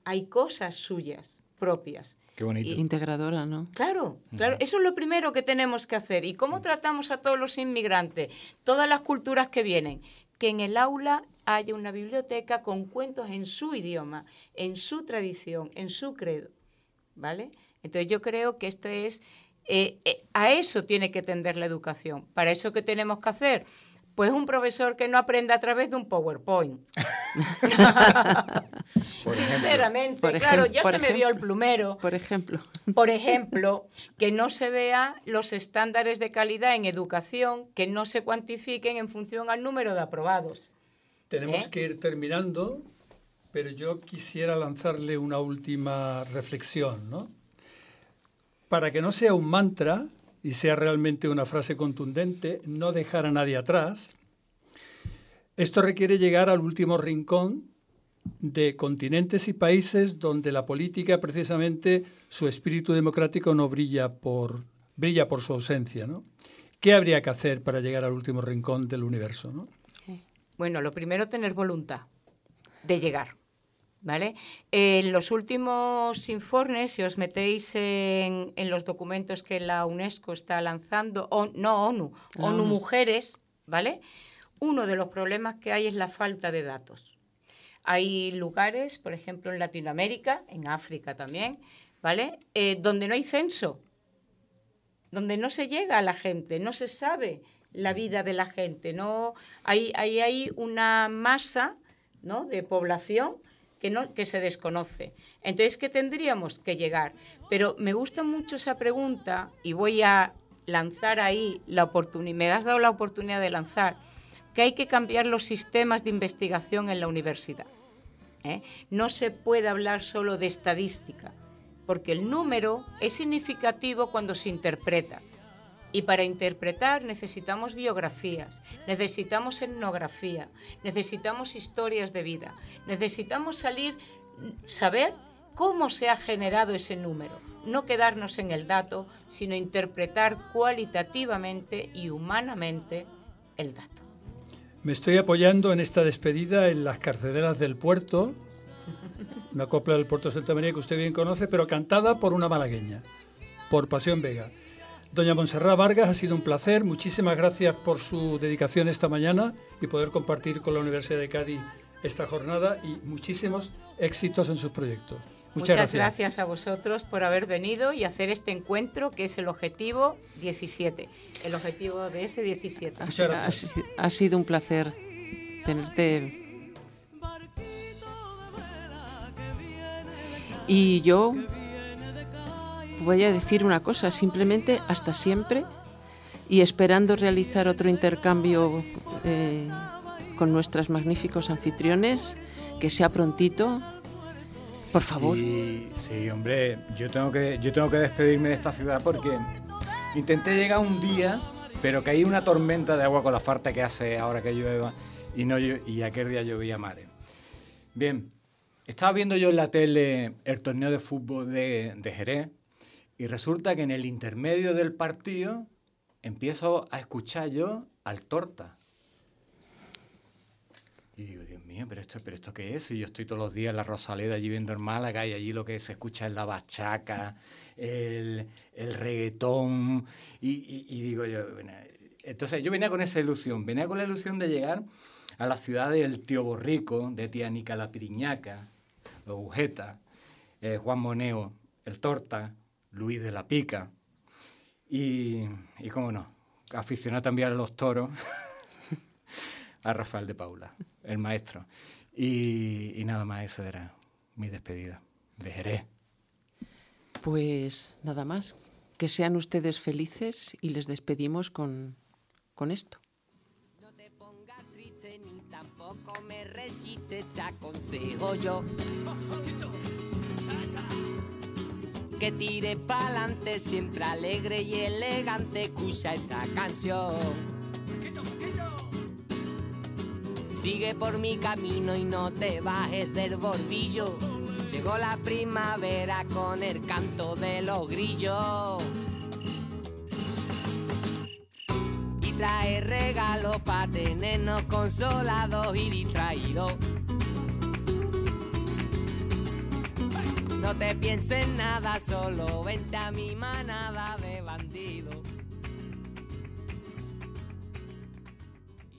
hay cosas suyas, propias. Qué bonito. Integradora, ¿no? Claro, claro, eso es lo primero que tenemos que hacer. ¿Y cómo tratamos a todos los inmigrantes? Todas las culturas que vienen. Que en el aula haya una biblioteca con cuentos en su idioma, en su tradición, en su credo. ¿Vale? Entonces yo creo que esto es, eh, eh, a eso tiene que tender la educación. ¿Para eso qué tenemos que hacer? Pues un profesor que no aprenda a través de un PowerPoint. Sinceramente, Por claro, ya por se me vio el plumero. Por ejemplo. Por ejemplo, que no se vea los estándares de calidad en educación, que no se cuantifiquen en función al número de aprobados. Tenemos ¿Eh? que ir terminando, pero yo quisiera lanzarle una última reflexión, ¿no? Para que no sea un mantra y sea realmente una frase contundente, no dejar a nadie atrás, esto requiere llegar al último rincón de continentes y países donde la política, precisamente, su espíritu democrático no brilla por, su ausencia. ¿Qué habría que hacer para llegar al último rincón del universo, ¿no? Bueno, lo primero, tener voluntad. de llegar. ¿Vale? En los últimos informes, si os metéis en, en los documentos que la UNESCO está lanzando, o, no ONU, La ONU ONU. Mujeres, ¿vale? Uno de los problemas que hay es la falta de datos. Hay lugares, por ejemplo, en Latinoamérica, en África también, ¿vale? Eh, donde no hay censo, donde no se llega a la gente, no se sabe la vida de la gente, no hay, hay, hay una masa ¿no? de población que, no, que se desconoce. Entonces, ¿qué tendríamos que llegar? Pero me gusta mucho esa pregunta y voy a lanzar ahí la oportunidad, me has dado la oportunidad de lanzar, que hay que cambiar los sistemas de investigación en la universidad. ¿eh? No se puede hablar solo de estadística, porque el número es significativo cuando se interpreta. Y para interpretar necesitamos biografías, necesitamos etnografía, necesitamos historias de vida, necesitamos salir, saber cómo se ha generado ese número, no quedarnos en el dato, sino interpretar cualitativamente y humanamente el dato. Me estoy apoyando en esta despedida en las carceleras del puerto, una copla del puerto de Santa María que usted bien conoce, pero cantada por una malagueña, por Pasión Vega. Doña Montserrat Vargas, ha sido un placer. Muchísimas gracias por su dedicación esta mañana y poder compartir con la Universidad de Cádiz esta jornada y muchísimos éxitos en sus proyectos. Muchas, Muchas gracias. a vosotros por haber venido y hacer este encuentro que es el objetivo 17, el objetivo de ese 17. Ha, ha ha sido un placer tenerte. Y yo voy a decir una cosa, simplemente hasta siempre y esperando realizar otro intercambio eh, con nuestros magníficos anfitriones, que sea prontito, por favor. Sí, hombre, yo tengo, que, yo tengo que despedirme de esta ciudad porque intenté llegar un día, pero caí una tormenta de agua con la falta que hace ahora que llueva y, no, y aquel día llovía a mares. Bien, estaba viendo yo en la tele el torneo de fútbol de, de Jerez y resulta que en el intermedio del partido empiezo a escuchar yo al Torta. Y digo, Dios mío, pero esto, pero esto qué es? Y yo estoy todos los días en la Rosaleda allí viendo en Málaga y allí lo que se escucha es la bachaca, el, el reggaetón. Y, y- digo yo, bueno, entonces yo venía con esa ilusión, venía con la ilusión de llegar a la ciudad del tío Borrico, de tía Nica la Piriñaca, los Ujeta, eh, Juan Moneo, el Torta, Luis de la Pica. Y, y cómo no, aficionado también a los toros, a Rafael de Paula, el maestro. Y, y nada más, eso era mi despedida de Jerez. Pues nada más, que sean ustedes felices y les despedimos con, con esto. Tampoco me resiste, te aconsejo yo. Que tire pa'lante, siempre alegre y elegante, escucha esta canción. Sigue por mi camino y no te bajes del bordillo. Llegó la primavera con el canto de los grillos. Y trae regalos para tenernos consolados y distraídos. No te pienses nada, solo vente a mi manada de bandidos.